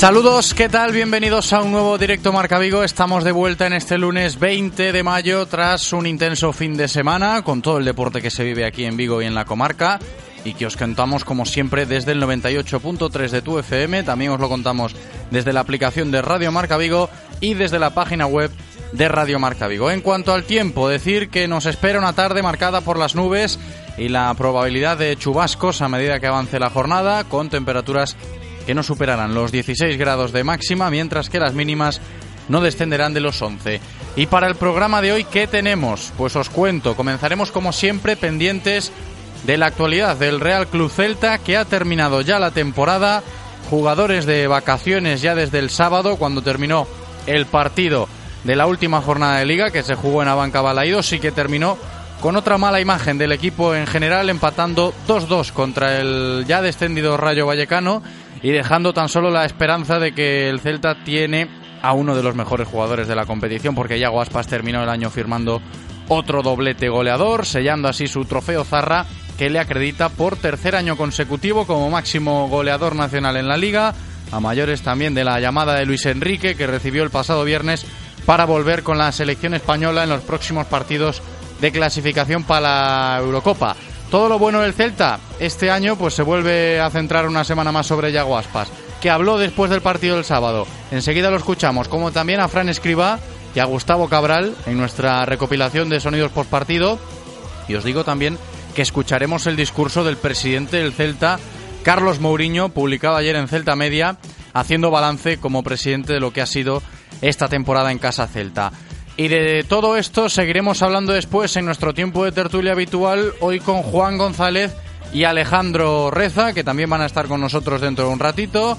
Saludos, ¿qué tal? Bienvenidos a un nuevo directo Marca Vigo. Estamos de vuelta en este lunes 20 de mayo tras un intenso fin de semana con todo el deporte que se vive aquí en Vigo y en la comarca y que os contamos como siempre desde el 98.3 de tu FM. También os lo contamos desde la aplicación de Radio Marca Vigo y desde la página web de Radio Marca Vigo. En cuanto al tiempo, decir que nos espera una tarde marcada por las nubes y la probabilidad de chubascos a medida que avance la jornada con temperaturas que no superarán los 16 grados de máxima, mientras que las mínimas no descenderán de los 11. Y para el programa de hoy, ¿qué tenemos? Pues os cuento, comenzaremos como siempre pendientes de la actualidad del Real Club Celta, que ha terminado ya la temporada, jugadores de vacaciones ya desde el sábado, cuando terminó el partido de la última jornada de liga, que se jugó en Abanca Balaídos y que terminó con otra mala imagen del equipo en general, empatando 2-2 contra el ya descendido Rayo Vallecano y dejando tan solo la esperanza de que el Celta tiene a uno de los mejores jugadores de la competición, porque Yago Aspas terminó el año firmando otro doblete goleador, sellando así su trofeo Zarra, que le acredita por tercer año consecutivo como máximo goleador nacional en la liga, a mayores también de la llamada de Luis Enrique, que recibió el pasado viernes para volver con la selección española en los próximos partidos de clasificación para la Eurocopa. Todo lo bueno del Celta, este año pues se vuelve a centrar una semana más sobre Yago Aspas, que habló después del partido del sábado. Enseguida lo escuchamos, como también a Fran Escriba y a Gustavo Cabral en nuestra recopilación de sonidos post partido. Y os digo también que escucharemos el discurso del presidente del Celta, Carlos Mourinho, publicado ayer en Celta Media, haciendo balance como presidente de lo que ha sido esta temporada en Casa Celta. Y de todo esto seguiremos hablando después en nuestro tiempo de tertulia habitual, hoy con Juan González y Alejandro Reza, que también van a estar con nosotros dentro de un ratito.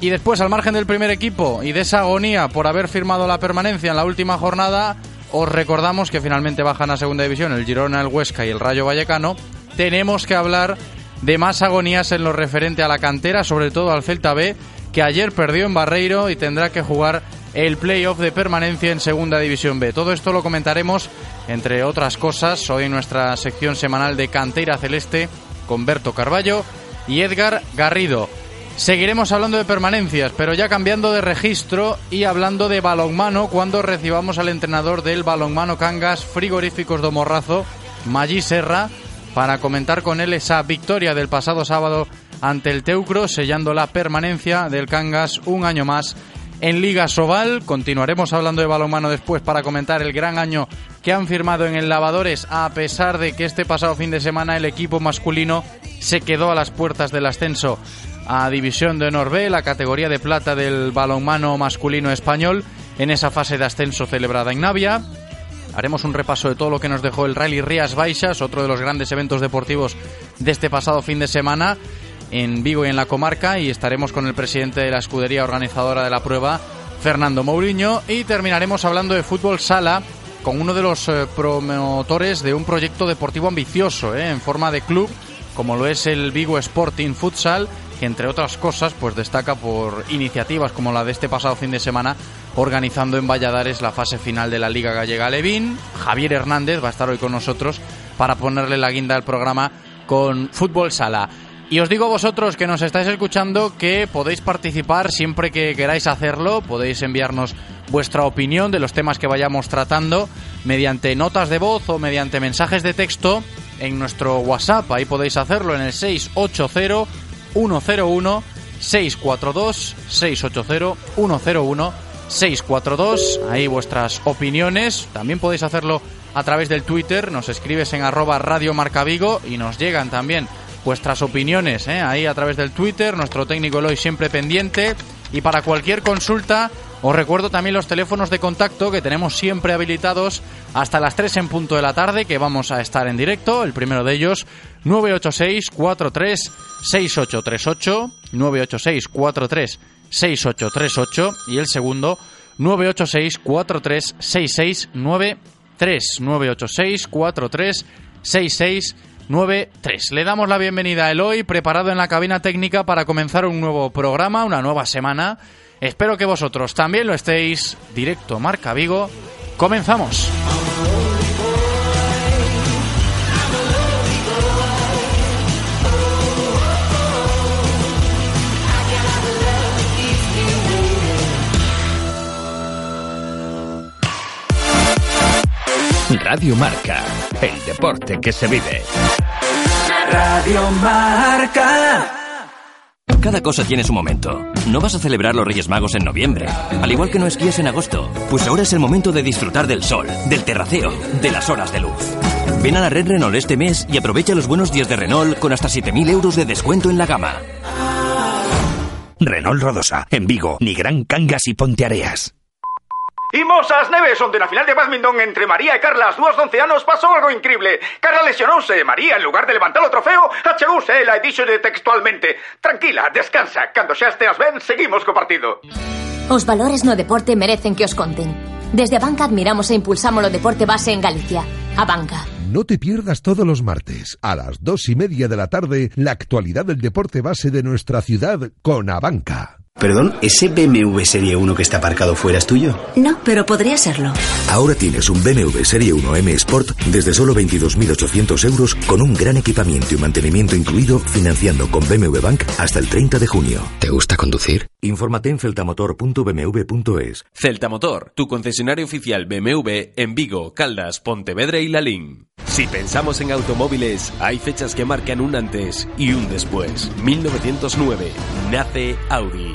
Y después, al margen del primer equipo y de esa agonía por haber firmado la permanencia en la última jornada, os recordamos que finalmente bajan a segunda división el Girona, el Huesca y el Rayo Vallecano. Tenemos que hablar de más agonías en lo referente a la cantera, sobre todo al Celta B, que ayer perdió en Barreiro y tendrá que jugar el playoff de permanencia en Segunda División B. Todo esto lo comentaremos, entre otras cosas, hoy en nuestra sección semanal de Cantera Celeste con Berto Carballo y Edgar Garrido. Seguiremos hablando de permanencias, pero ya cambiando de registro y hablando de balonmano cuando recibamos al entrenador del balonmano Cangas Frigoríficos do Morrazo, Maggi Serra, para comentar con él esa victoria del pasado sábado ante el Teucro, sellando la permanencia del Cangas un año más en Liga Sobal. Continuaremos hablando de balonmano después para comentar el gran año que han firmado en el Lavadores, a pesar de que este pasado fin de semana el equipo masculino se quedó a las puertas del ascenso a División de Honor B, la categoría de plata del balonmano masculino español, en esa fase de ascenso celebrada en Navia. Haremos un repaso de todo lo que nos dejó el Rally Rías Baixas, otro de los grandes eventos deportivos de este pasado fin de semana en Vigo y en la comarca y estaremos con el presidente de la escudería organizadora de la prueba, Fernando Mourinho, y terminaremos hablando de fútbol sala con uno de los eh, promotores de un proyecto deportivo ambicioso, eh, en forma de club, como lo es el Vigo Sporting Futsal, que entre otras cosas pues destaca por iniciativas como la de este pasado fin de semana organizando en Valladares la fase final de la Liga Gallega Levín. Javier Hernández va a estar hoy con nosotros para ponerle la guinda al programa con Fútbol Sala. Y os digo vosotros que nos estáis escuchando que podéis participar siempre que queráis hacerlo, podéis enviarnos vuestra opinión de los temas que vayamos tratando mediante notas de voz o mediante mensajes de texto en nuestro WhatsApp. Ahí podéis hacerlo en el 680 101 642 680 101 642. Ahí vuestras opiniones. También podéis hacerlo a través del Twitter. Nos escribes en arroba Radio Marca Vigo y nos llegan también vuestras opiniones ¿eh? ahí a través del Twitter. Nuestro técnico Eloy siempre pendiente. Y para cualquier consulta, os recuerdo también los teléfonos de contacto que tenemos siempre habilitados hasta las 3 en punto de la tarde, que vamos a estar en directo. El primero de ellos, 986 43 6838 986 43 6838 y el segundo 986 43 6693 986 43 6693. Le damos la bienvenida a Eloy, preparado en la cabina técnica para comenzar un nuevo programa, una nueva semana. Espero que vosotros también lo estéis. Directo Marca Vigo. Comenzamos. Radio Marca, el deporte que se vive. Radio Marca. Cada cosa tiene su momento. No vas a celebrar los Reyes Magos en noviembre, al igual que no esquíes en agosto. Pues ahora es el momento de disfrutar del sol, del terraceo, de las horas de luz. Ven a la red Renault este mes y aprovecha los buenos días de Renault con hasta 7.000 euros de descuento en la gama. Renault Rodosa, en Vigo, Nigrán, Cangas y Ponteareas. Imos ás neves onde na final de badminton entre María e Carla as dúas donceanos pasou algo increíble. Carla lesionouse e María, en lugar de levantar o trofeo, achegouse ela e díxolle textualmente Tranquila, descansa, cando xa esteas ben, seguimos co partido. Os valores no deporte merecen que os conten. Desde a Banca admiramos e impulsamos o deporte base en Galicia. A Banca. No te pierdas todos los martes a las dos y media de la tarde la actualidad del deporte base de nuestra ciudad con Abanca. Perdón, ¿ese BMW Serie 1 que está aparcado fuera es tuyo? No, pero podría serlo. Ahora tienes un BMW Serie 1 M Sport desde solo 22.800 euros con un gran equipamiento y mantenimiento incluido financiando con BMW Bank hasta el 30 de junio. ¿Te gusta conducir? Infórmate en celtamotor.bmw.es. Celtamotor, tu concesionario oficial BMW en Vigo, Caldas, Pontevedra y Lalín. Si pensamos en automóviles, hay fechas que marcan un antes y un después. 1909, nace Audi.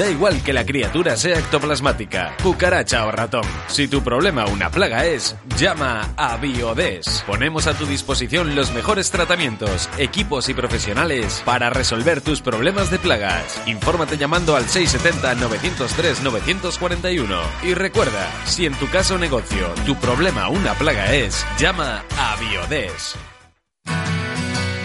Da igual que la criatura sea ectoplasmática, cucaracha o ratón. Si tu problema una plaga es, llama a Biodes. Ponemos a tu disposición los mejores tratamientos, equipos y profesionales para resolver tus problemas de plagas. Infórmate llamando al 670-903-941. Y recuerda, si en tu caso negocio tu problema una plaga es, llama a Biodes.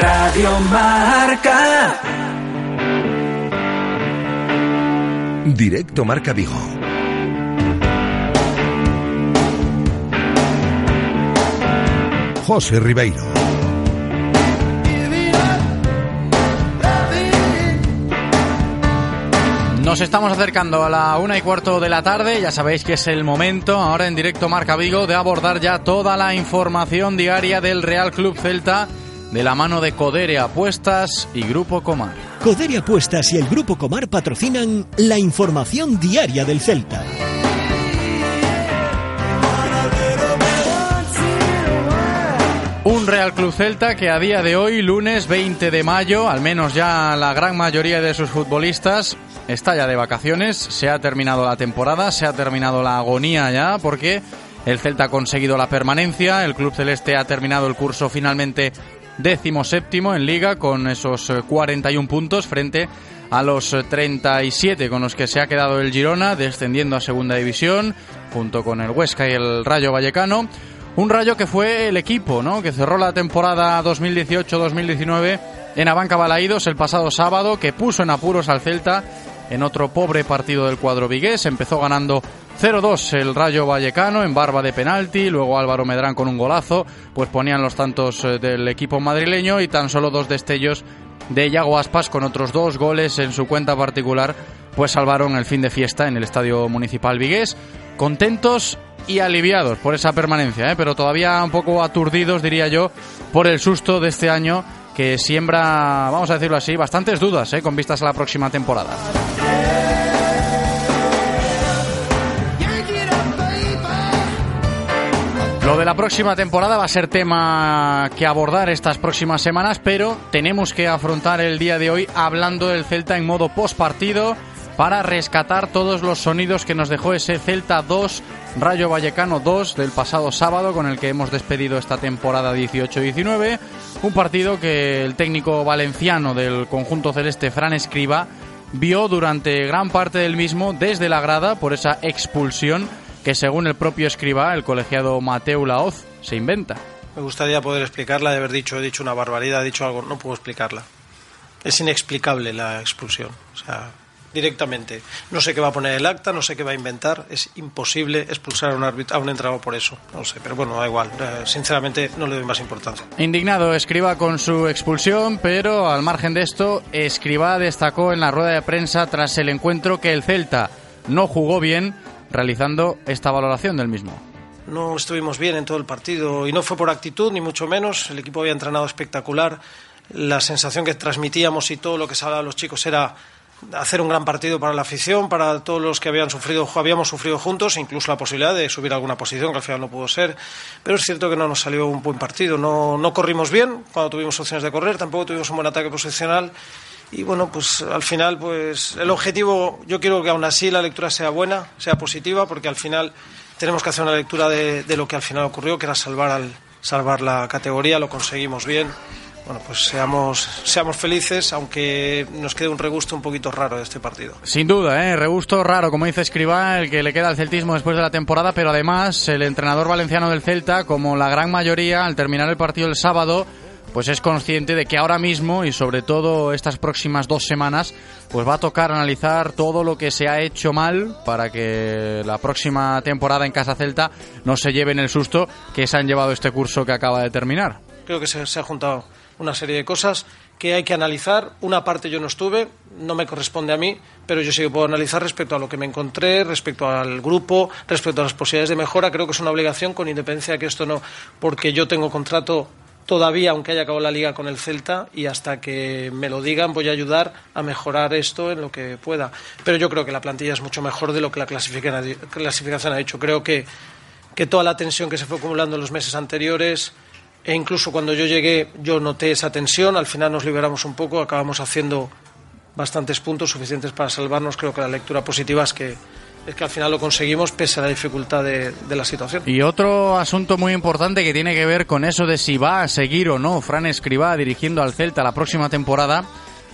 Radio Marca. Directo Marca Vigo. José Ribeiro. Nos estamos acercando a la una y cuarto de la tarde, ya sabéis que es el momento, ahora en directo Marca Vigo, de abordar ya toda la información diaria del Real Club Celta de la mano de Codere Apuestas y Grupo Comar. Codere Apuestas y el Grupo Comar patrocinan la información diaria del Celta. Un Real Club Celta que a día de hoy, lunes 20 de mayo, al menos ya la gran mayoría de sus futbolistas está ya de vacaciones, se ha terminado la temporada, se ha terminado la agonía ya, porque el Celta ha conseguido la permanencia, el Club Celeste ha terminado el curso finalmente décimo séptimo en liga con esos 41 puntos frente a los 37 con los que se ha quedado el Girona descendiendo a segunda división junto con el Huesca y el Rayo Vallecano. Un Rayo que fue el equipo, ¿no? Que cerró la temporada 2018-2019 en Abanca Balaídos el pasado sábado, que puso en apuros al Celta en otro pobre partido del cuadro vigués. Empezó ganando 0-2 el Rayo Vallecano en barba de penalti, luego Álvaro Medrán con un golazo, pues ponían los tantos eh, del equipo madrileño y tan solo dos destellos de Yago Aspas con otros dos goles en su cuenta particular, pues salvaron el fin de fiesta en el Estadio Municipal Vigués. Contentos y aliviados por esa permanencia, ¿eh? pero todavía un poco aturdidos, diría yo, por el susto de este año que siembra, vamos a decirlo así, bastantes dudas ¿eh? con vistas a la próxima temporada. Lo de la próxima temporada va a ser tema que abordar estas próximas semanas, pero tenemos que afrontar el día de hoy hablando del Celta en modo post partido para rescatar todos los sonidos que nos dejó ese Celta 2, Rayo Vallecano 2 del pasado sábado con el que hemos despedido esta temporada 18-19. Un partido que el técnico valenciano del conjunto celeste, Fran Escriba, vio durante gran parte del mismo desde la grada por esa expulsión que según el propio Escriba, el colegiado Mateo Laoz, se inventa. Me gustaría poder explicarla, de haber dicho, he dicho una barbaridad, he dicho algo, no puedo explicarla. Es inexplicable la expulsión. O sea, directamente. No sé qué va a poner el acta, no sé qué va a inventar. Es imposible expulsar a un, árbitro, a un entrenador por eso. No sé, pero bueno, da igual. Eh, sinceramente, no le doy más importancia. Indignado, Escriba con su expulsión, pero al margen de esto, Escriba destacó en la rueda de prensa tras el encuentro que el Celta no jugó bien, realizando esta valoración del mismo. No estuvimos bien en todo el partido y no fue por actitud, ni mucho menos. El equipo había entrenado espectacular. La sensación que transmitíamos y todo lo que se a los chicos era hacer un gran partido para la afición, para todos los que habían sufrido, habíamos sufrido juntos, incluso la posibilidad de subir a alguna posición, que al final no pudo ser. Pero es cierto que no nos salió un buen partido. No, no corrimos bien cuando tuvimos opciones de correr, tampoco tuvimos un buen ataque posicional. Y bueno, pues al final, pues el objetivo, yo quiero que aún así la lectura sea buena, sea positiva, porque al final tenemos que hacer una lectura de, de lo que al final ocurrió, que era salvar, al, salvar la categoría, lo conseguimos bien bueno, pues seamos, seamos felices, aunque nos quede un regusto un poquito raro de este partido. Sin duda, ¿eh? regusto raro, como dice Escribá, el que le queda al celtismo después de la temporada, pero además el entrenador valenciano del Celta, como la gran mayoría, al terminar el partido el sábado, pues es consciente de que ahora mismo y sobre todo estas próximas dos semanas, pues va a tocar analizar todo lo que se ha hecho mal para que la próxima temporada en Casa Celta no se lleven el susto que se han llevado este curso que acaba de terminar. Creo que se, se ha juntado una serie de cosas que hay que analizar. Una parte yo no estuve, no me corresponde a mí, pero yo sí que puedo analizar respecto a lo que me encontré, respecto al grupo, respecto a las posibilidades de mejora. Creo que es una obligación con independencia de que esto no, porque yo tengo contrato todavía, aunque haya acabado la liga con el Celta, y hasta que me lo digan voy a ayudar a mejorar esto en lo que pueda. Pero yo creo que la plantilla es mucho mejor de lo que la clasificación ha dicho. Creo que, que toda la tensión que se fue acumulando en los meses anteriores e incluso cuando yo llegué yo noté esa tensión, al final nos liberamos un poco, acabamos haciendo bastantes puntos suficientes para salvarnos. Creo que la lectura positiva es que, es que al final lo conseguimos pese a la dificultad de, la situación. Y otro asunto muy importante que tiene que ver con eso de si va a seguir o no Fran Escribá dirigiendo al Celta la próxima temporada.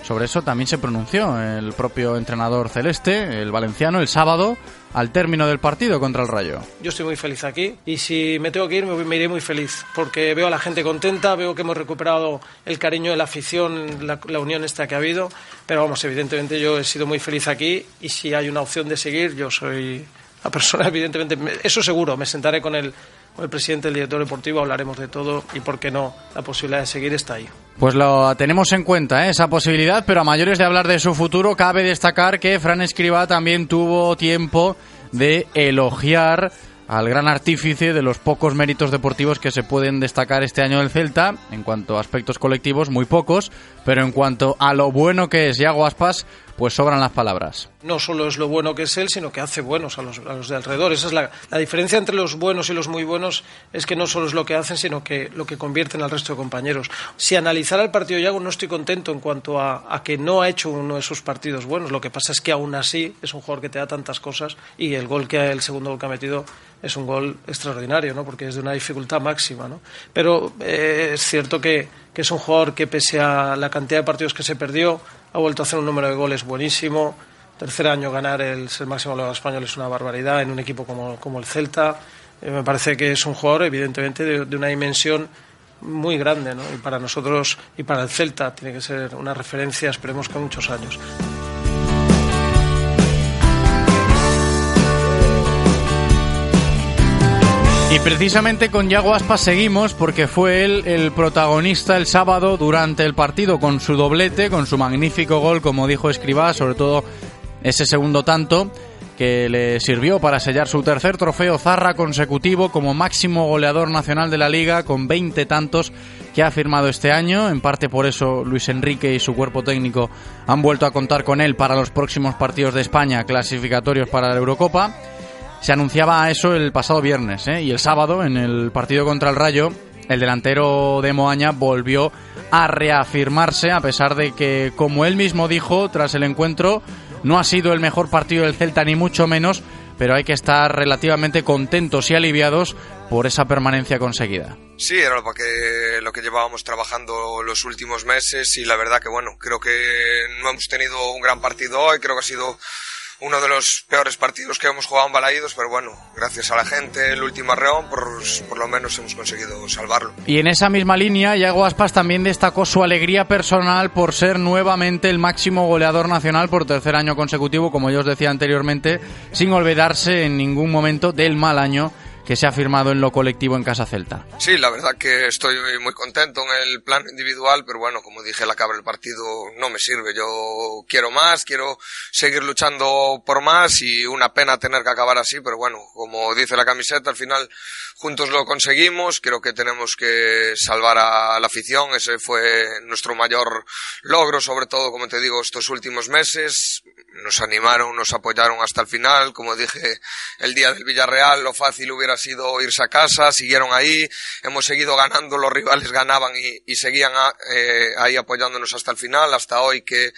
Sobre eso también se pronunció el propio entrenador celeste, el valenciano, el sábado, al término del partido contra el Rayo. Yo estoy muy feliz aquí y si me tengo que ir me, iré muy feliz porque veo a la gente contenta, veo que hemos recuperado el cariño de la afición, la, la unión esta que ha habido, pero vamos, evidentemente yo he sido muy feliz aquí y si hay una opción de seguir, yo soy la persona, evidentemente, eso seguro, me sentaré con el, con el presidente, el director deportivo, hablaremos de todo y, por qué no, la posibilidad de seguir está ahí. Pues lo tenemos en cuenta, ¿eh? esa posibilidad, pero a mayores de hablar de su futuro, cabe destacar que Fran Escriba también tuvo tiempo de elogiar al gran artífice de los pocos méritos deportivos que se pueden destacar este año del Celta. En cuanto a aspectos colectivos, muy pocos, pero en cuanto a lo bueno que es Yago Aspas, pues sobran las palabras. No solo es lo bueno que es él, sino que hace buenos a los, a los de alrededor. Esa es la, la, diferencia entre los buenos y los muy buenos, es que no solo es lo que hacen, sino que lo que convierten al resto de compañeros. Si analizara el partido Yago, no estoy contento en cuanto a, a, que no ha hecho uno de esos partidos buenos. Lo que pasa es que aún así es un jugador que te da tantas cosas y el gol que el segundo gol que ha metido es un gol extraordinario, ¿no? porque es de una dificultad máxima. ¿no? Pero eh, es cierto que, que, es un jugador que, pese a la cantidad de partidos que se perdió, ha vuelto a hacer un número de goles buenísimo. Tercer año ganar el máximo goleador español es una barbaridad en un equipo como, como el Celta. Eh, me parece que es un jugador, evidentemente, de, de una dimensión muy grande, ¿no? Y para nosotros y para el Celta tiene que ser una referencia, esperemos que muchos años. Y precisamente con Yago Aspas seguimos porque fue él el protagonista el sábado durante el partido con su doblete, con su magnífico gol, como dijo Escribá, sobre todo ese segundo tanto que le sirvió para sellar su tercer trofeo Zarra consecutivo como máximo goleador nacional de la liga con 20 tantos que ha firmado este año. En parte por eso Luis Enrique y su cuerpo técnico han vuelto a contar con él para los próximos partidos de España clasificatorios para la Eurocopa. Se anunciaba eso el pasado viernes ¿eh? y el sábado en el partido contra el Rayo el delantero de Moaña volvió a reafirmarse a pesar de que, como él mismo dijo tras el encuentro, no ha sido el mejor partido del Celta ni mucho menos, pero hay que estar relativamente contentos y aliviados por esa permanencia conseguida. Sí, era lo que, lo que llevábamos trabajando los últimos meses y la verdad que bueno, creo que no hemos tenido un gran partido hoy, creo que ha sido uno de los peores partidos que hemos jugado en Balaídos, pero bueno, gracias a la gente, el último arreón, por, por lo menos hemos conseguido salvarlo. Y en esa misma línea, Yago Aspas también destacó su alegría personal por ser nuevamente el máximo goleador nacional por tercer año consecutivo, como yo os decía anteriormente, sin olvidarse en ningún momento del mal año que se ha firmado en lo colectivo en Casa Celta. Sí, la verdad que estoy muy contento en el plano individual, pero bueno, como dije al acabar el partido, no me sirve. Yo quiero más, quiero seguir luchando por más y una pena tener que acabar así, pero bueno, como dice la camiseta, al final juntos lo conseguimos. Creo que tenemos que salvar a la afición. Ese fue nuestro mayor logro, sobre todo, como te digo, estos últimos meses. Nos animaron, nos apoyaron hasta el final. Como dije, el día del Villarreal, lo fácil hubiera sido irse a casa. Siguieron ahí. Hemos seguido ganando, los rivales ganaban y, seguían a, eh, ahí apoyándonos hasta el final, hasta hoy que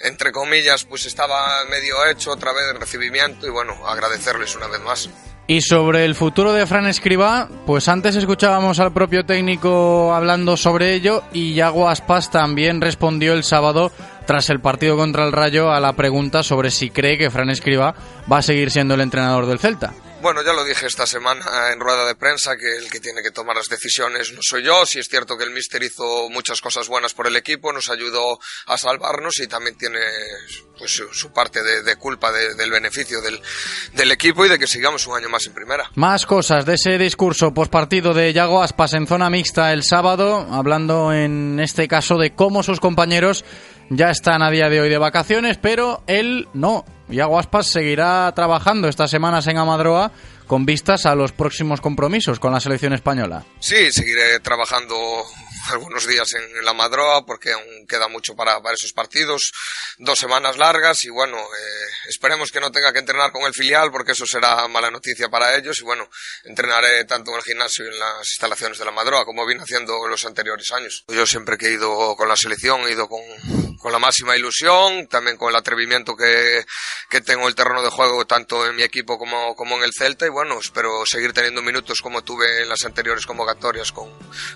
entre comillas, pues estaba medio hecho otra vez el recibimiento y bueno, agradecerles una vez más. Y sobre el futuro de Fran Escribá, pues antes escuchábamos al propio técnico hablando sobre ello y Yago Aspas también respondió el sábado tras el partido contra el Rayo a la pregunta sobre si cree que Fran Escribá va a seguir siendo el entrenador del Celta. Bueno, ya lo dije esta semana en rueda de prensa que el que tiene que tomar las decisiones no soy yo. Si es cierto que el Mister hizo muchas cosas buenas por el equipo, nos ayudó a salvarnos y también tiene pues su, parte de, culpa de, del beneficio del, del, equipo y de que sigamos un año más en primera. Más cosas de ese discurso postpartido de Yago Aspas en zona mixta el sábado, hablando en este caso de cómo sus compañeros ya están a día de hoy de vacaciones, pero él no. Iago Aspas seguirá trabajando estas semanas en Amadroa con vistas a los próximos compromisos con la selección española. Sí, seguiré trabajando algunos días en la Madroa porque aún queda mucho para, esos partidos, dos semanas largas y bueno, eh, esperemos que no tenga que entrenar con el filial porque eso será mala noticia para ellos y bueno, entrenaré tanto en el gimnasio y en las instalaciones de la como vine haciendo en los anteriores años. Yo siempre que he ido con la selección he ido con, con la máxima ilusión, también con el atrevimiento que, que tengo el terreno de juego tanto en mi equipo como, como en el Celta y bueno, espero seguir teniendo minutos como tuve en las anteriores convocatorias con,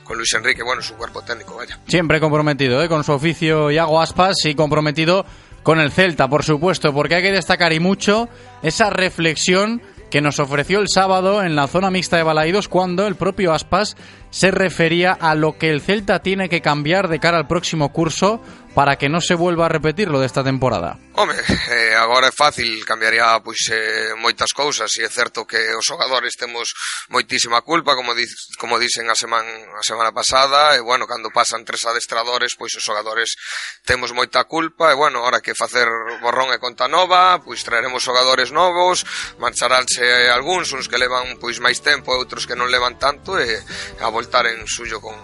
con Luis Enrique, bueno, su cuerpo técnico, vaya. Siempre comprometido ¿eh? con su oficio Iago Aspas y comprometido con el Celta, por supuesto, porque hay que destacar y mucho esa reflexión que nos ofreció el sábado en la zona mixta de Balaídos cuando el propio Aspas se refería a lo que el Celta tiene que cambiar de cara al próximo curso para que no se vuelva a repetir lo desta temporada? Home, eh, agora é fácil, cambiaría pois eh, moitas cousas e é certo que os xogadores temos moitísima culpa, como di, como dicen a semana a semana pasada, e bueno, cando pasan tres adestradores, pois os xogadores temos moita culpa, e bueno, ahora que facer borrón e conta nova, pois traeremos xogadores novos, marcharánse algúns, uns que levan pois máis tempo e outros que non levan tanto e a voltar en suyo con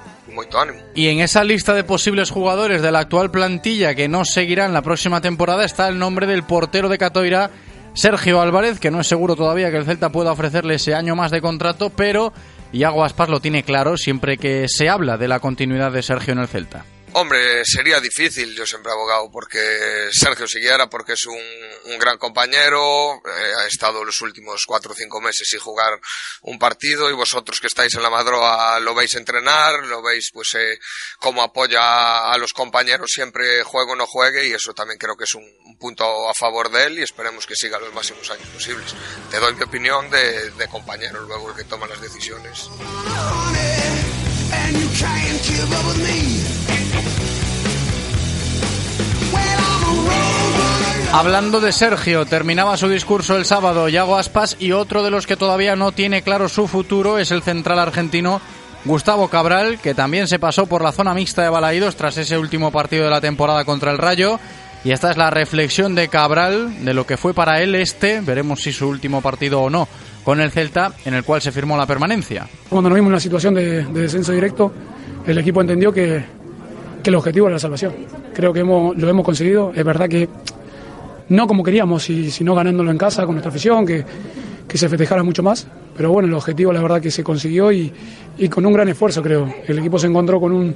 en esa lista de posibles jugadores de la actual plantilla que no seguirán la próxima temporada está el nombre del portero de Catoira, Sergio Álvarez, que no es seguro todavía que el Celta pueda ofrecerle ese año más de contrato, pero Iago Aspas lo tiene claro siempre que se habla de la continuidad de Sergio en el Celta. Hombre, sería difícil, yo siempre he abogado porque Sergio siguiera, porque es un, un gran compañero, eh, ha estado los últimos cuatro o cinco meses sin jugar un partido y vosotros que estáis en la Madroa lo veis entrenar, lo veis pues eh, cómo apoya a los compañeros siempre juego o no juegue y eso también creo que es un, un, punto a favor de él y esperemos que siga los máximos años posibles. Te doy mi opinión de, de compañero luego el que toma las decisiones. Hablando de Sergio, terminaba su discurso el sábado Yago Aspas y otro de los que todavía no tiene claro su futuro es el central argentino Gustavo Cabral, que también se pasó por la zona mixta de Balaídos tras ese último partido de la temporada contra el Rayo. Y esta es la reflexión de Cabral de lo que fue para él este, veremos si su último partido o no, con el Celta, en el cual se firmó la permanencia. Cuando nos vimos en una situación de, de descenso directo, el equipo entendió que, que, el objetivo era la salvación. Creo que hemos, lo hemos conseguido. Es verdad que no como queríamos, sino ganándolo en casa con nuestra afición, que, que se festejara mucho más. Pero bueno, el objetivo la verdad que se consiguió y, y con un gran esfuerzo creo. El equipo se encontró con un,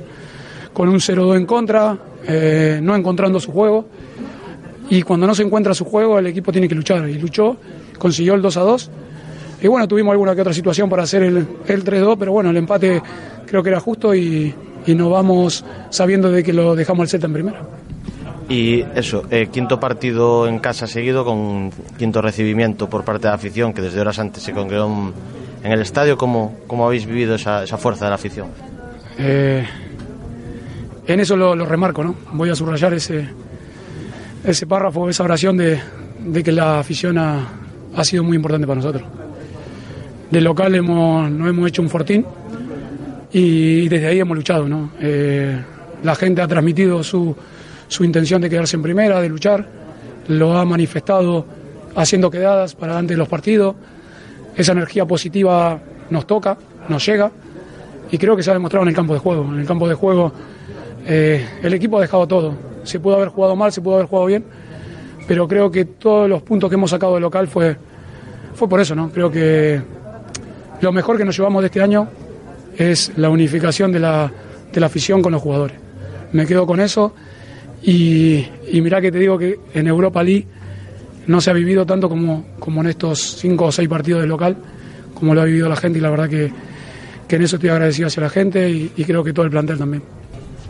con un 0-2 en contra, eh, no encontrando su juego. Y cuando no se encuentra su juego, el equipo tiene que luchar. Y luchó, consiguió el 2-2. Y bueno, tuvimos alguna que otra situación para hacer el, el 3-2, pero bueno, el empate creo que era justo y, y nos vamos sabiendo de que lo dejamos al set en primera. Y eso, eh, quinto partido en casa seguido con quinto recibimiento por parte de la afición que desde horas antes se congregó en el estadio. ¿Cómo, cómo habéis vivido esa, esa, fuerza de la afición? Eh, en eso lo, remarco, ¿no? Voy a subrayar ese, ese párrafo, esa oración de, de que la afición ha, ha, sido muy importante para nosotros. De local hemos, no hemos hecho un fortín y desde ahí hemos luchado, ¿no? Eh, la gente ha transmitido su su intención de quedarse en primera, de luchar, lo ha manifestado haciendo quedadas para antes de los partidos. Esa energía positiva nos toca, nos llega y creo que se ha demostrado en el campo de juego. En el campo de juego eh, el equipo ha dejado todo. Se pudo haber jugado mal, se pudo haber jugado bien, pero creo que todos los puntos que hemos sacado de local fue, fue por eso, ¿no? Creo que lo mejor que nos llevamos de este año es la unificación de la, de la afición con los jugadores. Me quedo con eso y, y mira que te digo que en Europa League no se ha vivido tanto como, como en estos cinco o seis partidos del local, como lo ha vivido la gente y la verdad que, que en eso estoy agradecido hacia la gente y, y, creo que todo el plantel también.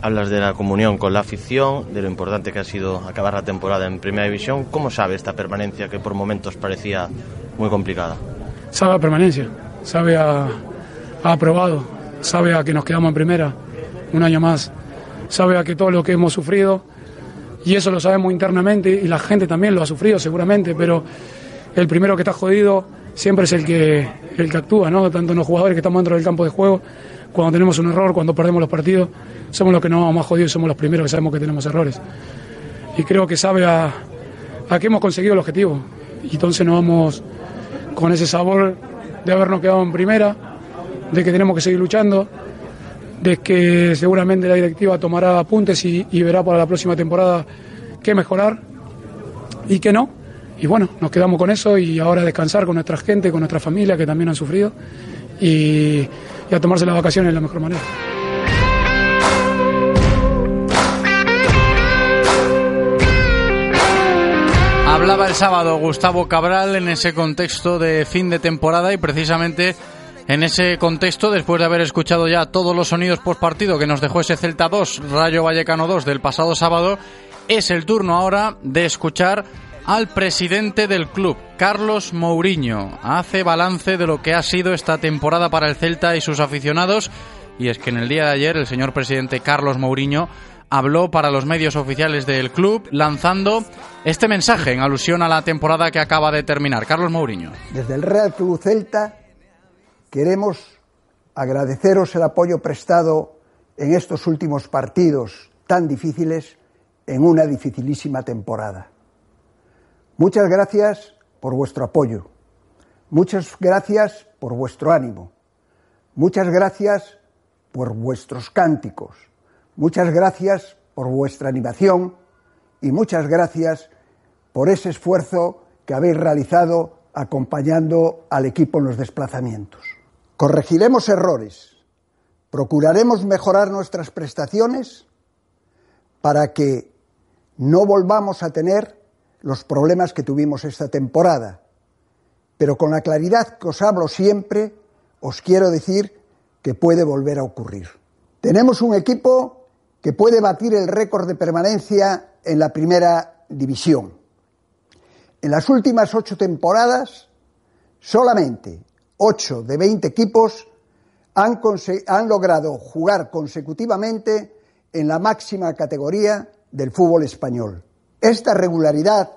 Hablas de la comunión con la afición, de lo importante que ha sido acabar la temporada en Primera División. ¿Cómo sabe esta permanencia que por momentos parecía muy complicada? Sabe a permanencia, sabe a, a aprobado, sabe a que nos quedamos en Primera un año más, sabe a que todo lo que hemos sufrido y eso lo sabemos internamente y la gente también lo ha sufrido seguramente, pero el primero que está jodido siempre es el que, el que actúa, ¿no? Tanto los jugadores que estamos dentro del campo de juego, cuando tenemos un error, cuando perdemos los partidos, somos los que nos vamos más jodidos somos los primeros que sabemos que tenemos errores. Y creo que sabe a, a hemos conseguido el objetivo. Y entonces nos vamos con ese sabor de habernos quedado en primera, de que tenemos que seguir luchando, de que seguramente la directiva tomará apuntes y, verá para la próxima temporada qué mejorar y qué no. Y bueno, nos quedamos con eso y ahora a descansar con nuestra gente, con nuestra familia que también han sufrido y, y a tomarse las vacaciones de la mejor manera. Hablaba el sábado Gustavo Cabral en ese contexto de fin de temporada y precisamente en ese contexto, después de haber escuchado ya todos los sonidos post partido que nos dejó ese Celta 2, Rayo Vallecano 2 del pasado sábado, es el turno ahora de escuchar al presidente del club, Carlos Mourinho. Hace balance de lo que ha sido esta temporada para el Celta y sus aficionados y es que en el día de ayer el señor presidente Carlos Mourinho habló para los medios oficiales del club lanzando este mensaje en alusión a la temporada que acaba de terminar. Carlos Mourinho. Desde el Real Club Celta queremos agradeceros el apoyo prestado en estos últimos partidos tan difíciles en una dificilísima temporada. Muchas gracias por vuestro apoyo. Muchas gracias por vuestro ánimo. Muchas gracias por vuestros cánticos. Muchas gracias por vuestra animación y muchas gracias por ese esfuerzo que habéis realizado acompañando al equipo en los desplazamientos. Corregiremos errores, procuraremos mejorar nuestras prestaciones para que no volvamos a tener los problemas que tuvimos esta temporada. Pero con la claridad que os hablo siempre, os quiero decir que puede volver a ocurrir. Tenemos un equipo que puede batir el récord de permanencia en la primera división. En las últimas ocho temporadas, solamente ocho de veinte equipos han, han logrado jugar consecutivamente en la máxima categoría del fútbol español. Esta regularidad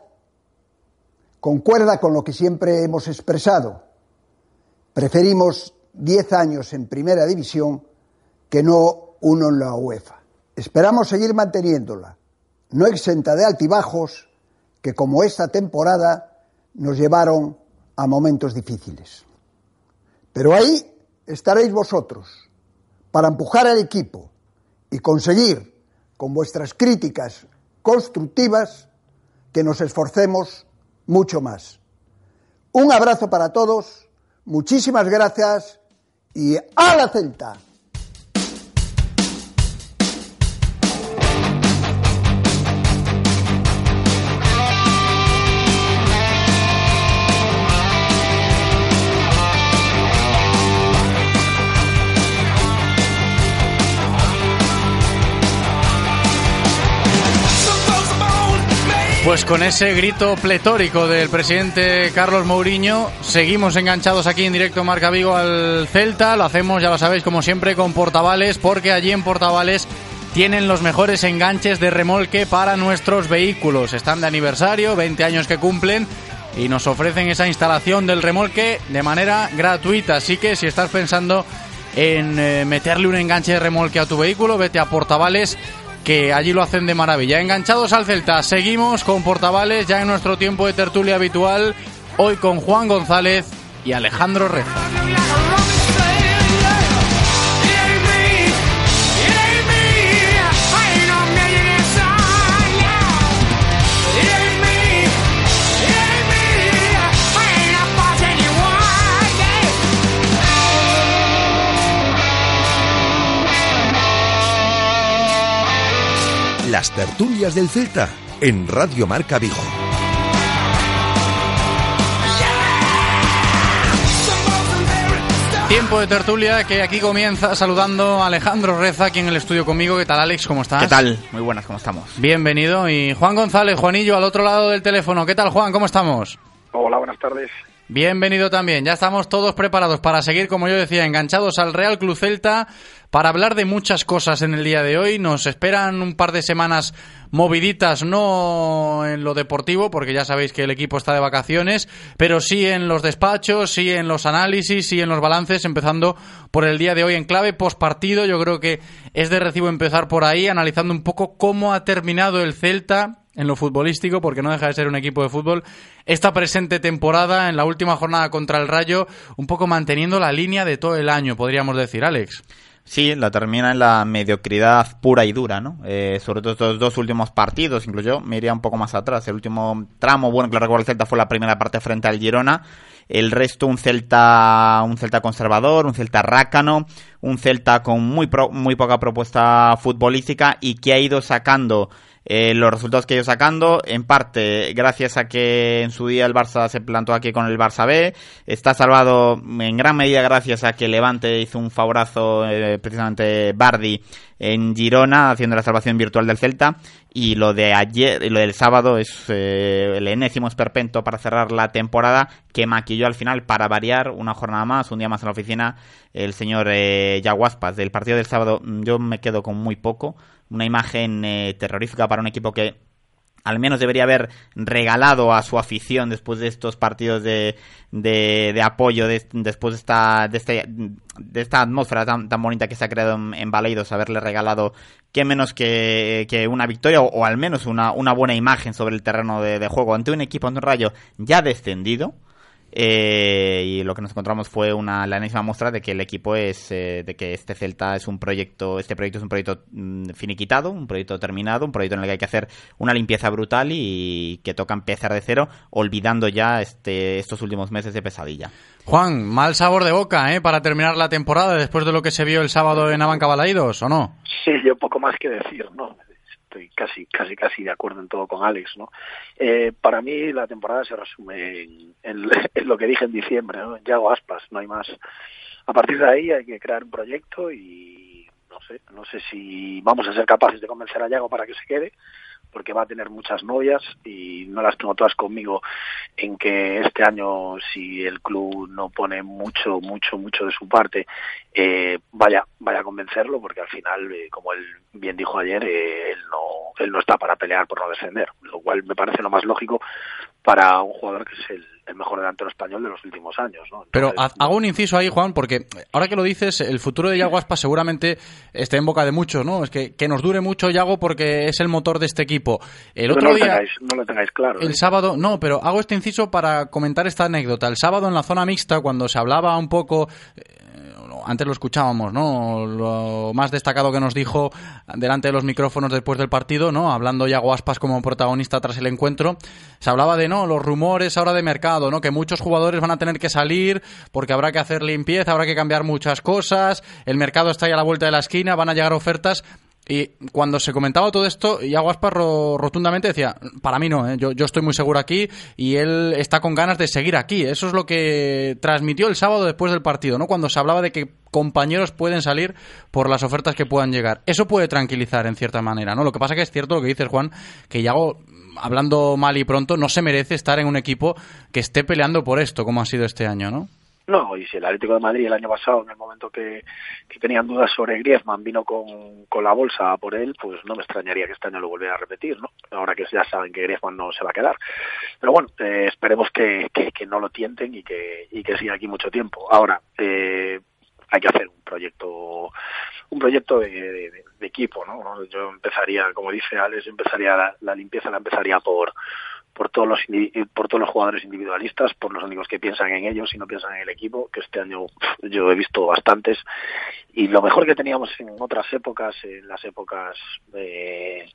concuerda con lo que siempre hemos expresado. Preferimos diez años en primera división que no uno en la UEFA. Esperamos seguir manteniéndola, no exenta de altibajos que como esta temporada nos llevaron a momentos difíciles. Pero ahí estaréis vosotros para empujar al equipo y conseguir con vuestras críticas constructivas que nos esforcemos mucho más. Un abrazo para todos, muchísimas gracias y a la Celta. Pues con ese grito pletórico del presidente Carlos Mourinho, seguimos enganchados aquí en directo Marca Vigo al Celta. Lo hacemos, ya lo sabéis, como siempre, con Portavales, porque allí en Portavales tienen los mejores enganches de remolque para nuestros vehículos. Están de aniversario, 20 años que cumplen, y nos ofrecen esa instalación del remolque de manera gratuita. Así que si estás pensando en eh, meterle un enganche de remolque a tu vehículo, vete a Portavales que allí lo hacen de maravilla. Enganchados al Celta, seguimos con Portavales ya en nuestro tiempo de tertulia habitual, hoy con Juan González y Alejandro Reza. Las tertulias del Celta en Radio Marca Vigo. Tiempo de tertulia que aquí comienza saludando a Alejandro Reza aquí en el estudio conmigo. ¿Qué tal, Alex? ¿Cómo estás? ¿Qué tal? Muy buenas, ¿cómo estamos? Bienvenido. Y Juan González, Juanillo, al otro lado del teléfono. ¿Qué tal, Juan? ¿Cómo estamos? Hola, buenas tardes. Bienvenido también. Ya estamos todos preparados para seguir, como yo decía, enganchados al Real Club Celta para hablar de muchas cosas en el día de hoy. Nos esperan un par de semanas moviditas, no en lo deportivo, porque ya sabéis que el equipo está de vacaciones, pero sí en los despachos, sí en los análisis, sí en los balances, empezando por el día de hoy en clave postpartido. Yo creo que es de recibo empezar por ahí, analizando un poco cómo ha terminado el Celta en lo futbolístico, porque no deja de ser un equipo de fútbol, esta presente temporada, en la última jornada contra el Rayo, un poco manteniendo la línea de todo el año, podríamos decir, Alex. Sí, la termina en la mediocridad pura y dura, ¿no? Eh, sobre todo estos dos últimos partidos, incluso me iría un poco más atrás. El último tramo, bueno, que recuerdo el Celta fue la primera parte frente al Girona. El resto un Celta, un Celta conservador, un Celta rácano, un Celta con muy, muy poca propuesta futbolística y que ha ido sacando eh, los resultados que ha ido sacando, en parte gracias a que en su día el Barça se plantó aquí con el Barça B, está salvado en gran medida gracias a que Levante hizo un favorazo, eh, precisamente Bardi, en Girona, haciendo la salvación virtual del Celta, y lo de ayer, lo del sábado es eh, el enésimo esperpento para cerrar la temporada que maquilló al final para variar una jornada más, un día más en la oficina, el señor eh, Yaguaspas. Del partido del sábado yo me quedo con muy poco, una imagen eh, terrorífica para un equipo que al menos debería haber regalado a su afición después de estos partidos de, de, apoyo, después de esta, de, este, de esta atmósfera tan, tan bonita que se ha creado en, en Baleidos, haberle regalado qué menos que, que una victoria o, al menos una, una, buena imagen sobre el terreno de, de juego. Ante un equipo, ante un rayo ya descendido eh, y lo que nos encontramos fue una la enésima muestra de que el equipo es eh, de que este Celta es un proyecto este proyecto es un proyecto mm, finiquitado un proyecto terminado un proyecto en el que hay que hacer una limpieza brutal y que toca empezar de cero olvidando ya este estos últimos meses de pesadilla. Juan mal sabor de boca ¿eh? para terminar la temporada después de lo que se vio el sábado en Abanca Balaidos o no sí yo poco más que decir no casi, casi, casi de acuerdo en todo con Alex, ¿no? Eh, para mí la temporada se resume en, en, lo que dije en diciembre, ¿no? Yago Aspas, no hay más. A partir de ahí hay que crear un proyecto y no sé, no sé si vamos a ser capaces de convencer a Yago para que se quede, porque va a tener muchas novias y no las tengo todas conmigo en que este año si el club no pone mucho mucho mucho de su parte eh, vaya vaya a convencerlo porque al final eh, como él bien dijo ayer eh, él no él no está para pelear por no descender lo cual me parece lo más lógico para un jugador que es el, mejor delantero español de los últimos años. ¿no? Pero hago un inciso ahí, Juan, porque ahora que lo dices, el futuro de Yago Aspas seguramente esté en boca de muchos, ¿no? Es que, que nos dure mucho Yago porque es el motor de este equipo. El otro no día, lo tengáis, no lo tengáis claro. El ¿eh? sábado, no, pero hago este inciso para comentar esta anécdota. El sábado en la zona mixta, cuando se hablaba un poco antes lo escuchábamos, ¿no? Lo más destacado que nos dijo delante de los micrófonos después del partido, ¿no? Hablando ya Guaspas como protagonista tras el encuentro, se hablaba de, ¿no? Los rumores ahora de mercado, ¿no? Que muchos jugadores van a tener que salir porque habrá que hacer limpieza, habrá que cambiar muchas cosas, el mercado está ahí a la vuelta de la esquina, van a llegar ofertas. Y cuando se comentaba todo esto, Iago Aspas rotundamente decía, para mí no, ¿eh? yo, yo, estoy muy seguro aquí y él está con ganas de seguir aquí. Eso es lo que transmitió el sábado después del partido, ¿no? Cuando se hablaba de que compañeros pueden salir por las ofertas que puedan llegar. Eso puede tranquilizar en cierta manera, ¿no? Lo que pasa que es cierto lo que dices, Juan, que Iago, hablando mal y pronto, no se merece estar en un equipo que esté peleando por esto, como ha sido este año, ¿no? No, y si el Atlético de Madrid el año pasado, en el momento que, que tenían dudas sobre Griezmann, vino con, la bolsa por él, pues no me extrañaría que este año lo volviera a repetir, ¿no? Ahora que ya saben que Griezmann no se va a quedar. Pero bueno, eh, esperemos que, que, que, no lo tienten y que, y que siga aquí mucho tiempo. Ahora, eh, hay que hacer un proyecto un proyecto de, equipo, ¿no? Yo empezaría, como dice Alex, empezaría la, la limpieza la empezaría por por todos los por todos los jugadores individualistas, por los únicos que piensan en ellos y no piensan en el equipo, que este año yo he visto bastantes. Y lo mejor que teníamos en otras épocas, en las épocas de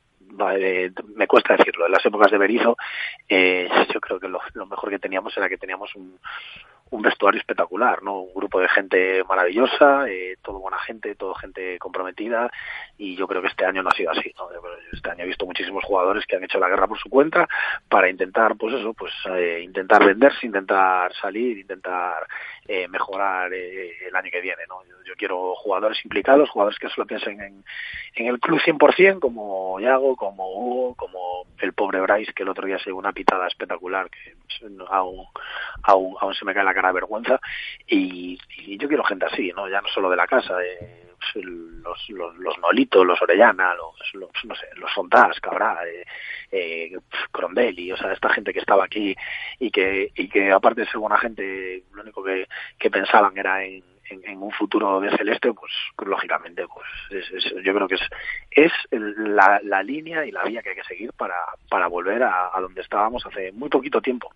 me cuesta decirlo, en las épocas de Berizzo, eh, yo creo que lo, lo mejor que teníamos era que teníamos un un vestuario espectacular, ¿no? Un grupo de gente maravillosa, eh, todo buena gente, todo gente comprometida y yo creo que este año no ha sido así, ¿no? Este año he visto muchísimos jugadores que han hecho la guerra por su cuenta para intentar, pues eso, pues eh, intentar venderse, intentar salir, intentar eh, mejorar eh, el año que viene, ¿no? Yo, yo, quiero jugadores implicados, jugadores que solo piensen en, en el club 100%, como Yago, como Hugo, como el pobre Bryce, que el otro día se dio una pitada espectacular, que aún, aún, aún se me cae la cara de vergüenza, y, yo quiero gente así, ¿no? Ya no solo de la casa, eh, los, los, los Nolito, los Orellana, los, los no sé, los Fontás, Cabrá, eh, eh, Crondelli, o sea, esta gente que estaba aquí y que, y que aparte de ser buena gente, lo único que, que pensaban era en, en, un futuro de celeste, pues lógicamente, pues es, yo creo que es, es la, la, línea y la vía que hay que seguir para, para volver a, a donde estábamos hace muy poquito tiempo.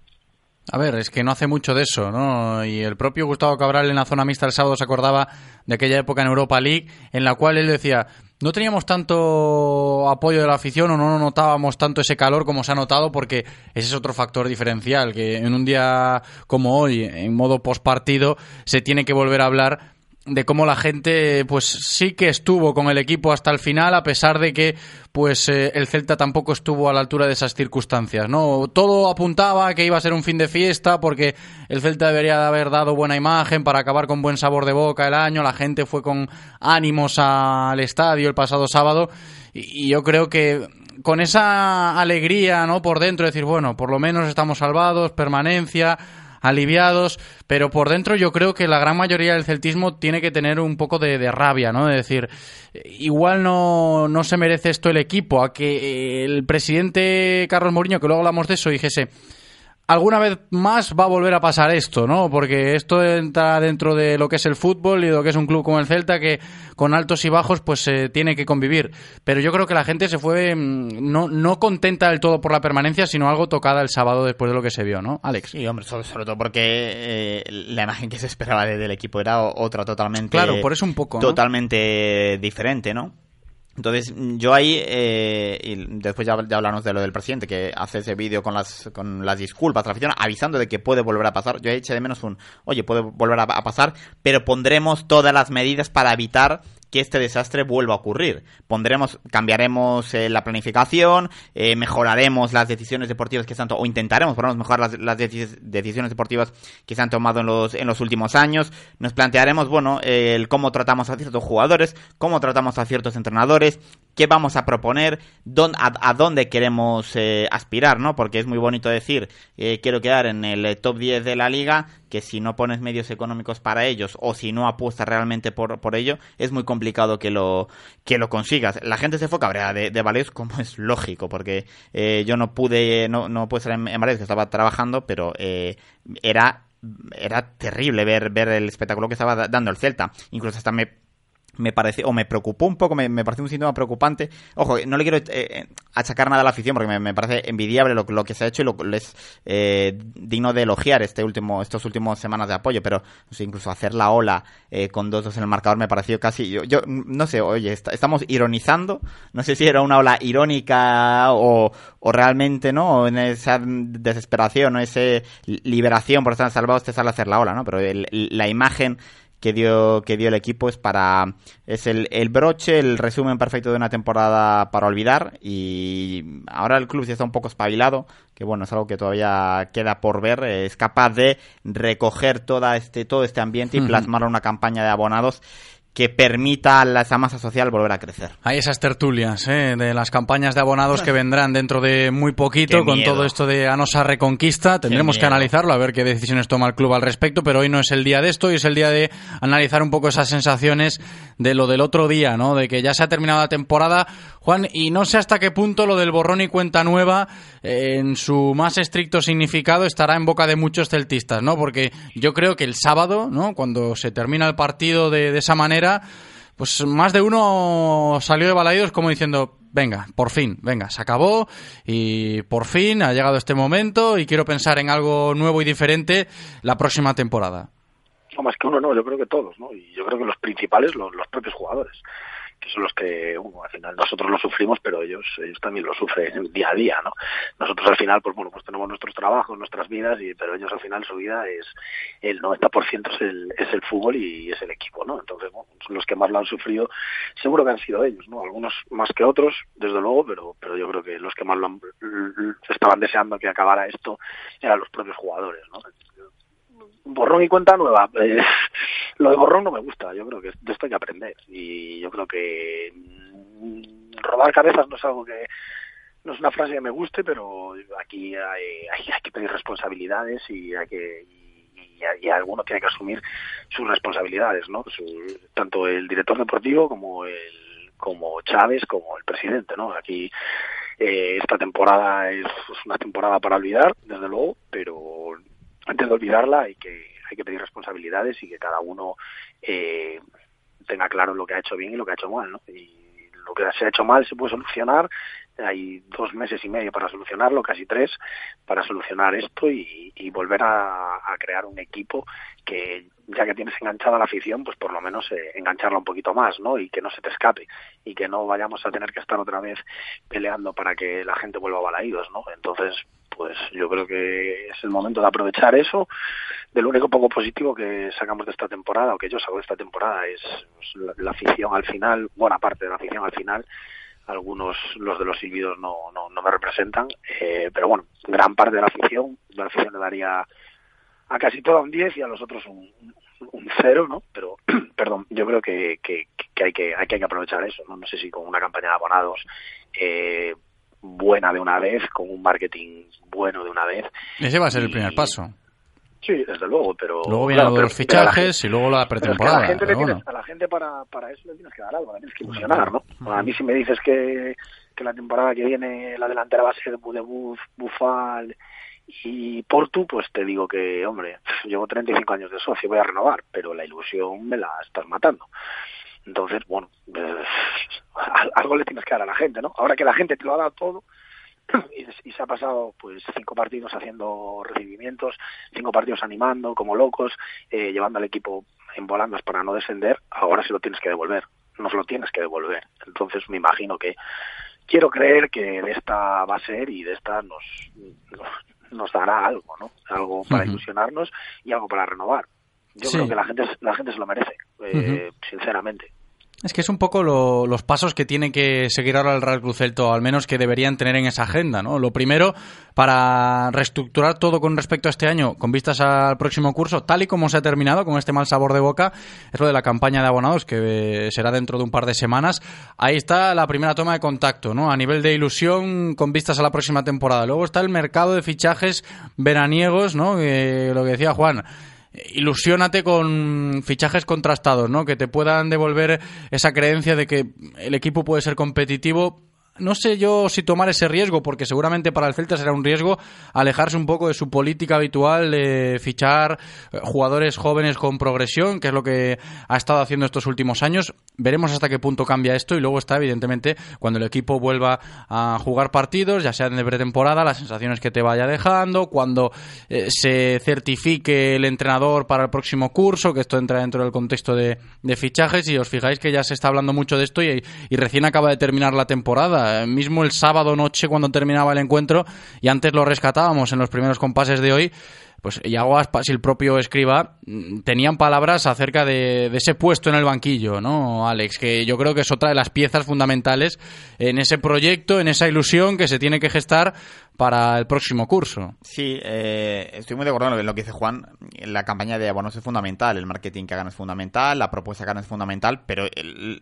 A ver, es que no hace mucho de eso, ¿no? Y el propio Gustavo Cabral en la zona mixta el sábado se acordaba de aquella época en Europa League en la cual él decía, no teníamos tanto apoyo de la afición o no notábamos tanto ese calor como se ha notado porque ese es otro factor diferencial, que en un día como hoy, en modo postpartido, se tiene que volver a hablar de cómo la gente pues sí que estuvo con el equipo hasta el final a pesar de que pues eh, el Celta tampoco estuvo a la altura de esas circunstancias no todo apuntaba que iba a ser un fin de fiesta porque el Celta debería de haber dado buena imagen para acabar con buen sabor de boca el año. La gente fue con ánimos al estadio el pasado sábado y, yo creo que con esa alegría no por dentro decir bueno por lo menos estamos salvados permanencia aliviados, pero por dentro yo creo que la gran mayoría del celtismo tiene que tener un poco de, rabia, ¿no? De decir, igual no, no se merece esto el equipo, a que el presidente Carlos Mourinho, que luego hablamos de eso, dijese, alguna vez más va a volver a pasar esto, ¿no? Porque esto entra dentro de lo que es el fútbol y de lo que es un club como el Celta que con altos y bajos pues se tiene que convivir. Pero yo creo que la gente se fue mm, no, no contenta del todo por la permanencia, sino algo tocada el sábado después de lo que se vio, ¿no? Alex. Sí, hombre, sobre, todo porque eh, la imagen que se esperaba del equipo era otra totalmente... Claro, por eso un poco, Totalmente diferente, ¿no? Entonces, yo ahí, eh, y después ya, hablamos de lo del presidente, que hace ese vídeo con las, con las disculpas a avisando de que puede volver a pasar. Yo he hecho de menos un, oye, puede volver a pasar, pero pondremos todas las medidas para evitar que este desastre vuelva a ocurrir. Pondremos, cambiaremos eh, la planificación, eh, mejoraremos las decisiones deportivas que se han tomado, o intentaremos por mejorar las, las decisiones deportivas que se han tomado en los, en los últimos años. Nos plantearemos, bueno, el cómo tratamos a ciertos jugadores, cómo tratamos a ciertos entrenadores, qué vamos a proponer, a, dónde queremos eh, aspirar, ¿no? Porque es muy bonito decir, eh, quiero quedar en el eh, top 10 de la liga, que si no pones medios económicos para ellos o si no apuestas realmente por, por ello, es muy complicado que lo, que lo consigas. La gente se fue cabrea de, de como es lógico, porque yo no pude, no, no pude estar en, en que estaba trabajando, pero era era terrible ver, ver el espectáculo que estaba dando el Celta. Incluso hasta me me parece, o me preocupó un poco, me, me pareció un síntoma preocupante. Ojo, no le quiero eh, achacar nada a la afición porque me, parece envidiable lo, lo, que se ha hecho y lo, es eh, digno de elogiar este último, estos últimos semanas de apoyo, pero incluso hacer la ola eh, con dos dos en el marcador me pareció casi, yo, yo no sé, oye, estamos ironizando, no sé si era una ola irónica o, o realmente, ¿no? En esa desesperación o esa liberación por estar salvados te sale a hacer la ola, ¿no? Pero la imagen que dio, que dio el equipo es para es el, el, broche, el resumen perfecto de una temporada para olvidar y ahora el club ya está un poco espabilado, que bueno, es algo que todavía queda por ver, es capaz de recoger toda este, todo este ambiente y plasmarlo en una campaña de abonados que permita a esa masa social volver a crecer. Hay esas tertulias ¿eh? de las campañas de abonados que vendrán dentro de muy poquito con todo esto de Anosa Reconquista. Tendremos que analizarlo, a ver qué decisiones toma el club al respecto, pero hoy no es el día de esto, y es el día de analizar un poco esas sensaciones de lo del otro día, ¿no? De que ya se ha terminado la temporada, Juan, y no sé hasta qué punto lo del borrón y cuenta nueva, eh, en su más estricto significado, estará en boca de muchos celtistas, ¿no? Porque yo creo que el sábado, ¿no? Cuando se termina el partido de esa manera, pues más de uno salió de Balaidos como diciendo, venga, por fin, venga, se acabó y por fin ha llegado este momento y quiero pensar en algo nuevo y diferente la próxima temporada. No, más que uno no, yo creo que todos, ¿no? Y yo creo que los principales, los propios jugadores que son los que al final nosotros lo sufrimos pero ellos ellos también lo sufren día a día no nosotros al final pues bueno pues tenemos nuestros trabajos nuestras vidas y pero ellos al final su vida es el 90% es el es el fútbol y es el equipo no entonces bueno, los que más lo han sufrido seguro que han sido ellos no algunos más que otros desde luego pero pero yo creo que los que más lo han, estaban deseando que acabara esto eran los propios jugadores no borrón y cuenta nueva. Eh, lo de borrón no me gusta, yo creo que de esto hay que aprender. Y yo creo que mm, robar cabezas no es algo que no es una frase que me guste, pero aquí hay, hay, que pedir responsabilidades y hay que y, alguno tiene que asumir sus responsabilidades, ¿no? tanto el director deportivo como el como Chávez como el presidente, ¿no? Aquí eh, esta temporada es una temporada para olvidar, desde luego, pero antes de olvidarla hay que, hay que pedir responsabilidades y que cada uno eh, tenga claro lo que ha hecho bien y lo que ha hecho mal, ¿no? Y lo que se ha hecho mal se puede solucionar, hay dos meses y medio para solucionarlo, casi tres, para solucionar esto y, volver a, crear un equipo que ya que tienes enganchada la afición, pues por lo menos eh, engancharla un poquito más, ¿no? Y que no se te escape y que no vayamos a tener que estar otra vez peleando para que la gente vuelva a Balaídos, ¿no? Entonces, pues yo creo que es el momento de aprovechar eso. Del único poco positivo que sacamos de esta temporada, o que yo saco de esta temporada, es pues, la, afición al final, buena parte de la afición al final, algunos los de los silbidos no, no, no me representan, eh, pero bueno, gran parte de la afición, la afición le daría a casi todo un 10 y a los otros un, un 0, ¿no? Pero, perdón, yo creo que, que, que, hay que hay que aprovechar eso, ¿no? No sé si con una campaña de abonados eh, buena de una vez, con un marketing bueno de una vez. Ese va a ser el primer paso. Sí, desde luego, pero... Luego vienen los fichajes y luego la pretemporada. a, la gente a la gente para, para eso le tienes que dar algo, le tienes que ilusionar, ¿no? A mí si me dices que, que la temporada que viene la delantera va a ser de Buf, Bufal y Portu, pues te digo que, hombre, llevo 35 años de socio, voy a renovar, pero la ilusión me la estás matando. Entonces, bueno, eh, algo le tienes que dar a la gente, ¿no? Ahora que la gente te lo ha dado todo y, se ha pasado pues cinco partidos haciendo recibimientos, cinco partidos animando como locos, eh, llevando al equipo en volandas para no descender, ahora se lo tienes que devolver, no se lo tienes que devolver. Entonces me imagino que quiero creer que de esta va a ser y de esta nos, nos dará algo, ¿no? Algo para ilusionarnos y algo para renovar. Yo creo que la gente, la gente se lo merece, eh, sinceramente. Es que es un poco los pasos que tiene que seguir ahora el Real Celto, al menos que deberían tener en esa agenda, ¿no? Lo primero, para reestructurar todo con respecto a este año, con vistas al próximo curso, tal y como se ha terminado con este mal sabor de boca, es lo de la campaña de abonados, que será dentro de un par de semanas. Ahí está la primera toma de contacto, ¿no? A nivel de ilusión, con vistas a la próxima temporada. Luego está el mercado de fichajes veraniegos, ¿no? lo que decía Juan ilusiónate con fichajes contrastados, ¿no? Que te puedan devolver esa creencia de que el equipo puede ser competitivo no sé yo si tomar ese riesgo, porque seguramente para el Celta será un riesgo alejarse un poco de su política habitual de fichar eh, jugadores jóvenes con progresión, que es lo que ha estado haciendo estos últimos años. Veremos hasta qué punto cambia esto y luego está, evidentemente, cuando el equipo vuelva a jugar partidos, ya sea de pretemporada, las sensaciones que te vaya dejando, cuando eh, se certifique el entrenador para el próximo curso, que esto entra dentro del contexto de, fichajes, y os fijáis que ya se está hablando mucho de esto y recién acaba de terminar la temporada mismo el sábado noche cuando terminaba el encuentro, y antes lo rescatábamos en los primeros compases de hoy, pues Iago Aspas y el propio escriba mm, tenían palabras acerca de, ese puesto en el banquillo, ¿no, Alex? Que yo creo que es otra de las piezas fundamentales en ese proyecto, en esa ilusión que se tiene que gestar para el próximo curso. Sí, eh, estoy muy de acuerdo con lo que dice Juan. La campaña de abonos es fundamental, el marketing que hagan es fundamental, la propuesta que hagan es fundamental, pero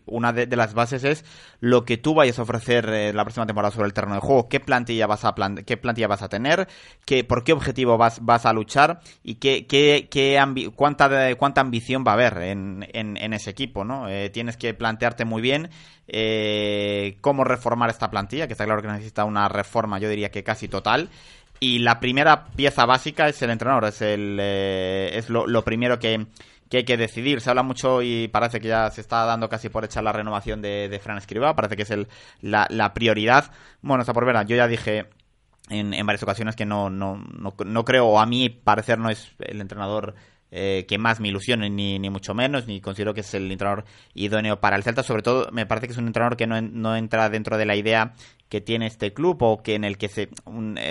una de, las bases es lo que tú vayas a ofrecer eh, la próxima temporada sobre el terreno de juego. ¿Qué plantilla vas a, qué plantilla vas a tener? ¿Qué, ¿Por qué objetivo vas, vas a luchar? ¿Y qué, qué, qué cuánta, cuánta ambición va a haber en, en, ese equipo? ¿no? Eh, tienes que plantearte muy bien eh, cómo reformar esta plantilla, que está claro que necesita una reforma, yo diría que casi total. Y la primera pieza básica es el entrenador, es, el, eh, lo, primero que, hay que decidir. Se habla mucho y parece que ya se está dando casi por echar la renovación de, Fran Escriba, parece que es el, la, prioridad. Bueno, está por ver, yo ya dije en, en varias ocasiones que no, no, no, no creo, o a mí parecer no es el entrenador eh, que más me ilusione, ni, ni mucho menos, ni considero que es el entrenador idóneo para el Celta. Sobre todo, me parece que es un entrenador que no, no entra dentro de la idea que tiene este club o que en el que se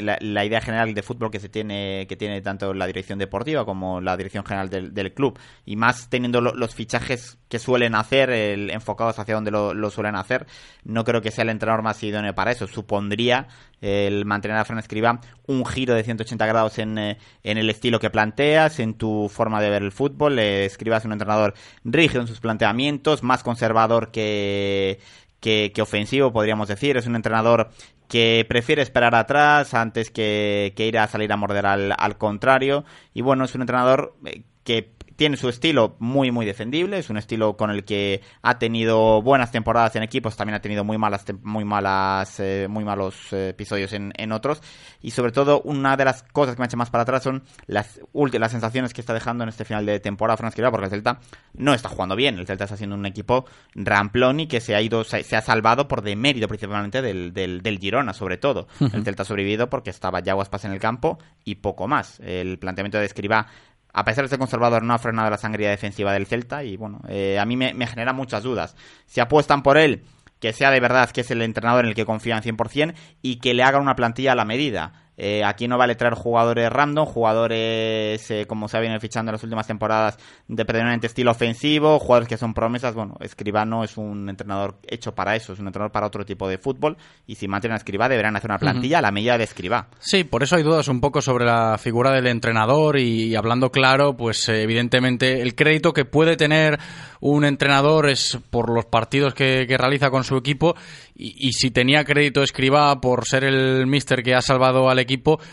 la, idea general de fútbol que se tiene que tiene tanto la dirección deportiva como la dirección general del, club. Y más teniendo los fichajes que suelen hacer enfocados hacia donde lo, suelen hacer no creo que sea el entrenador más idóneo para eso. Supondría el mantener a Fran Escriba un giro de 180 grados en, eh, en el estilo que planteas en tu forma de ver el fútbol. Escriba es un entrenador rígido en sus planteamientos más conservador que que, ofensivo, podríamos decir. Es un entrenador que prefiere esperar atrás antes que, ir a salir a morder al, al contrario. Y bueno, es un entrenador eh, que tiene su estilo muy, muy defendible. Es un estilo con el que ha tenido buenas temporadas en equipos, también ha tenido muy malas, muy malas, eh, muy malos eh, episodios en, en, otros. Y sobre todo, una de las cosas que me echa más para atrás son las, las sensaciones que está dejando en este final de temporada Franz porque el Celta no está jugando bien. El Celta está siendo un equipo ramplón y que se ha ido, se, ha salvado por demérito principalmente del, del, del Girona, sobre todo. El Celta ha sobrevivido porque estaba Yaguaspas en el campo y poco más. El planteamiento de Escriba a pesar de ser conservador, no ha frenado la sangría defensiva del Celta y bueno, eh, a mí me, genera muchas dudas. Si apuestan por él, que sea de verdad que es el entrenador en el que confían 100% y que le hagan una plantilla a la medida. Eh, aquí no vale traer jugadores random, jugadores eh, como se ha venido fichando en las últimas temporadas de predominante estilo ofensivo, jugadores que son promesas. Bueno, Escribano es un entrenador hecho para eso, es un entrenador para otro tipo de fútbol. Y si mantienen a Escribá, deberán hacer una plantilla a la medida de Escribá. Sí, por eso hay dudas un poco sobre la figura del entrenador y hablando claro, pues eh, evidentemente el crédito que puede tener un entrenador es por los partidos que, realiza con su equipo y, si tenía crédito Escribá por ser el mister que ha salvado al equipo,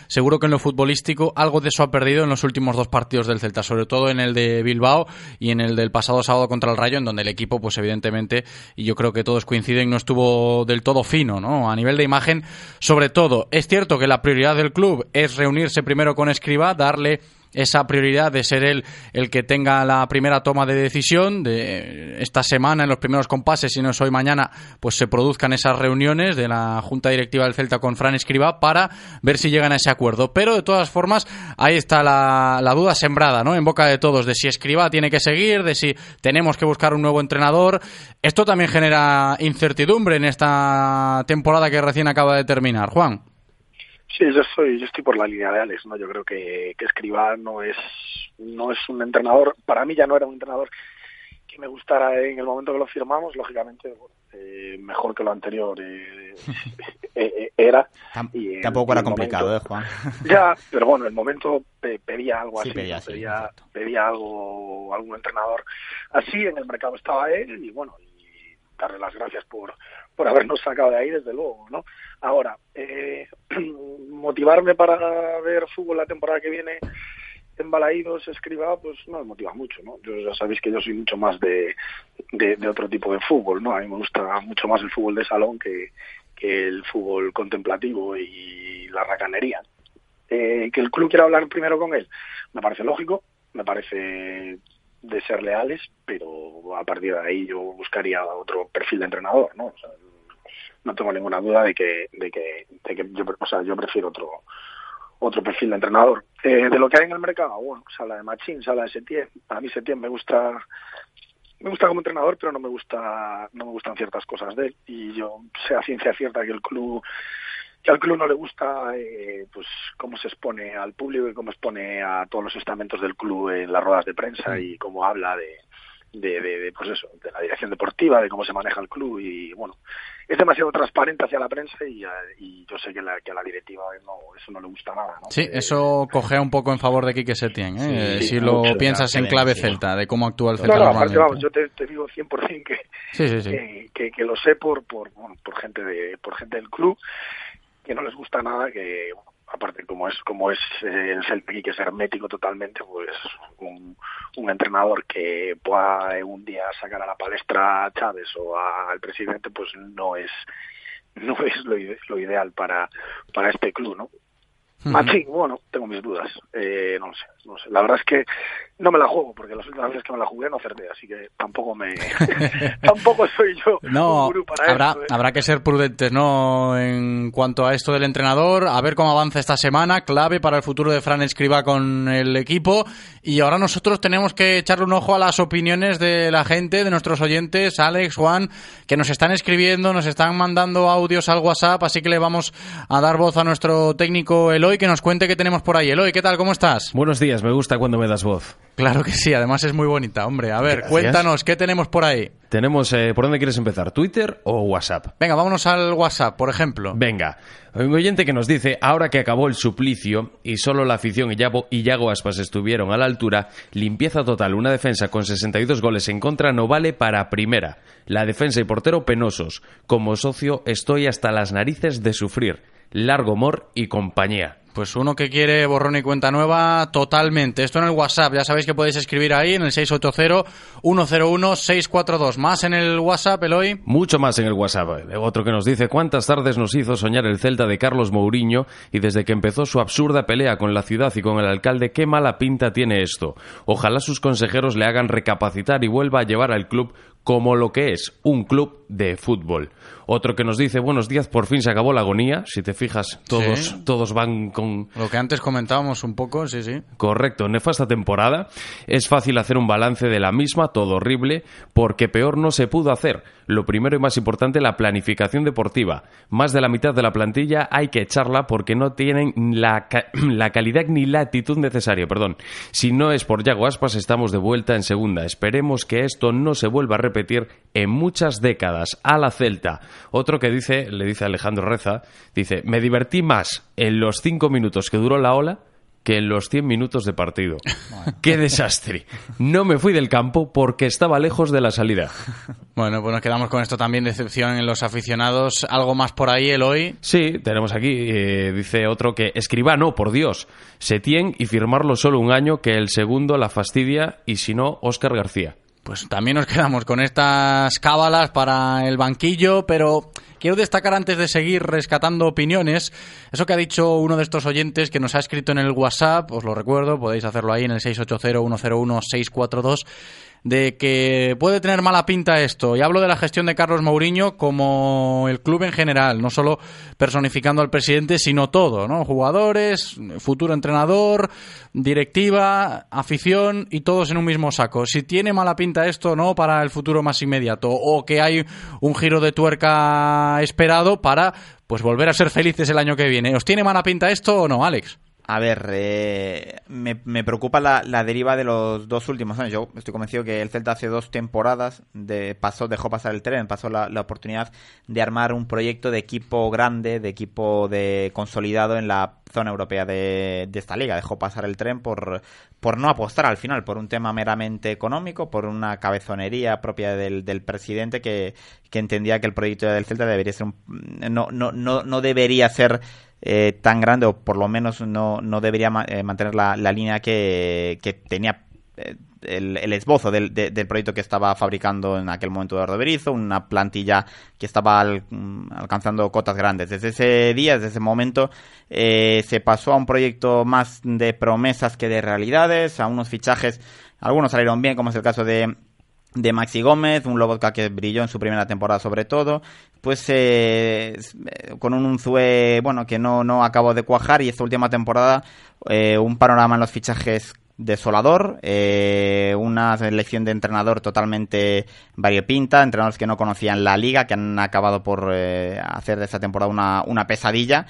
seguro que en lo futbolístico algo de eso ha perdido en los últimos dos partidos del Celta, sobre todo en el de Bilbao y en el del pasado sábado contra el Rayo, en donde el equipo, pues evidentemente, y yo creo que todos coinciden, no estuvo del todo fino, ¿no? A nivel de imagen, sobre todo, es cierto que la prioridad del club es reunirse primero con Escribá, darle esa prioridad de ser él el que tenga la primera toma de decisión de esta semana en los primeros compases, si no es hoy mañana, pues se produzcan esas reuniones de la Junta Directiva del Celta con Fran Escriba para ver si llegan a ese acuerdo. Pero de todas formas, ahí está la, la duda sembrada, ¿no? En boca de todos, de si Escriba tiene que seguir, de si tenemos que buscar un nuevo entrenador. Esto también genera incertidumbre en esta temporada que recién acaba de terminar. Juan. Sí, yo estoy, yo estoy por la línea de Alex, ¿no? Yo creo que, que Escribá no es, no es un entrenador, para mí ya no era un entrenador que me gustara en el momento que lo firmamos, lógicamente, eh, mejor que lo anterior eh, eh, era. y tampoco era complicado, ¿eh, Juan? Ya, pero bueno, el momento pedía algo así, pedía, pedía, pedía, algo, algún entrenador así, en el mercado estaba él, y bueno, y darle las gracias por, por habernos sacado de ahí, desde luego, ¿no? Ahora, eh, motivarme para ver fútbol la temporada que viene en Balaídos, escriba, pues no me motiva mucho, ¿no? Yo, ya sabéis que yo soy mucho más de, de, otro tipo de fútbol, ¿no? A mí me gusta mucho más el fútbol de salón que, que el fútbol contemplativo y la racanería. Eh, que el club quiera hablar primero con él, me parece lógico, me parece de ser leales, pero a partir de ahí yo buscaría otro perfil de entrenador, ¿no? No tengo ninguna duda de que, de que, de que yo, o sea, yo prefiero otro otro perfil de entrenador. Eh, de lo que hay en el mercado, bueno, sala de Machín, sala de Setién. A mí Setién me gusta me gusta como entrenador, pero no me gusta no me gustan ciertas cosas de él y yo sé a ciencia cierta que el club que al club no le gusta eh, pues cómo se expone al público y cómo expone a todos los estamentos del club en las ruedas de prensa y cómo habla de, de, de, pues eso, de la dirección deportiva, de cómo se maneja el club y bueno, es demasiado transparente hacia la prensa y, y yo sé que, la, que a la directiva no, eso no le gusta nada. ¿no? Sí, eso cogea un poco en favor de Quique Setién, ¿eh? si lo piensas en clave celta, de cómo actúa el Celta. No, no, aparte, vamos, yo te, te digo 100% que, que, que, que, lo sé por, por, bueno, por, gente de, por gente del club que no les gusta nada que aparte como es como es eh, el Celta que es hermético totalmente pues un, un, entrenador que pueda un día sacar a la palestra a Chávez o al presidente pues no es no es lo, lo ideal para para este club no Machín, bueno, tengo mis dudas. Eh, no sé, no sé. La verdad es que no me la juego, porque las últimas veces que me la jugué no acerté, así que tampoco me. tampoco soy yo no, un para habrá, ¿eh? habrá que ser prudentes, ¿no? En cuanto a esto del entrenador, a ver cómo avanza esta semana, clave para el futuro de Fran Escriba con el equipo. Y ahora nosotros tenemos que echarle un ojo a las opiniones de la gente, de nuestros oyentes, Alex, Juan, que nos están escribiendo, nos están mandando audios al WhatsApp, así que le vamos a dar voz a nuestro técnico Eloy que nos cuente qué tenemos por ahí. Eloy, ¿qué tal? ¿Cómo estás? Buenos días, me gusta cuando me das voz. Claro que sí, además es muy bonita, hombre. A ver, cuéntanos, ¿qué tenemos por ahí? Tenemos, eh, ¿por dónde quieres empezar? ¿Twitter o WhatsApp? Venga, vámonos al WhatsApp, por ejemplo. Venga, un oyente que nos dice, ahora que acabó el suplicio y solo la afición y Yago, y Yago Aspas estuvieron a la altura, limpieza total, una defensa con 62 goles en contra no vale para primera. La defensa y portero penosos. Como socio estoy hasta las narices de sufrir. Largo Mor y compañía. Pues uno que quiere borrón y cuenta nueva, totalmente. Esto en el WhatsApp, ya sabéis que podéis escribir ahí en el 680-101-642. Más en el WhatsApp, Eloy. Mucho más en el WhatsApp. Otro que nos dice cuántas tardes nos hizo soñar el Celta de Carlos Mourinho y desde que empezó su absurda pelea con la ciudad y con el alcalde, qué mala pinta tiene esto. Ojalá sus consejeros le hagan recapacitar y vuelva a llevar al club como lo que es un club de fútbol. Otro que nos dice, buenos días, por fin se acabó la agonía. Si te fijas, todos, Sí. todos van con... Lo que antes comentábamos un poco, sí, sí. Correcto, nefasta temporada. Es fácil hacer un balance de la misma, todo horrible, porque peor no se pudo hacer. Lo primero y más importante, la planificación deportiva. Más de la mitad de la plantilla hay que echarla porque no tienen la, la calidad ni la actitud necesaria. Perdón. Si no es por Yago Aspas, estamos de vuelta en segunda. Esperemos que esto no se vuelva a repetir en muchas décadas. A la Celta. Otro que dice, le dice Alejandro Reza, dice, me divertí más en los cinco minutos que duró la ola que en los 100 minutos de partido. ¡Qué desastre! No me fui del campo porque estaba lejos de la salida. Bueno, pues nos quedamos con esto también, decepción en los aficionados. ¿Algo más por ahí, Eloy? Sí, tenemos aquí, eh, dice otro que escribano, por Dios, Setién y firmarlo solo un año que el segundo la fastidia y si no, Óscar García. Pues también nos quedamos con estas cábalas para el banquillo, pero quiero destacar antes de seguir rescatando opiniones, eso que ha dicho uno de estos oyentes que nos ha escrito en el WhatsApp, os lo recuerdo, podéis hacerlo ahí en el 680-101-642, de que puede tener mala pinta esto. Y hablo de la gestión de Carlos Mourinho como el club en general, no solo personificando al presidente, sino todo, ¿no? Jugadores, futuro entrenador, directiva, afición y todos en un mismo saco. Si tiene mala pinta esto, ¿no? Para el futuro más inmediato o que hay un giro de tuerca esperado para pues volver a ser felices el año que viene. ¿Os tiene mala pinta esto o no, Alex? A ver, eh, me, me preocupa la, la deriva de los dos últimos años. Yo estoy convencido que el Celta hace dos temporadas de, pasó, dejó pasar el tren, pasó la, la oportunidad de armar un proyecto de equipo grande, de equipo de consolidado en la zona europea de, de esta liga. Dejó pasar el tren por, por no apostar al final, por un tema meramente económico, por una cabezonería propia del, del presidente que, que entendía que el proyecto del Celta debería ser un, no, no, no, no debería ser eh, tan grande o por lo menos no, no debería ma- eh, mantener la, la línea que, que tenía eh, el, el esbozo del, de- del proyecto que estaba fabricando en aquel momento Eduardo Berizzo, una plantilla que estaba mm, alcanzando cotas grandes. Desde ese día, desde ese momento, eh, se pasó a un proyecto más de promesas que de realidades, a unos fichajes, algunos salieron bien, como es el caso de de Maxi Gómez, un Lobotka que brilló en su primera temporada sobre todo, pues eh, con un Unzue, bueno, que no, no acabó de cuajar y esta última temporada eh, un panorama en los fichajes desolador, eh, una selección de entrenador totalmente variopinta, entrenadores que no conocían la liga, que han acabado por eh, hacer de esta temporada una, una pesadilla.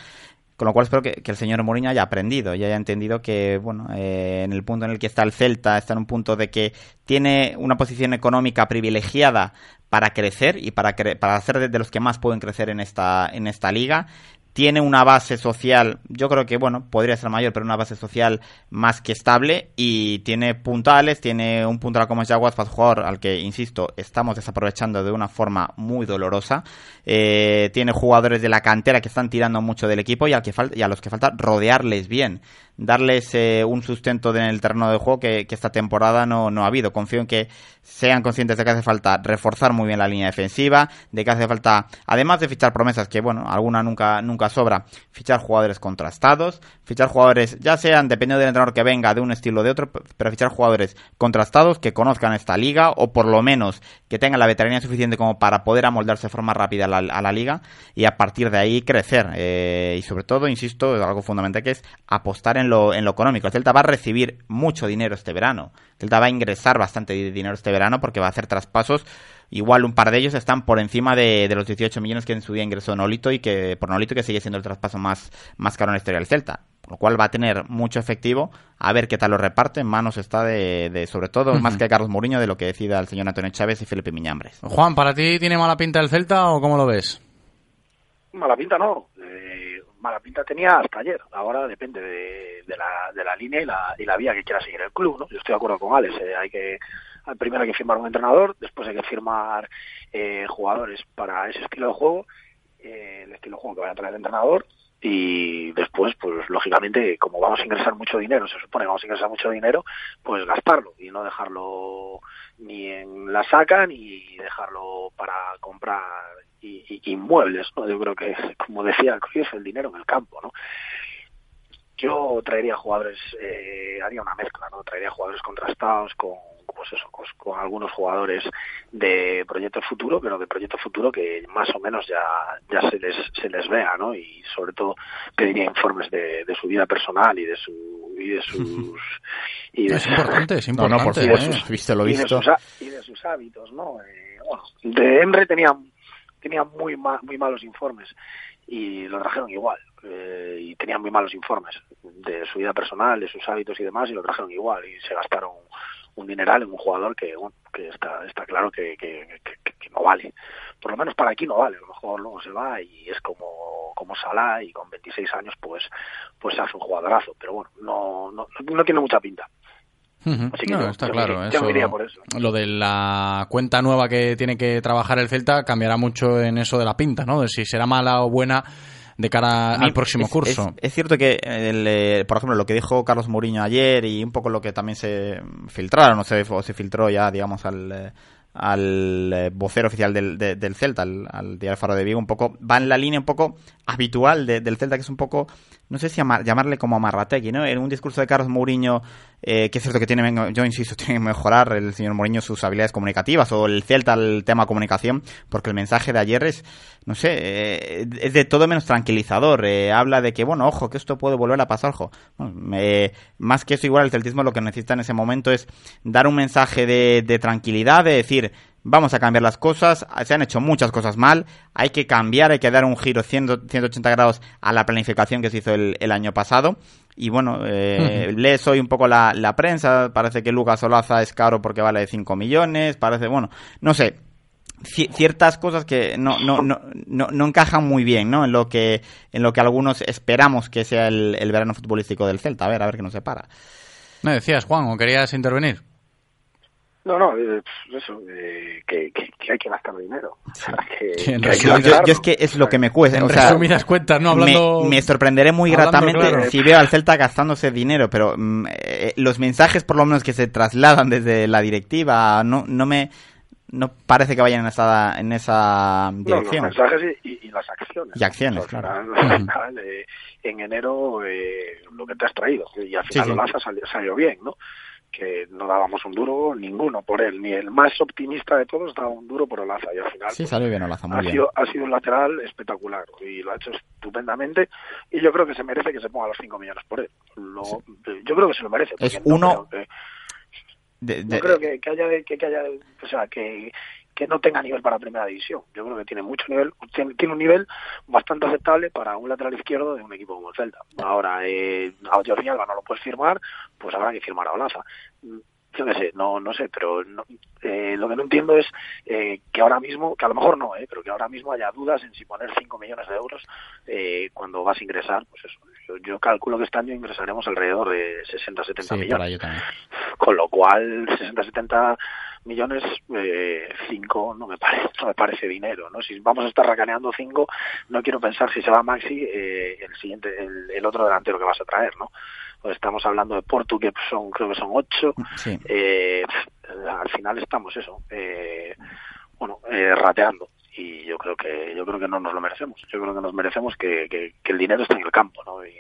Con lo cual espero que, el señor Mourinho haya aprendido y haya entendido que, bueno, eh, en el punto en el que está el Celta, está en un punto de que tiene una posición económica privilegiada para crecer y para, cre- para ser de, de los que más pueden crecer en esta, en esta liga. Tiene una base social, yo creo que, bueno, podría ser mayor, pero una base social más que estable y tiene puntales, tiene un puntal como es Jaguars, para jugador al que, insisto, estamos desaprovechando de una forma muy dolorosa. Eh, tiene jugadores de la cantera que están tirando mucho del equipo y, al que y a los que falta rodearles bien, darles eh, un sustento en el terreno de juego que, esta temporada no, no ha habido. Confío en que sean conscientes de que hace falta reforzar muy bien la línea defensiva, de que hace falta, además de fichar promesas, que bueno, alguna nunca, nunca sobra, fichar jugadores contrastados, fichar jugadores, ya sean, dependiendo del entrenador que venga, de un estilo o de otro, pero fichar jugadores contrastados que conozcan esta liga o por lo menos que tengan la veteranía suficiente como para poder amoldarse de forma rápida a la, a la liga y a partir de ahí crecer. Eh, y sobre todo, insisto, algo fundamental que es apostar en lo, en lo económico. El Celta va a recibir mucho dinero este verano. El Celta va a ingresar bastante di- dinero este verano porque va a hacer traspasos. Igual un par de ellos están por encima de, de los 18 millones que en su día ingresó Nolito y que por Nolito que sigue siendo el traspaso más, más caro en la historia del Celta. Por lo cual va a tener mucho efectivo. A ver qué tal lo reparte. En manos está de, de sobre todo, más que Carlos Mourinho, de lo que decida el señor Antonio Chávez y Felipe Miñambres. Juan, ¿para ti tiene mala pinta el Celta o cómo lo ves? Mala pinta no. Eh, mala pinta tenía hasta ayer. Ahora depende de, la, de la línea y la, y la vía que quiera seguir el club. ¿no? Yo estoy de acuerdo con Alex. eh, hay que primero hay que firmar un entrenador, después hay que firmar eh, jugadores para ese estilo de juego, eh, el estilo de juego que vaya a traer el entrenador y después, pues lógicamente, como vamos a ingresar mucho dinero, se supone que vamos a ingresar mucho dinero, pues gastarlo y no dejarlo ni en la saca ni dejarlo para comprar i- i- inmuebles, ¿no? Yo creo que, como decía Cruyff, el dinero en el campo, ¿no? Yo traería jugadores, eh, haría una mezcla, ¿no? Traería jugadores contrastados con pues eso, con, con algunos jugadores de proyecto futuro, pero de proyecto futuro que más o menos ya, ya se les, se les vea, ¿no? Y sobre todo pediría informes de, de su vida personal y de su, y de sus, y de Es sus- importante, es importante. no, por ¿eh? visto lo y de visto. sus, ha- y de sus hábitos, ¿no? Eh, bueno, de Emre tenía, tenía muy, ma- muy malos informes y lo trajeron igual. eh, y tenían muy malos informes de su vida personal, de sus hábitos y demás, y lo trajeron igual. Y se gastaron un dineral en un jugador que, está, está claro que no vale. Por lo menos para aquí no vale. A lo mejor luego se va y es como, como Salah y con 26 años pues, pues hace un jugadorazo. Pero bueno, no, no, no tiene mucha pinta. Ujú. Así que No, yo- está yo claro. me- yo eso- me iría por eso. Lo de la cuenta nueva que tiene que trabajar el Celta cambiará mucho en eso de la pinta, ¿no? De si será mala o buena de cara al próximo es- curso. Es, es cierto que, el, eh, por ejemplo, lo que dijo Carlos Mourinho ayer y un poco lo que también se filtraron, o se, o se filtró ya, digamos, al, eh, al eh, vocero oficial del, de- del Celta, al, al diario Faro de Vigo, un poco, va en la línea un poco habitual de- del Celta, que es un poco, no sé si amar- llamarle como amarrategui, ¿no? En un discurso de Carlos Mourinho, eh, que es cierto que tiene, yo insisto, tiene que mejorar el señor Mourinho sus habilidades comunicativas, o el Celta el tema comunicación, porque el mensaje de ayer es, no sé, eh, es de todo menos tranquilizador. eh, habla de que, bueno, ojo, que esto puede volver a pasar, ojo. Bueno, más que eso, igual el celtismo lo que necesita en ese momento es dar un mensaje de, de tranquilidad, de decir, vamos a cambiar las cosas, se han hecho muchas cosas mal, hay que cambiar, hay que dar un giro 100 180 grados a la planificación que se hizo el, el año pasado. Y bueno, eh, Ujú. lees hoy un poco la, la prensa, parece que Lucas Olaza es caro porque vale 5 millones, parece, bueno, no sé, ci- ciertas cosas que no, no, no, no, no encajan muy bien, ¿no? En lo que, en lo que algunos esperamos que sea el, el verano futbolístico del Celta. A ver, a ver qué nos separa. ¿Me decías, Juan, o querías intervenir? No, no, eh, eso, eh, que, que, que hay que gastar dinero. O sea, que- Sí, en que Yo, yo- es que es lo que me cuesta. En o sea, resumidas cuentas, no hablando. me, me sorprenderé muy hablando gratamente claro. si veo al Celta gastándose dinero, pero mm, eh, los mensajes por lo menos que se trasladan desde la directiva no, no me no parece que vayan en esa en esa No, los dirección. mensajes y, y- y las acciones. Y acciones, claro. final, eh, en enero eh, lo que te has traído. Y al final Sí, sí. Olaza salió, salió bien, ¿no? Que no dábamos un duro ninguno por él. Ni el más optimista de todos daba un duro por Olaza. Y al final Sí, pues, salió bien Olaza, muy ha, bien. sido, ha sido un lateral espectacular. Y lo ha hecho estupendamente. Y yo creo que se merece que se ponga los 5 millones por él. Lo- Yo creo que se lo merece. Es no uno creo que- de- no de- creo que, que haya que, que haya o sea que que no tenga nivel para primera división. Yo creo que tiene mucho nivel tiene, un nivel bastante aceptable para un lateral izquierdo de un equipo como el Celta. Ahora eh, a Jordi Alba no lo puedes firmar pues habrá que firmar a Olaza. Mm, yo qué sé no no sé pero no- eh, lo que no entiendo es eh, que ahora mismo que a lo mejor no eh, pero que ahora mismo haya dudas en si poner 5 millones de euros eh, cuando vas a ingresar pues eso yo, yo calculo que este año ingresaremos alrededor de 60 70 sí, millones con lo cual 60-70 millones, 5 no me parece no me parece dinero, ¿no? Si vamos a estar racaneando 5, no quiero pensar si se va Maxi, eh, el siguiente, el, el otro delantero que vas a traer, ¿no? Pues estamos hablando de Portu, que son, creo que son 8, Sí. eh, al final estamos eso, eh, bueno, eh, rateando y yo creo que yo creo que no nos lo merecemos, yo creo que nos merecemos que, que, el dinero esté en el campo, ¿no? Y,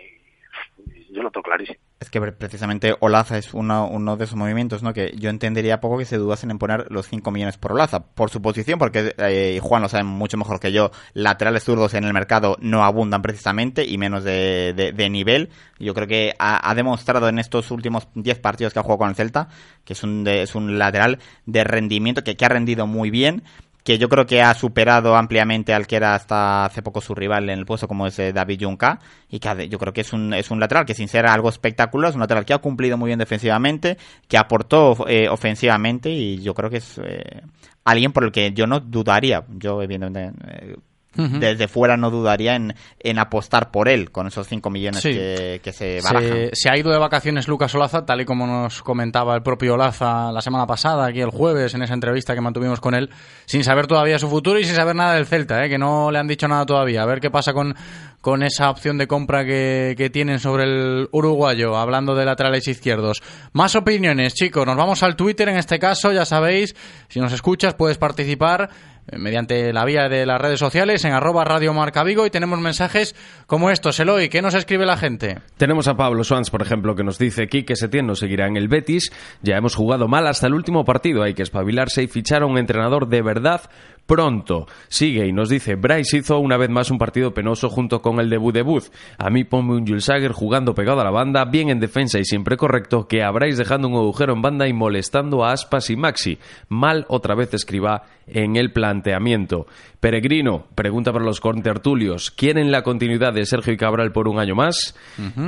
yo lo tengo clarísimo. Es que pre- precisamente Olaza es uno, uno de esos movimientos, ¿no? Que yo entendería poco que se dudasen en poner los 5 millones por Olaza. Por su posición, porque eh, Juan lo sabe mucho mejor que yo, laterales zurdos en el mercado no abundan precisamente, y menos de, de- de nivel. Yo creo que ha, ha demostrado en estos últimos 10 partidos que ha jugado con el Celta, que es un, de- es un lateral de rendimiento que, que ha rendido muy bien que yo creo que ha superado ampliamente al que era hasta hace poco su rival en el puesto como es eh, David Junca y que yo creo que es un, es un lateral que sin ser algo espectacular es un lateral que ha cumplido muy bien defensivamente que aportó eh, ofensivamente y yo creo que es eh, alguien por el que yo no dudaría. Yo evidentemente desde fuera no dudaría en, en apostar por él con esos 5 millones Sí. que, que se barajan Se, se ha ido de vacaciones Lucas Olaza, tal y como nos comentaba el propio Olaza la semana pasada, aquí el jueves, en esa entrevista que mantuvimos con él, sin saber todavía su futuro y sin saber nada del Celta, ¿eh? que no le han dicho nada todavía. A ver qué pasa con, con esa opción de compra que, que tienen sobre el uruguayo, hablando de laterales izquierdos. Más opiniones, chicos. Nos vamos al Twitter en este caso, ya sabéis. Si nos escuchas, puedes participar mediante la vía de las redes sociales en arroba Radio Marca Vigo y tenemos mensajes como estos. Eloy, ¿qué nos escribe la gente? Tenemos a Pablo Swans, por ejemplo, que nos dice Quique Setién no seguirá en el Betis. Ya hemos jugado mal hasta el último partido. Hay que espabilarse y fichar a un entrenador de verdad pronto. Sigue y nos dice, Bryce hizo una vez más un partido penoso junto con el debut de Booth. A mí ponme un Jules Sager jugando pegado a la banda, bien en defensa y siempre correcto, que Bryce dejando un agujero en banda y molestando a Aspas y Maxi. Mal otra vez escriba en el planteamiento. Peregrino, pregunta para los contertulios, ¿quieren la continuidad de Sergio y Cabral por un año más?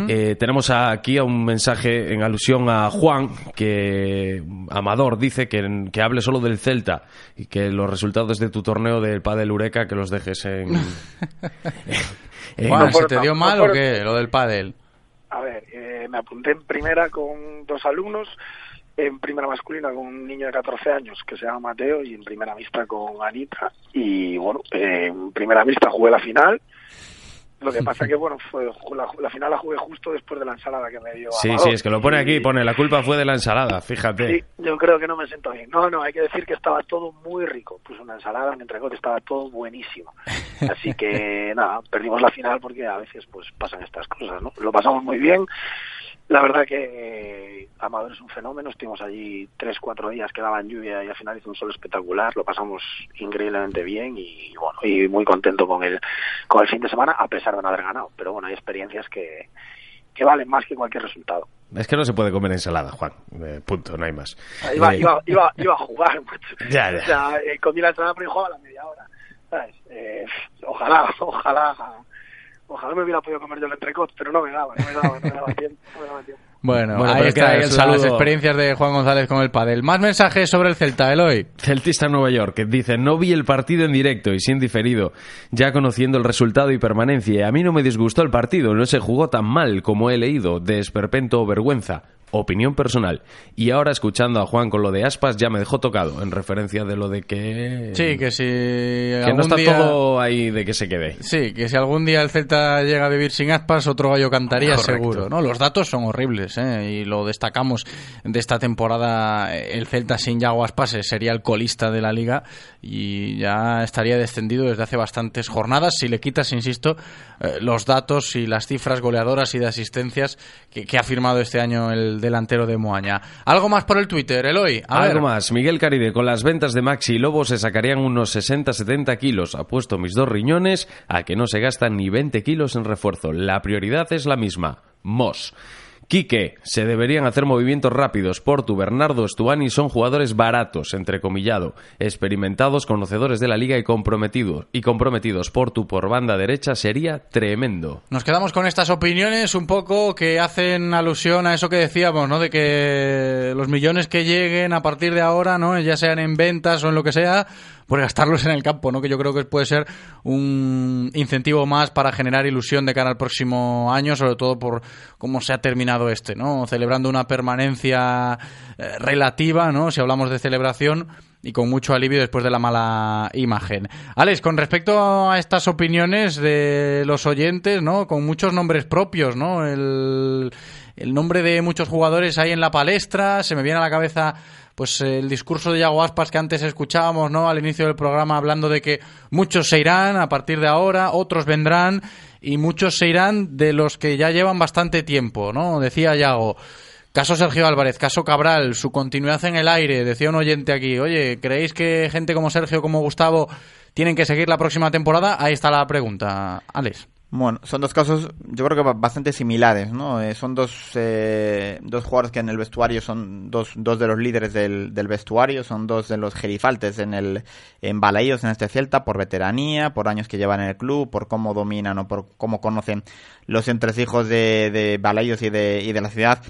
Eh, tenemos aquí a un mensaje en alusión a Juan, que Amador dice que, que hable solo del Celta y que los resultados de tu torneo del Padel Ureca que los dejes en... ¿se te dio mal o qué, lo del pádel? A ver, eh, me apunté en primera con dos alumnos, en primera masculina con un niño de 14 años que se llama Mateo y en primera mixta con Anita. Y bueno, eh, en primera mixta jugué la final. Lo que pasa que, bueno, fue, la, la final la jugué justo después de la ensalada que me dio Sí, Amador. sí, es que lo pone aquí, pone la culpa fue de la ensalada, fíjate. Sí, yo creo que no me siento bien. No, no, hay que decir que estaba todo muy rico. Puse una ensalada, un entrecote, estaba todo buenísimo. Así que nada, perdimos la final porque a veces pues pasan estas cosas, ¿no? Lo pasamos muy bien. La verdad que Amador es un fenómeno. Estuvimos allí tres, cuatro días que daban lluvia y al final hizo un sol espectacular. Lo pasamos increíblemente bien y bueno, y muy contento con el, con el fin de semana a pesar de no haber ganado. Pero bueno, hay experiencias que, que valen más que cualquier resultado. Es que no se puede comer ensalada, Juan. Eh, punto, no hay más. Iba, Eh, iba, iba, iba a jugar, macho. Ya, ya. O sea, eh, comí la ensalada pero jugaba a la media hora. ¿sabes? Ojalá, ojalá, ojalá me hubiera podido comer yo el entrecot, pero no me daba, no me daba, no me daba tiempo. No me daba tiempo. Bueno, Bueno, ahí está el las saludo. experiencias de Juan González con el pádel. Más mensajes sobre el Celta, Eloy. Celtista Nueva York, que dice, no vi el partido en directo y sin diferido, ya conociendo el resultado y permanencia. A mí no me disgustó el partido, no se jugó tan mal como he leído, de esperpento o vergüenza. Opinión personal. Y ahora escuchando a Juan con lo de Aspas ya me dejó tocado, en referencia de lo de que... Sí, que si Que no está día- todo ahí de que se quede. Sí, que si algún día el Celta llega a vivir sin Aspas, otro gallo cantaría Correcto. seguro. ¿no? Los datos son horribles, ¿eh? y lo destacamos de esta temporada. El Celta sin Yago Aspas sería el colista de la liga y ya estaría descendido desde hace bastantes jornadas. Si le quitas, insisto, eh, los datos y las cifras goleadoras y de asistencias que, que ha firmado este año el delantero de Moaña. Algo más por el Twitter, Eloy. A Algo ver. más. Miguel Caride, con las ventas de Maxi y Lobo se sacarían unos 60-70 kilos. Apuesto mis dos riñones a que no se gastan ni 20 kilos en refuerzo. La prioridad es la misma. Mos. Quique, se deberían hacer movimientos rápidos. Portu, Bernardo, Stuani son jugadores baratos, entrecomillado, experimentados, conocedores de la liga y comprometidos. Y comprometidos. Portu por banda derecha sería tremendo. Nos quedamos con estas opiniones un poco que hacen alusión a eso que decíamos, ¿no? De que los millones que lleguen a partir de ahora, ¿no? Ya sean en ventas o en lo que sea, pues gastarlos en el campo, ¿no? Que yo creo que puede ser un incentivo más para generar ilusión de cara al próximo año, sobre todo por cómo se ha terminado este, ¿no? Celebrando una permanencia eh, relativa, ¿no? Si hablamos de celebración y con mucho alivio después de la mala imagen. Alex, con respecto a estas opiniones de los oyentes, ¿no? Con muchos nombres propios, ¿no? El, el nombre de muchos jugadores ahí en la palestra, se me viene a la cabeza pues el discurso de Yago Aspas que antes escuchábamos, ¿no? Al inicio del programa hablando de que muchos se irán a partir de ahora, otros vendrán y muchos se irán de los que ya llevan bastante tiempo, ¿no? Decía Yago. Caso Sergio Álvarez, caso Cabral, su continuidad en el aire. Decía un oyente aquí, oye, ¿creéis que gente como Sergio, como Gustavo, tienen que seguir la próxima temporada? Ahí está la pregunta, Alex. Bueno, son dos casos, yo creo que ba- bastante similares, ¿no? Eh, son dos, eh, dos jugadores que en el vestuario son dos, dos de los líderes del, del vestuario, son dos de los gerifaltes en el en Balaídos en este Celta por veteranía, por años que llevan en el club, por cómo dominan o por cómo conocen los entresijos de, de Balaídos y de, y de la ciudad.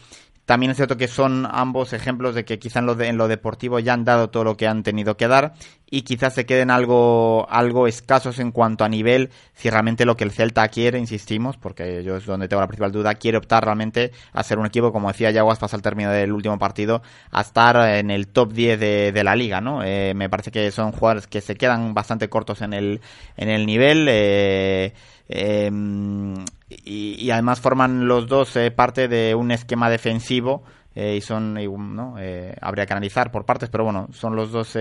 También es cierto que son ambos ejemplos de que quizá en lo, de- en lo deportivo ya han dado todo lo que han tenido que dar y quizás se queden algo, algo escasos en cuanto a nivel, si realmente lo que el Celta quiere, insistimos, porque yo es donde tengo la principal duda, quiere optar realmente a ser un equipo, como decía Yaguas Aspas al término del último partido, a estar en el top 10 de, de la liga, ¿no? Eh, me parece que son jugadores que se quedan bastante cortos en el, en el nivel, eh, eh, y, además forman los dos eh, parte de un esquema defensivo y son, ¿no? habría que analizar por partes, pero bueno, son los dos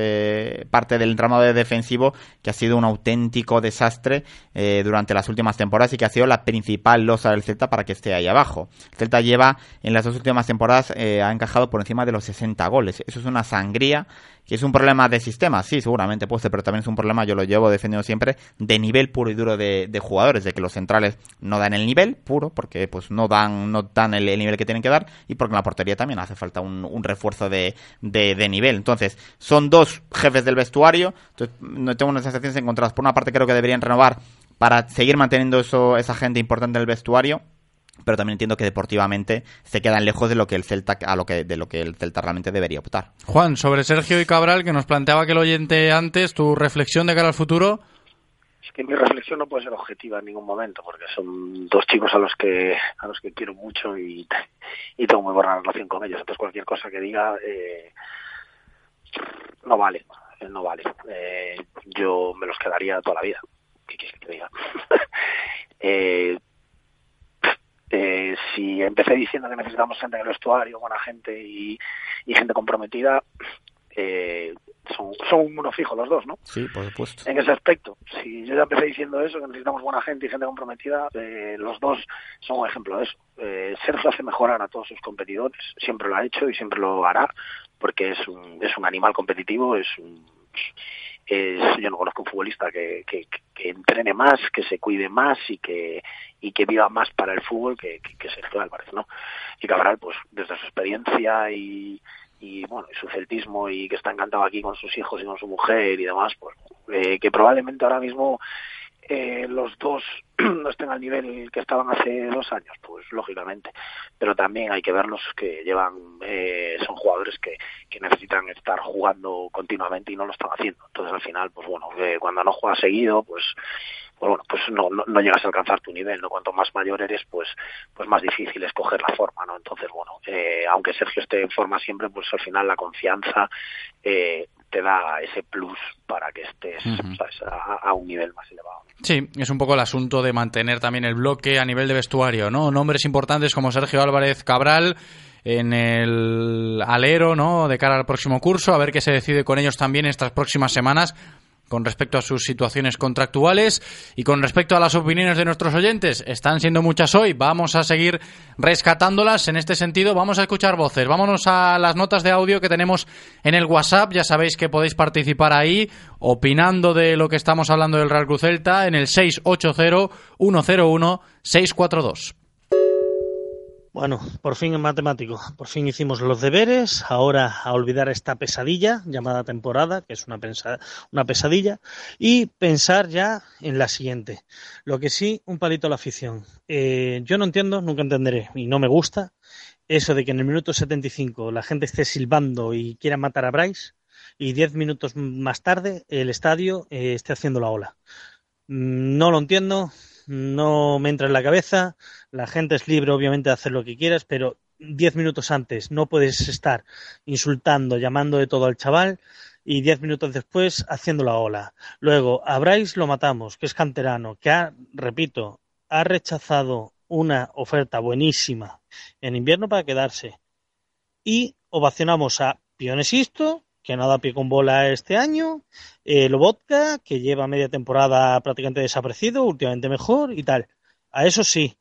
parte del entramado defensivo que ha sido un auténtico desastre durante las últimas temporadas y que ha sido la principal losa del Celta para que esté ahí abajo. El Celta lleva en las dos últimas temporadas ha encajado por encima de los 60 goles. Eso es una sangría que es un problema de sistema, sí, seguramente puede ser, pero también es un problema, yo lo llevo defendiendo siempre, de nivel puro y duro de, jugadores, de que los centrales no dan el nivel puro, porque pues no dan, no dan el, nivel que tienen que dar, y porque en la portería también hace falta un, refuerzo de, de, nivel. Entonces, son dos jefes del vestuario, entonces tengo unas sensaciones encontradas. Por una parte creo que deberían renovar para seguir manteniendo eso, esa gente importante del vestuario, pero también entiendo que deportivamente se quedan lejos de lo que el Celta a lo que de lo que el Celta realmente debería optar. Juan, sobre Sergio y Cabral que nos planteaba que el oyente antes, tu reflexión de cara al futuro. Es que mi reflexión no puede ser objetiva en ningún momento porque son dos chicos a los que a los que quiero mucho y, y tengo muy buena relación con ellos. Entonces cualquier cosa que diga eh, no vale, no vale. Eh, yo me los quedaría toda la vida. ¿Qué quieres que te diga? eh, eh, si empecé diciendo que necesitamos gente en el vestuario, buena gente y, gente comprometida, eh, son, son uno fijo los dos, ¿no? Sí, por supuesto. En ese aspecto, si yo ya empecé diciendo eso, que necesitamos buena gente y gente comprometida, eh, los dos son un ejemplo de eso. Eh, Sergio hace mejorar a todos sus competidores, siempre lo ha hecho y siempre lo hará, porque es un, es un animal competitivo, es un yo no conozco un futbolista que, que, entrene más, que se cuide más y que, y que viva más para el fútbol que, que, Sergio Álvarez, ¿no? Y Cabral, pues desde su experiencia y, y bueno, y su celtismo y que está encantado aquí con sus hijos y con su mujer y demás, pues eh, que probablemente ahora mismo eh, los dos no estén al nivel que estaban hace dos años, pues lógicamente. Pero también hay que verlos que llevan, eh, son jugadores que, que necesitan estar jugando continuamente y no lo están haciendo. Entonces al final, pues bueno, cuando no juegas seguido, pues pues bueno, pues no, no, llegas a alcanzar tu nivel, ¿no? Cuanto más mayor eres, pues, pues más difícil es coger la forma, ¿no? Entonces, bueno, eh, aunque Sergio esté en forma siempre, pues al final la confianza eh, te da ese plus para que estés A, un nivel más elevado. Sí, es un poco el asunto de mantener también el bloque a nivel de vestuario, ¿no? Nombres importantes como Sergio Álvarez Cabral en el alero, ¿no? De cara al próximo curso, a ver qué se decide con ellos también estas próximas semanas con respecto a sus situaciones contractuales y con respecto a las opiniones de nuestros oyentes. Están siendo muchas hoy, vamos a seguir rescatándolas. En este sentido, vamos a escuchar voces. Vámonos a las notas de audio que tenemos en el WhatsApp. Ya sabéis que podéis participar ahí opinando de lo que estamos hablando del Real Cruz Celta en el 680 101 642. Bueno, por fin en matemático, por fin hicimos los deberes, ahora a olvidar esta pesadilla llamada temporada, que es una, una pesadilla, y pensar ya en la siguiente. Lo que sí, un palito a la afición. Eh, yo no entiendo, nunca entenderé, y no me gusta, eso de que en el minuto 75 la gente esté silbando y quiera matar a Bryce, y diez minutos más tarde el estadio eh, esté haciendo la ola. Mm, no lo entiendo, no me entra en la cabeza. La gente es libre, obviamente, de hacer lo que quieras, pero diez minutos antes no puedes estar insultando, llamando de todo al chaval y diez minutos después haciendo la ola. Luego, a lo matamos, que es canterano, que ha, repito, ha rechazado una oferta buenísima en invierno para quedarse. Y ovacionamos a Pionesisto, que no da pie con bola este año, eh, Lobotka, que lleva media temporada prácticamente desaparecido, últimamente mejor y tal. A eso sí.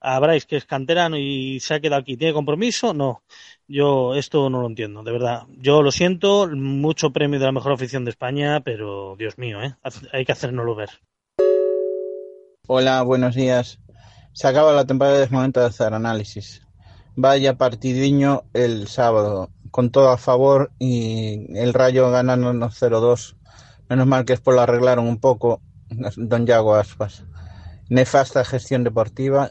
A Bryce, que es canterano y se ha quedado aquí, ¿tiene compromiso? No. Yo esto no lo entiendo, de verdad. Yo lo siento, mucho premio de la mejor afición de España, pero Dios mío, ¿eh? hay que hacernoslo ver. Hola, buenos días. Se acaba la temporada, es momento de hacer análisis. Vaya partidiño el sábado con todo a favor y el Rayo ganándonos 0-2. Menos mal que después lo arreglaron un poco Don Yago Aspas. Nefasta gestión deportiva,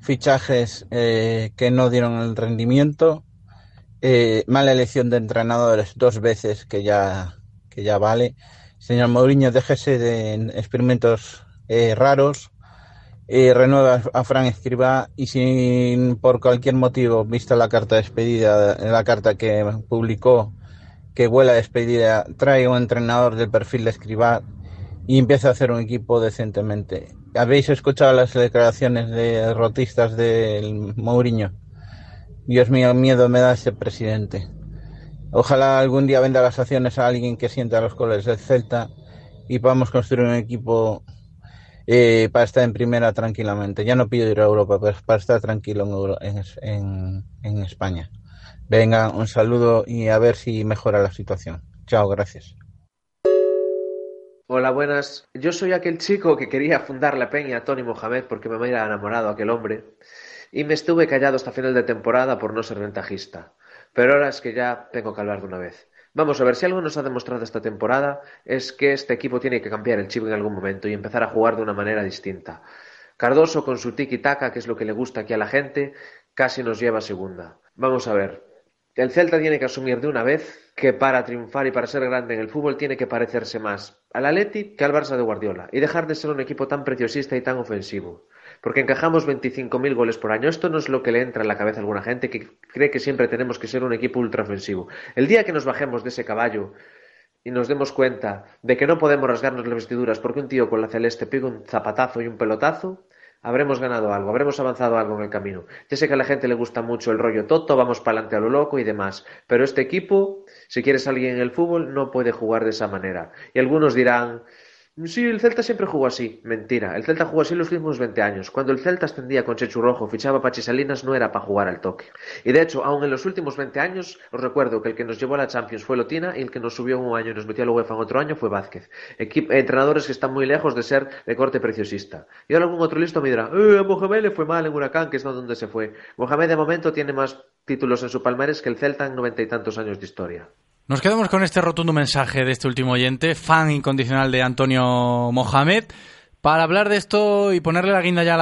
fichajes eh, que no dieron el rendimiento, eh, mala elección de entrenadores dos veces que ya, que ya vale. Señor Mourinho, déjese de experimentos eh, raros eh, renueva a Fran Escriba y si por cualquier motivo, vista la carta de despedida, la carta que publicó, que vuela despedida, trae un entrenador del perfil de Escriba y empieza a hacer un equipo decentemente. ¿Habéis escuchado las declaraciones de rotistas del Mourinho? Dios mío, miedo me da ese presidente. Ojalá algún día venda las acciones a alguien que sienta los colores del Celta y podamos construir un equipo eh, para estar en primera tranquilamente. Ya no pido ir a Europa, pero para estar tranquilo en- en España. Venga, un saludo y a ver si mejora la situación. Chao, gracias. Hola, buenas. Yo soy aquel chico que quería fundar la peña Tony Mohamed porque me había enamorado aquel hombre y me estuve callado hasta final de temporada por no ser ventajista. Pero ahora es que ya tengo que hablar de una vez. Vamos a ver, si algo nos ha demostrado esta temporada es que este equipo tiene que cambiar el chip en algún momento y empezar a jugar de una manera distinta. Cardoso con su tiki-taka, que es lo que le gusta aquí a la gente, casi nos lleva a segunda. Vamos a ver. El Celta tiene que asumir de una vez que para triunfar y para ser grande en el fútbol tiene que parecerse más al Atleti que al Barça de Guardiola y dejar de ser un equipo tan preciosista y tan ofensivo. Porque encajamos 25.000 goles por año. Esto no es lo que le entra en la cabeza a alguna gente que cree que siempre tenemos que ser un equipo ultraofensivo. El día que nos bajemos de ese caballo y nos demos cuenta de que no podemos rasgarnos las vestiduras porque un tío con la celeste pega un zapatazo y un pelotazo, habremos ganado algo, habremos avanzado algo en el camino. Ya sé que a la gente le gusta mucho el rollo toto, vamos para adelante a lo loco y demás, pero este equipo, si quieres alguien en el fútbol, no puede jugar de esa manera. Y algunos dirán, Sí, el Celta siempre jugó así. Mentira. El Celta jugó así los últimos 20 años. Cuando el Celta ascendía con Chechu Rojo, fichaba para Chisalinas, no era para jugar al toque. Y de hecho, aún en los últimos 20 años, os recuerdo que el que nos llevó a la Champions fue Lotina y el que nos subió un año y nos metió a la UEFA en otro año fue Vázquez. Equip- entrenadores que están muy lejos de ser de corte preciosista. Y ahora algún otro listo me dirá, eh, Mohamed le fue mal en Huracán, que es donde se fue. Mohamed de momento tiene más títulos en su palmarés que el Celta en noventa y tantos años de historia. Nos quedamos con este rotundo mensaje de este último oyente, fan incondicional de Antonio Mohamed, para hablar de esto y ponerle la guinda ya a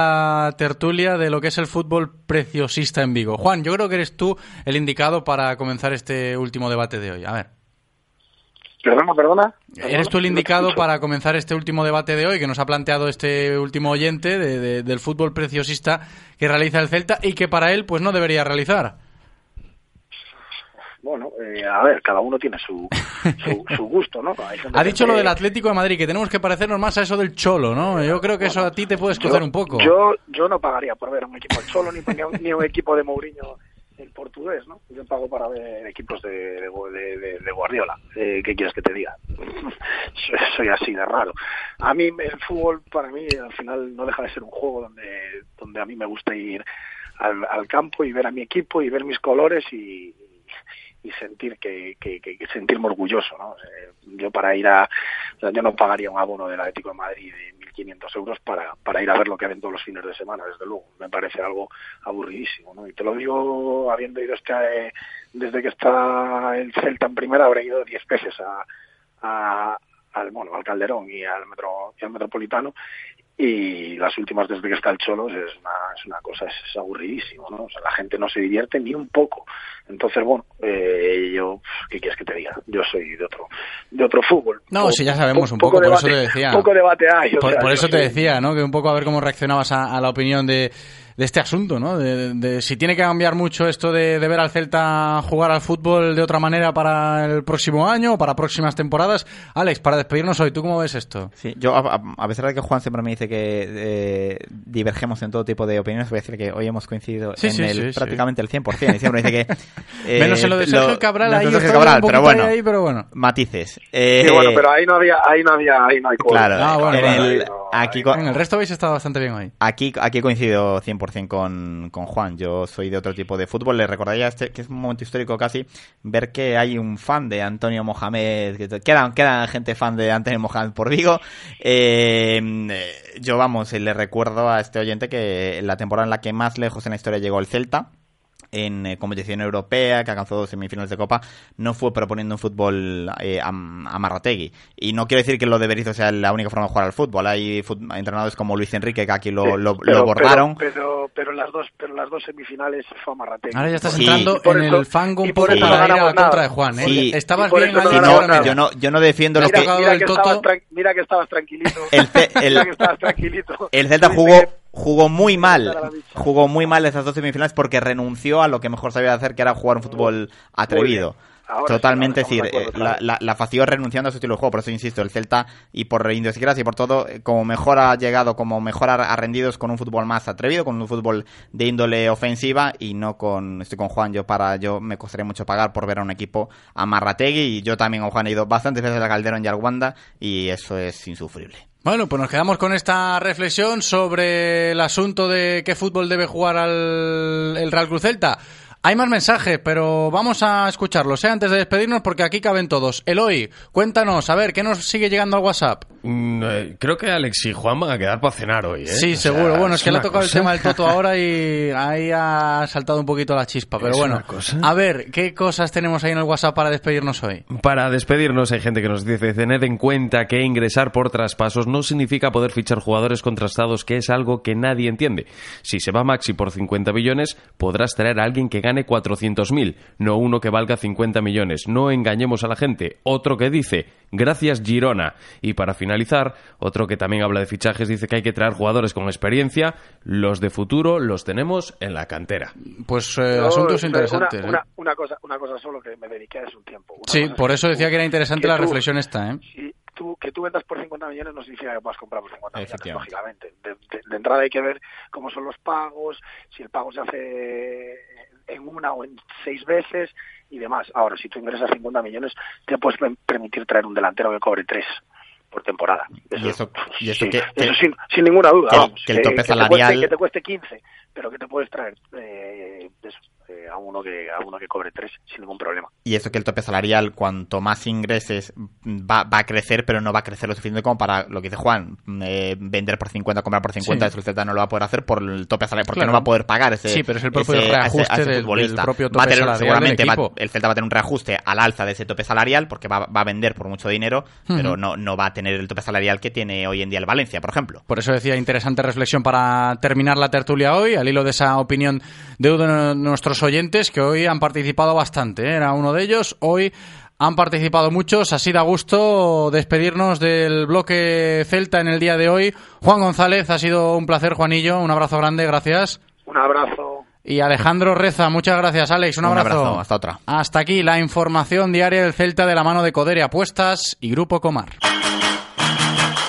la tertulia de lo que es el fútbol preciosista en Vigo. Juan, yo creo que eres tú el indicado para comenzar este último debate de hoy. A ver. Perdona, perdona. Eres tú el indicado para comenzar este último debate de hoy que nos ha planteado este último oyente de- de- del fútbol preciosista que realiza el Celta y que para él pues no debería realizar. Bueno, eh, a ver, cada uno tiene su, su, su gusto, ¿no? Ha dicho lo del Atlético de Madrid, que tenemos que parecernos más a eso del Cholo, ¿no? Yo creo que eso a ti te puede escocer un poco. Yo, yo no pagaría por ver un equipo del Cholo ni, ni un- equipo de Mourinho el portugués, ¿no? Yo pago para ver equipos de, de, de- de- de Guardiola. Eh, ¿Qué quieres que te diga? soy, soy así de raro. A mí el fútbol, para mí, al final no deja de ser un juego donde, donde a mí me gusta ir al, al campo y ver a mi equipo y ver mis colores y, y sentir que, que, que- que sentirme orgulloso, ¿no? Eh, yo para ir a, o sea, yo no pagaría un abono del Atlético de Madrid de 1.500 euros para, para ir a ver lo que ven todos los fines de semana, desde luego. Me parece algo aburridísimo, ¿no? Y te lo digo habiendo ido este, eh, desde que está el Celta en primera, habré ido 10 veces a, al, bueno, al Calderón y al, metro, y al Metropolitano y las últimas desde que está el Cholos es una, es una cosa, es, es aburridísimo, ¿no? O sea, la gente no se divierte ni un poco. Entonces, bueno, eh, yo, ¿qué quieres que te diga? Yo soy de otro, de otro fútbol. No, Po- sí, ya sabemos po- un poco, por debate, eso te decía. Poco debate hay. o Por, sea, por eso te soy- decía, ¿no? Que un poco a ver cómo reaccionabas a, a la opinión de, de este asunto, ¿no? De, de si tiene que cambiar mucho esto de, de ver al Celta jugar al fútbol de otra manera para el próximo año o para próximas temporadas. Alex, para despedirnos hoy, ¿tú cómo ves esto? Sí, yo, a, a- pesar de que Juan siempre me dice que eh, divergemos en todo tipo de opiniones, voy a decir que hoy hemos coincidido Sí, en sí, el, sí, sí. prácticamente el 100%. Y siempre me dice que... eh, Menos en lo de Sergio Cabral, menos ahí Sergio Cabral, pero bueno, ahí, pero bueno. matices. Sí, Eh, bueno, pero ahí no había, ahí no había, ahí no hay. Claro, Ah, bueno, en bueno, el- aquí, co- En el resto habéis estado bastante bien hoy. Aquí, aquí coincido 100% con, con Juan. Yo soy de otro tipo de fútbol. Le recordaría este, que es un momento histórico casi ver que hay un fan de Antonio Mohamed. Que queda, queda gente fan de Antonio Mohamed por Vigo. Eh, yo, vamos, le recuerdo a este oyente que la temporada en la que más lejos en la historia llegó el Celta en eh, competición europea, que alcanzó dos semifinales de Copa, no fue proponiendo un fútbol eh, a, a Marrategui. Y no quiero decir que lo de Berizzo sea la única forma de jugar al fútbol. Hay fut- entrenadores como Luis Enrique que aquí lo, lo, Pero- lo abordaron. Pero, pero, pero las dos, pero las dos semifinales fue a Marrategui. Ahora ya estás Sí. entrando en eso- el fango un poco para no ir a la contra de Juan, ¿eh? Sí. Estabas bien no mira. yo no, yo no defiendo lo que... mira, que el estabas Toto. tran- mira que estabas tranquilito. El el- Mira que estabas tranquilito. El Celta jugó, jugó muy mal, la jugó muy mal esas dos semifinales porque renunció a lo que mejor sabía hacer, que era jugar un fútbol atrevido. Ahora Totalmente, sí, acuerdo, eh, la, la, la renunciando a su estilo de juego, por eso insisto, el Celta y por idiosincrasia y por todo, eh, como mejor ha llegado, como mejor ha, rendido es con un fútbol más atrevido, con un fútbol de índole ofensiva y no con, estoy con Juan, yo para, yo me costaría mucho pagar por ver a un equipo a Marrategui y yo también con Juan he ido bastantes veces a Calderón y al Wanda y eso es insufrible. Bueno, pues nos quedamos con esta reflexión sobre el asunto de qué fútbol debe jugar al, el Real Cruz Celta. Hay más mensajes, pero vamos a escucharlos ¿eh? antes de despedirnos porque aquí caben todos. Eloy, cuéntanos, a ver, ¿qué nos sigue llegando al WhatsApp? Mm, eh, creo que Alex y Juan van a quedar para cenar hoy, ¿eh? Sí, O sea, seguro. Bueno, es que le ha tocado cosa- el tema del Toto ahora y ahí ha saltado un poquito la chispa. Pero Es bueno, a ver, ¿qué cosas tenemos ahí en el WhatsApp para despedirnos hoy? Para despedirnos hay gente que nos dice tened en cuenta que ingresar por traspasos no significa poder fichar jugadores contrastados, que es algo que nadie entiende. Si se va Maxi por 50 millones, podrás traer a alguien que gane 400.000, no uno que valga 50 millones. No engañemos a la gente. Otro que dice, gracias Girona. Y para finalizar, otro que también habla de fichajes dice que hay que traer jugadores con experiencia. Los de futuro los tenemos en la cantera. Pues Yo, asuntos una- interesantes. Una, ¿eh? una cosa, una cosa solo que me dediqué hace un tiempo. Una Sí, por eso tú- decía que era interesante que la tú- reflexión esta, ¿eh? si tú, que tú vendas por 50 millones no significa que puedas comprar por 50 millones, lógicamente. De, de- de entrada hay que ver cómo son los pagos, si el pago se hace en una o en seis veces y demás. Ahora, si tú ingresas 50 millones, te puedes per- permitir traer un delantero que cobre tres por temporada. Y eso, y eso sí, que, que- eso sin, sin ninguna duda. que vamos. que el tope te cueste- salarial- que te cueste 15, pero que te puedes traer eh, eso, eh, a uno que a uno que cobre tres sin ningún problema. Y eso que el tope salarial, cuanto más ingreses, va, va a crecer, pero no va a crecer lo suficiente como para lo que dice Juan, eh, vender por 50, comprar por 50, Sí. eso el Celta no lo va a poder hacer por el tope salarial, porque Claro. no va a poder pagar ese Sí, pero es el propio ese- a ese- reajuste a ese del- futbolista. del propio Va a tope tener- salarial seguramente del va- el Celta va a tener un reajuste al alza de ese tope salarial, porque va, va a vender por mucho dinero, pero Ujú. no, no va a tener el tope salarial que tiene hoy en día el Valencia, por ejemplo. Por eso decía, interesante reflexión para terminar la tertulia hoy, al hilo de esa opinión de uno de nuestros oyentes que hoy han participado bastante. ¿eh? Era uno de ellos. Hoy han participado muchos. Así da gusto despedirnos del bloque Celta en el día de hoy. Juan González, ha sido un placer, Juanillo. Un abrazo grande, gracias. Un abrazo. Y Alejandro Reza, muchas gracias, Alex. Un Un abrazo. abrazo, hasta otra. Hasta aquí la información diaria del Celta de la mano de Codere Apuestas y Grupo Comar.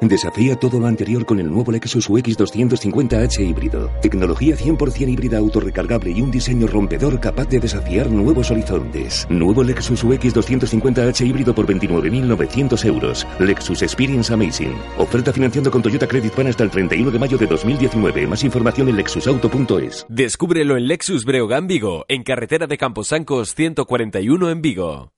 Desafía todo lo anterior con el nuevo Lexus UX 250h híbrido. Tecnología 100% híbrida autorrecargable y un diseño rompedor capaz de desafiar nuevos horizontes. Nuevo Lexus UX 250h híbrido por 29.900 euros. Lexus Experience Amazing. Oferta financiando con Toyota Credit Pan hasta el 31 de mayo de 2019. Más información en lexusauto.es. Descúbrelo en Lexus Breogán Vigo, en carretera de Camposancos 141 en Vigo.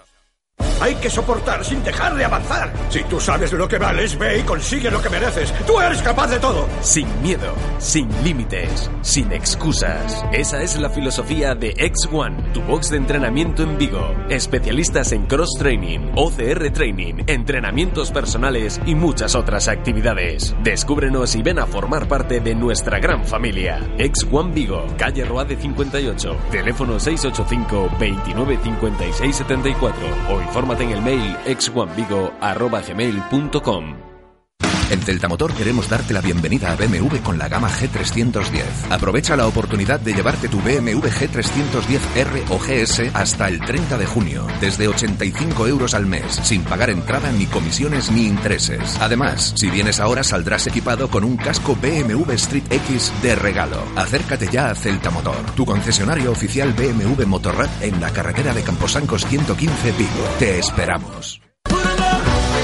Hay que soportar sin dejar de avanzar. Si tú sabes lo que vales, ve y consigue lo que mereces. Tú eres capaz de todo. Sin miedo, sin límites, sin excusas. Esa es la filosofía de X1, tu box de entrenamiento en Vigo. Especialistas en cross training, OCR training, entrenamientos personales y muchas otras actividades. Descúbrenos y ven a formar parte de nuestra gran familia. X1 Vigo, calle Roade 58, teléfono 685 29 56 74 o infórmate en el mail x1vigo@gmail.com. En Celta Motor queremos darte la bienvenida a BMW con la gama G310. Aprovecha la oportunidad de llevarte tu BMW G310R o GS hasta el 30 de junio, desde 85 euros al mes, sin pagar entrada ni comisiones ni intereses. Además, si vienes ahora saldrás equipado con un casco BMW Street X de regalo. Acércate ya a Celta Motor, tu concesionario oficial BMW Motorrad en la carretera de Camposancos 115 Vigo. Te esperamos.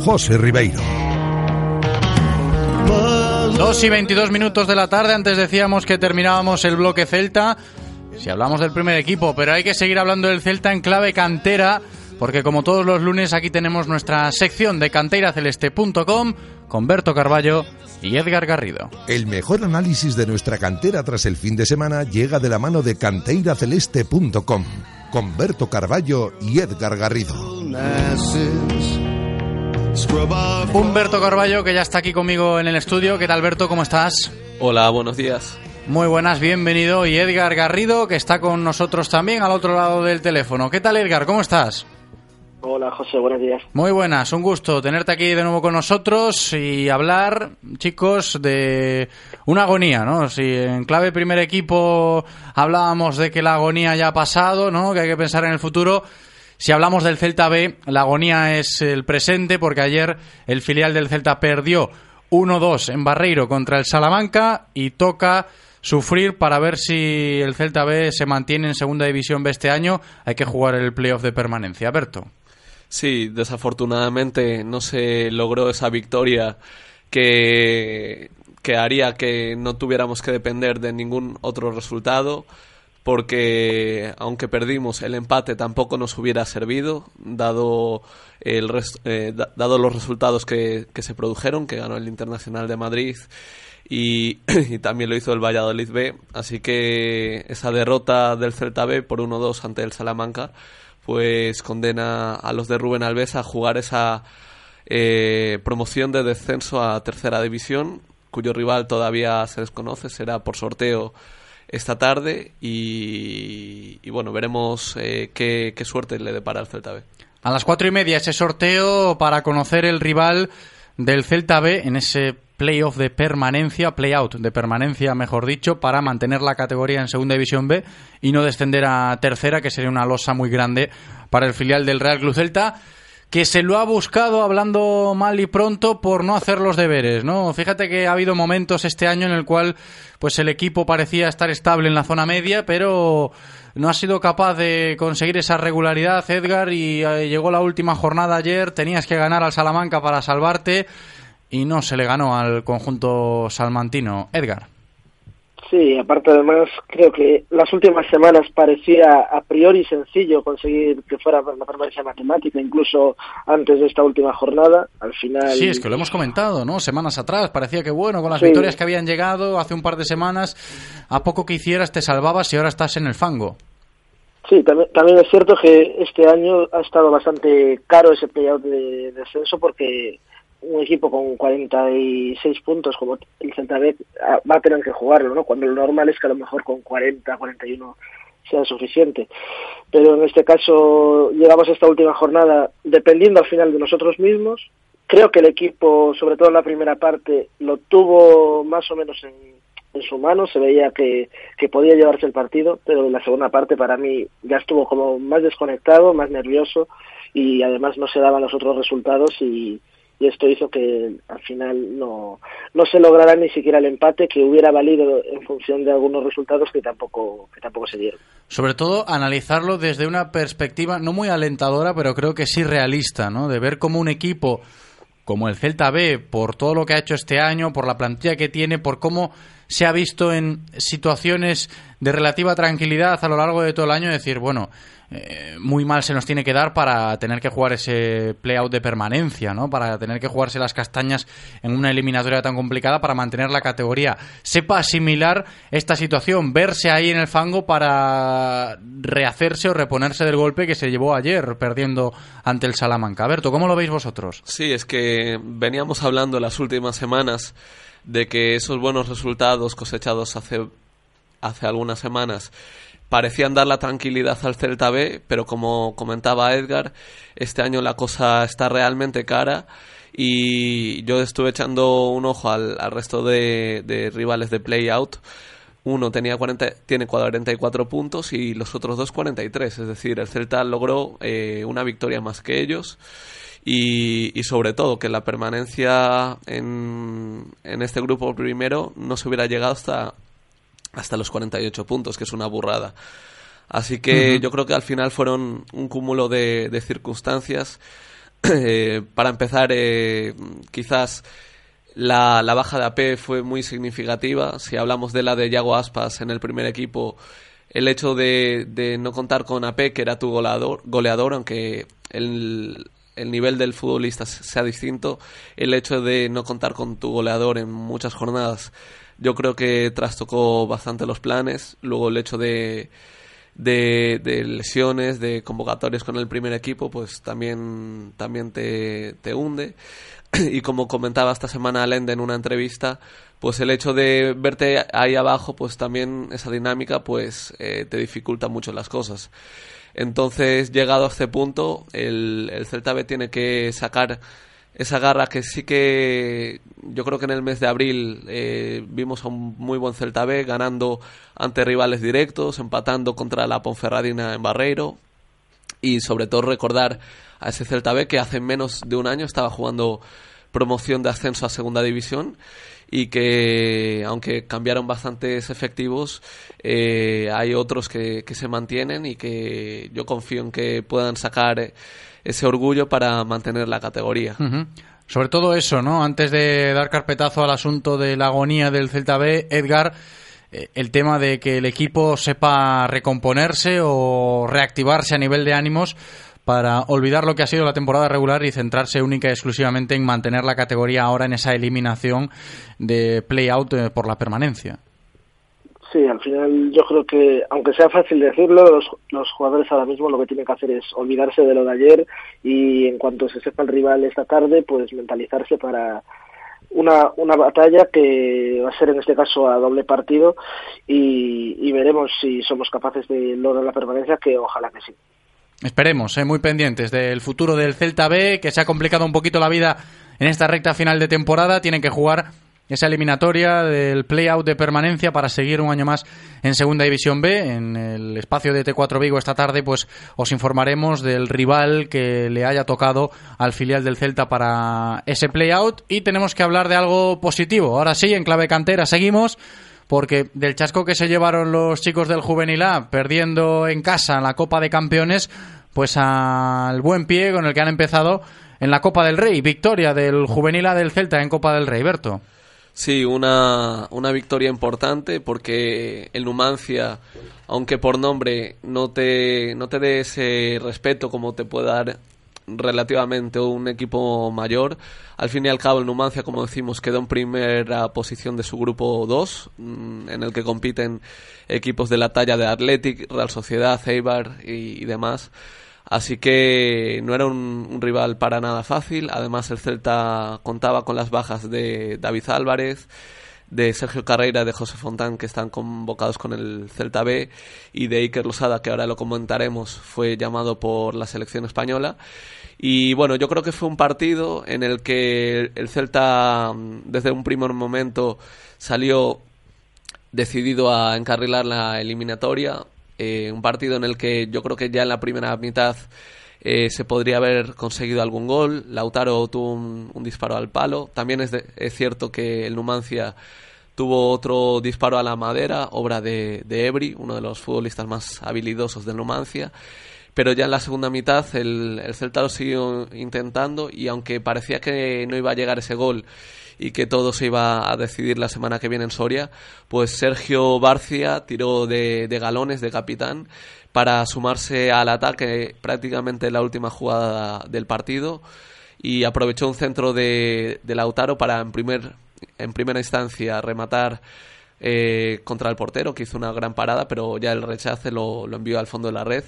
José Ribeiro. 2 y 22 minutos de la tarde, antes decíamos que terminábamos el bloque Celta. Si hablamos del primer equipo, pero hay que seguir hablando del Celta en clave cantera, porque como todos los lunes aquí tenemos nuestra sección de canteiraceleste.com con Berto Carballo y Edgar Garrido. El mejor análisis de nuestra cantera tras el fin de semana llega de la mano de canteiraceleste.com con Berto Carballo y Edgar Garrido. Humberto Carballo, que ya está aquí conmigo en el estudio. ¿Qué tal, Berto? ¿Cómo estás? Hola, buenos días. Muy buenas, bienvenido. Y Edgar Garrido, que está con nosotros también al otro lado del teléfono. ¿Qué tal, Edgar? ¿Cómo estás? Hola, José, buenos días. Muy buenas, un gusto tenerte aquí de nuevo con nosotros y hablar, chicos, de una agonía, ¿no? Si en clave primer equipo hablábamos de que la agonía ya ha pasado, ¿no? Que hay que pensar en el futuro. Si hablamos del Celta B, la agonía es el presente porque ayer el filial del Celta perdió 1-2 en Barreiro contra el Salamanca y toca sufrir para ver si el Celta B se mantiene en segunda división B este año. Hay que jugar el playoff de permanencia. Berto. Sí, desafortunadamente no se logró esa victoria que, que haría que no tuviéramos que depender de ningún otro resultado porque aunque perdimos el empate tampoco nos hubiera servido dado el eh, dado los resultados que, que, se produjeron que ganó el Internacional de Madrid y, y, también lo hizo el Valladolid B. Así que esa derrota del Celta B por 1-2 ante el Salamanca pues condena a los de Rubén Alves a jugar esa eh, promoción de descenso a tercera división cuyo rival todavía se desconoce será por sorteo esta tarde y, bueno, veremos eh, qué, qué, suerte le depara al Celta B. A las cuatro y media ese sorteo para conocer el rival del Celta B en ese playoff de permanencia, playout de permanencia, mejor dicho, para mantener la categoría en Segunda División B y no descender a tercera, que sería una losa muy grande para el filial del Real Club Celta que se lo ha buscado hablando mal y pronto por no hacer los deberes, ¿no? Fíjate que ha habido momentos este año en el cual pues el equipo parecía estar estable en la zona media, pero no ha sido capaz de conseguir esa regularidad, Edgar, y eh, llegó la última jornada ayer, tenías que ganar al Salamanca para salvarte y no se le ganó al conjunto salmantino. Edgar. Sí, aparte además creo que las últimas semanas parecía a priori sencillo conseguir que fuera la permanencia matemática, incluso antes de esta última jornada. Al final. Sí, es que lo hemos comentado, ¿no? Semanas atrás parecía que bueno, con las sí. victorias que habían llegado hace un par de semanas, a poco que hicieras te salvabas y ahora estás en el fango. Sí, también, también es cierto que este año ha estado bastante caro ese playout de descenso porque un equipo con 46 puntos como el Celta B va a tener que jugarlo, ¿no? Cuando lo normal es que a lo mejor con 40, 41 sea suficiente. Pero en este caso llegamos a esta última jornada dependiendo al final de nosotros mismos. Creo que el equipo, sobre todo en la primera parte, lo tuvo más o menos en, en su mano, se veía que, que podía llevarse el partido, pero en la segunda parte para mí ya estuvo como más desconectado, más nervioso y además no se daban los otros resultados y, y esto hizo que al final no, no se lograra ni siquiera el empate que hubiera valido en función de algunos resultados que tampoco, que tampoco se dieron. Sobre todo analizarlo desde una perspectiva no muy alentadora, pero creo que sí realista, ¿no? De ver cómo un equipo como el Celta B, por todo lo que ha hecho este año, por la plantilla que tiene, por cómo se ha visto en situaciones de relativa tranquilidad a lo largo de todo el año, decir, bueno, eh, muy mal se nos tiene que dar para tener que jugar ese playout de permanencia, ¿no? Para tener que jugarse las castañas en una eliminatoria tan complicada para mantener la categoría. Sepa asimilar esta situación, verse ahí en el fango para rehacerse o reponerse del golpe que se llevó ayer perdiendo ante el Salamanca. Berto, ¿cómo lo veis vosotros? Sí, es que veníamos hablando las últimas semanas de que esos buenos resultados cosechados hace, hace algunas semanas parecían dar la tranquilidad al Celta B, pero como comentaba Edgar, este año la cosa está realmente cara y yo estuve echando un ojo al, resto de, rivales de play-out. Uno tenía 40, tiene 44 puntos y los otros dos 43, es decir, el Celta logró eh, una victoria más que ellos. Y, y, sobre todo que la permanencia en, en este grupo primero no se hubiera llegado hasta hasta los 48 puntos, que es una burrada. Así que yo creo que al final fueron un cúmulo de, de circunstancias. Eh, para empezar, eh, quizás la, la, baja de AP fue muy significativa. Si hablamos de la de Yago Aspas en el primer equipo, el hecho de, de no contar con AP, que era tu goleador, goleador aunque el, el nivel del futbolista sea distinto, el hecho de no contar con tu goleador en muchas jornadas yo creo que trastocó bastante los planes. Luego el hecho de, de, lesiones, de convocatorias con el primer equipo, pues también, también te, te hunde. Y como comentaba esta semana Lende en una entrevista, pues el hecho de verte ahí abajo, pues también esa dinámica, pues eh, te dificulta mucho las cosas. Entonces, llegado a este punto, el, el Celta B tiene que sacar esa garra que sí que yo creo que en el mes de abril eh, vimos a un muy buen Celta B ganando ante rivales directos, empatando contra la Ponferradina en Barreiro. Y sobre todo recordar a ese Celta B que hace menos de un año estaba jugando promoción de ascenso a segunda división y que aunque cambiaron bastantes efectivos eh, hay otros que, que se mantienen y que yo confío en que puedan sacar ese orgullo para mantener la categoría. Sobre todo eso, ¿no? Antes de dar carpetazo al asunto de la agonía del Celta B, Edgar, eh, el tema de que el equipo sepa recomponerse o reactivarse a nivel de ánimos para olvidar lo que ha sido la temporada regular y centrarse única y exclusivamente en mantener la categoría ahora en esa eliminación de play-out eh, por la permanencia. Sí, al final yo creo que, aunque sea fácil decirlo, los, jugadores ahora mismo lo que tienen que hacer es olvidarse de lo de ayer y en cuanto se sepa el rival esta tarde, pues mentalizarse para una, una batalla que va a ser en este caso a doble partido y, y veremos si somos capaces de lograr la permanencia, que ojalá que sí. Esperemos, eh, muy pendientes del futuro del Celta B, que se ha complicado un poquito la vida en esta recta final de temporada. Tienen que jugar esa eliminatoria del play-out de permanencia para seguir un año más en Segunda División B. En el espacio de T4 Vigo esta tarde, pues os informaremos del rival que le haya tocado al filial del Celta para ese play-out. Y tenemos que hablar de algo positivo. Ahora sí, en clave cantera seguimos. Porque del chasco que se llevaron los chicos del Juvenil A, perdiendo en casa la Copa de Campeones, pues al buen pie con el que han empezado en la Copa del Rey. Victoria del Juvenil A del Celta en Copa del Rey, Berto. Sí, una, una victoria importante porque el Numancia, aunque por nombre no te, no te dé ese respeto como te puede dar relativamente un equipo mayor. Al fin y al cabo, el Numancia, como decimos, quedó en primera posición de su grupo 2, mm, en el que compiten equipos de la talla de Athletic, Real Sociedad, Eibar y demás. Así que no era un, rival para nada fácil. Además, el Celta contaba con las bajas de David Álvarez, de Sergio Carreira, de José Fontán, que están convocados con el Celta B, y de Iker Losada, que ahora lo comentaremos, fue llamado por la selección española. Y bueno, yo creo que fue un partido en el que el Celta, desde un primer momento, salió decidido a encarrilar la eliminatoria, eh, un partido en el que yo creo que ya en la primera mitad eh, se podría haber conseguido algún gol. Lautaro tuvo un, disparo al palo. También es, es, cierto que el Numancia tuvo otro disparo a la madera, obra de, de Ebri, uno de los futbolistas más habilidosos del Numancia. Pero ya en la segunda mitad el, el Celta lo siguió intentando y aunque parecía que no iba a llegar ese gol y que todo se iba a decidir la semana que viene en Soria, pues Sergio Barcia tiró de, de galones de capitán para sumarse al ataque prácticamente en la última jugada del partido y aprovechó un centro de, de Lautaro para en, primer, en primera instancia rematar eh, contra el portero, que hizo una gran parada, pero ya el rechace lo, lo envió al fondo de la red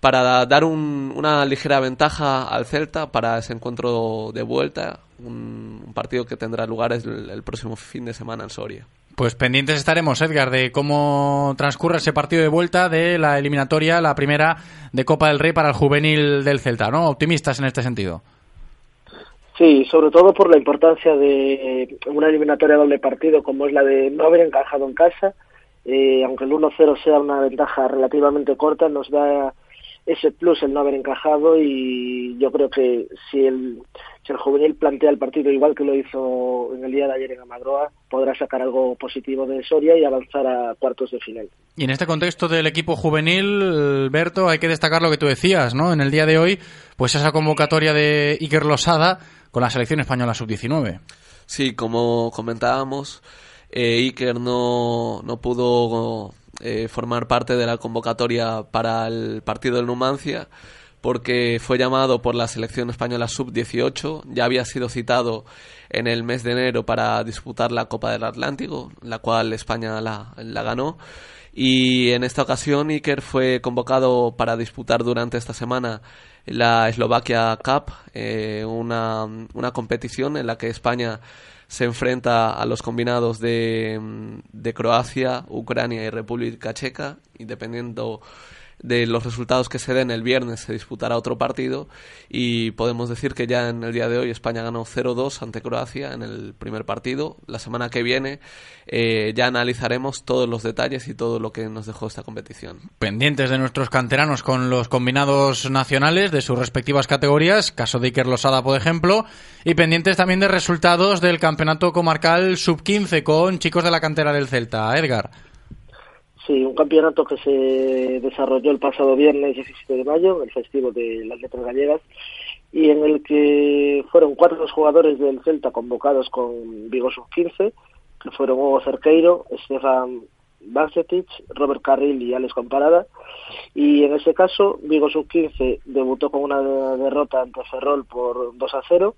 para dar un- una ligera ventaja al Celta para ese encuentro de vuelta, un, un partido que tendrá lugar el, el próximo fin de semana en Soria. Pues pendientes estaremos, Edgar, de cómo transcurre ese partido de vuelta de la eliminatoria, la primera de Copa del Rey para el juvenil del Celta, ¿no? Optimistas en este sentido. Sí, sobre todo por la importancia de una eliminatoria doble partido como es la de no haber encajado en casa. Eh, aunque el 1-0 sea una ventaja relativamente corta, nos da ese plus el no haber encajado y yo creo que si el, si el juvenil plantea el partido igual que lo hizo en el día de ayer en Amadroa, podrá sacar algo positivo de Soria y avanzar a cuartos de final. Y en este contexto del equipo juvenil, Berto, hay que destacar lo que tú decías, ¿no? En el día de hoy, pues esa convocatoria de Iker Losada con la selección española sub-19. Sí, como comentábamos, eh, Iker no, no pudo eh, formar parte de la convocatoria para el partido del Numancia porque fue llamado por la selección española sub-18, ya había sido citado en el mes de enero para disputar la Copa del Atlántico, la cual España la, ganó. Y en esta ocasión Iker fue convocado para disputar durante esta semana la Eslovaquia Cup, eh, una, una competición en la que España se enfrenta a los combinados de, de Croacia, Ucrania y República Checa, y dependiendo de los resultados que se den el viernes se disputará otro partido y podemos decir que ya en el día de hoy España ganó 0-2 ante Croacia en el primer partido. La semana que viene eh, ya analizaremos todos los detalles y todo lo que nos dejó esta competición. Pendientes de nuestros canteranos con los combinados nacionales de sus respectivas categorías, caso de Iker Losada, por ejemplo, y pendientes también de resultados del campeonato comarcal sub-15 con chicos de la cantera del Celta. Edgar. Sí, un campeonato que se desarrolló el pasado viernes 17 de mayo, el festivo de las letras gallegas, y en el que fueron cuatro los jugadores del Celta convocados con Vigo Sub-15, que fueron Hugo Cerqueiro, Stefan Bancetic, Robert Carril y Alex Comparada. Y en ese caso, Vigo Sub-15 debutó con una derrota ante Ferrol por 2 a 0.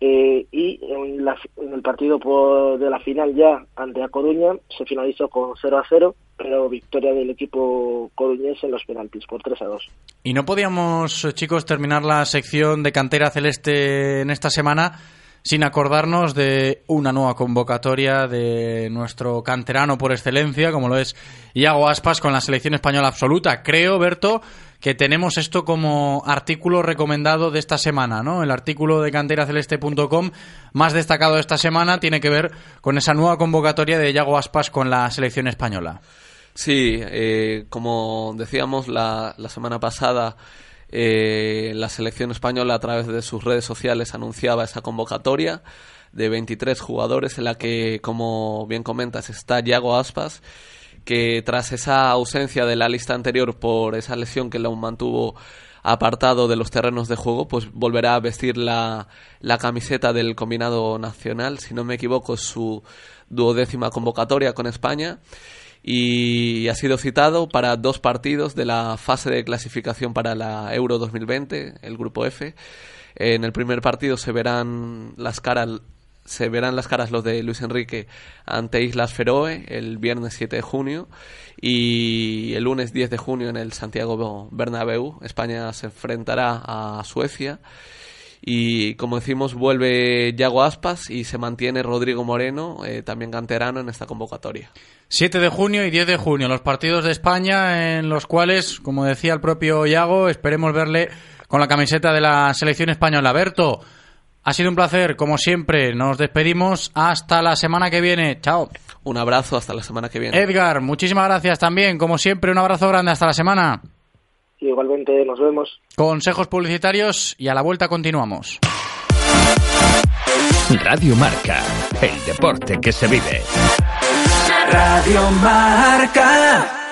Eh, y en, la- en el partido por- de la final ya ante A Coruña se finalizó con 0 a 0, pero victoria del equipo coruñés en los penaltis por 3 a 2. Y no podíamos, eh, chicos, terminar la sección de cantera celeste en esta semana sin acordarnos de una nueva convocatoria de nuestro canterano por excelencia, como lo es Iago Aspas con la selección española absoluta. Creo, Berto, que tenemos esto como artículo recomendado de esta semana, ¿no? El artículo de canteraceleste.com más destacado de esta semana tiene que ver con esa nueva convocatoria de Iago Aspas con la selección española. Sí, eh, como decíamos la, la semana pasada, eh, la selección española a través de sus redes sociales anunciaba esa convocatoria de 23 jugadores en la que, como bien comentas, está Yago Aspas, que tras esa ausencia de la lista anterior por esa lesión que lo mantuvo apartado de los terrenos de juego, pues volverá a vestir la, la camiseta del combinado nacional. Si no me equivoco, su duodécima convocatoria con España y ha sido citado para dos partidos de la fase de clasificación para la Euro 2020, el grupo F. En el primer partido se verán las caras se verán las caras los de Luis Enrique ante Islas Feroe el viernes 7 de junio y el lunes 10 de junio en el Santiago Bernabéu España se enfrentará a Suecia y como decimos vuelve Yago Aspas y se mantiene Rodrigo Moreno eh, también canterano en esta convocatoria 7 de junio y 10 de junio, los partidos de España en los cuales, como decía el propio Iago, esperemos verle con la camiseta de la selección española. Berto, ha sido un placer, como siempre, nos despedimos hasta la semana que viene. Chao. un abrazo hasta la semana que viene Edgar, muchísimas gracias también, como siempre, un abrazo grande hasta la semana. Y igualmente nos vemos. Consejos publicitarios y a la vuelta continuamos. Radio Marca, el deporte que se vive. Radio Marca.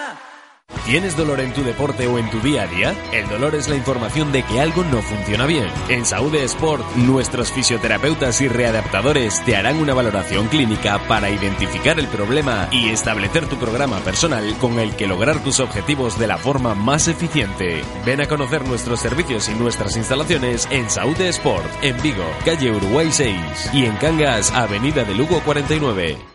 ¿Tienes dolor en tu deporte o en tu día a día? El dolor es la información de que algo no funciona bien. En Saúde Sport, nuestros fisioterapeutas y readaptadores te harán una valoración clínica para identificar el problema y establecer tu programa personal con el que lograr tus objetivos de la forma más eficiente. Ven a conocer nuestros servicios y nuestras instalaciones en Saúde Sport, en Vigo, calle Uruguay 6 y en Cangas, avenida de Lugo 49.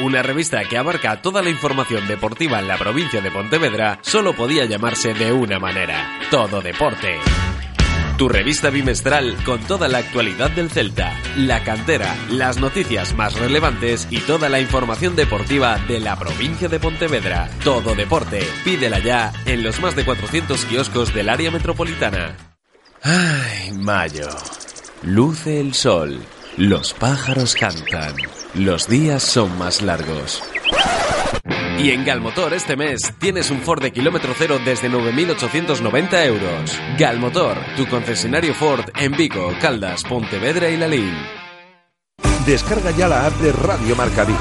Una revista que abarca toda la información deportiva en la provincia de Pontevedra solo podía llamarse de una manera, Todo Deporte. Tu revista bimestral con toda la actualidad del Celta, la cantera, las noticias más relevantes y toda la información deportiva de la provincia de Pontevedra. Todo Deporte. Pídela ya en los más de 400 kioscos del área metropolitana. Ay, mayo. Luce el sol. Los pájaros cantan. Los días son más largos. Y en Galmotor este mes tienes un Ford de kilómetro cero desde 9.890 euros. Galmotor, tu concesionario Ford en Vigo, Caldas, Pontevedra y Lalín. Descarga ya la app de Radio Marca Vigo.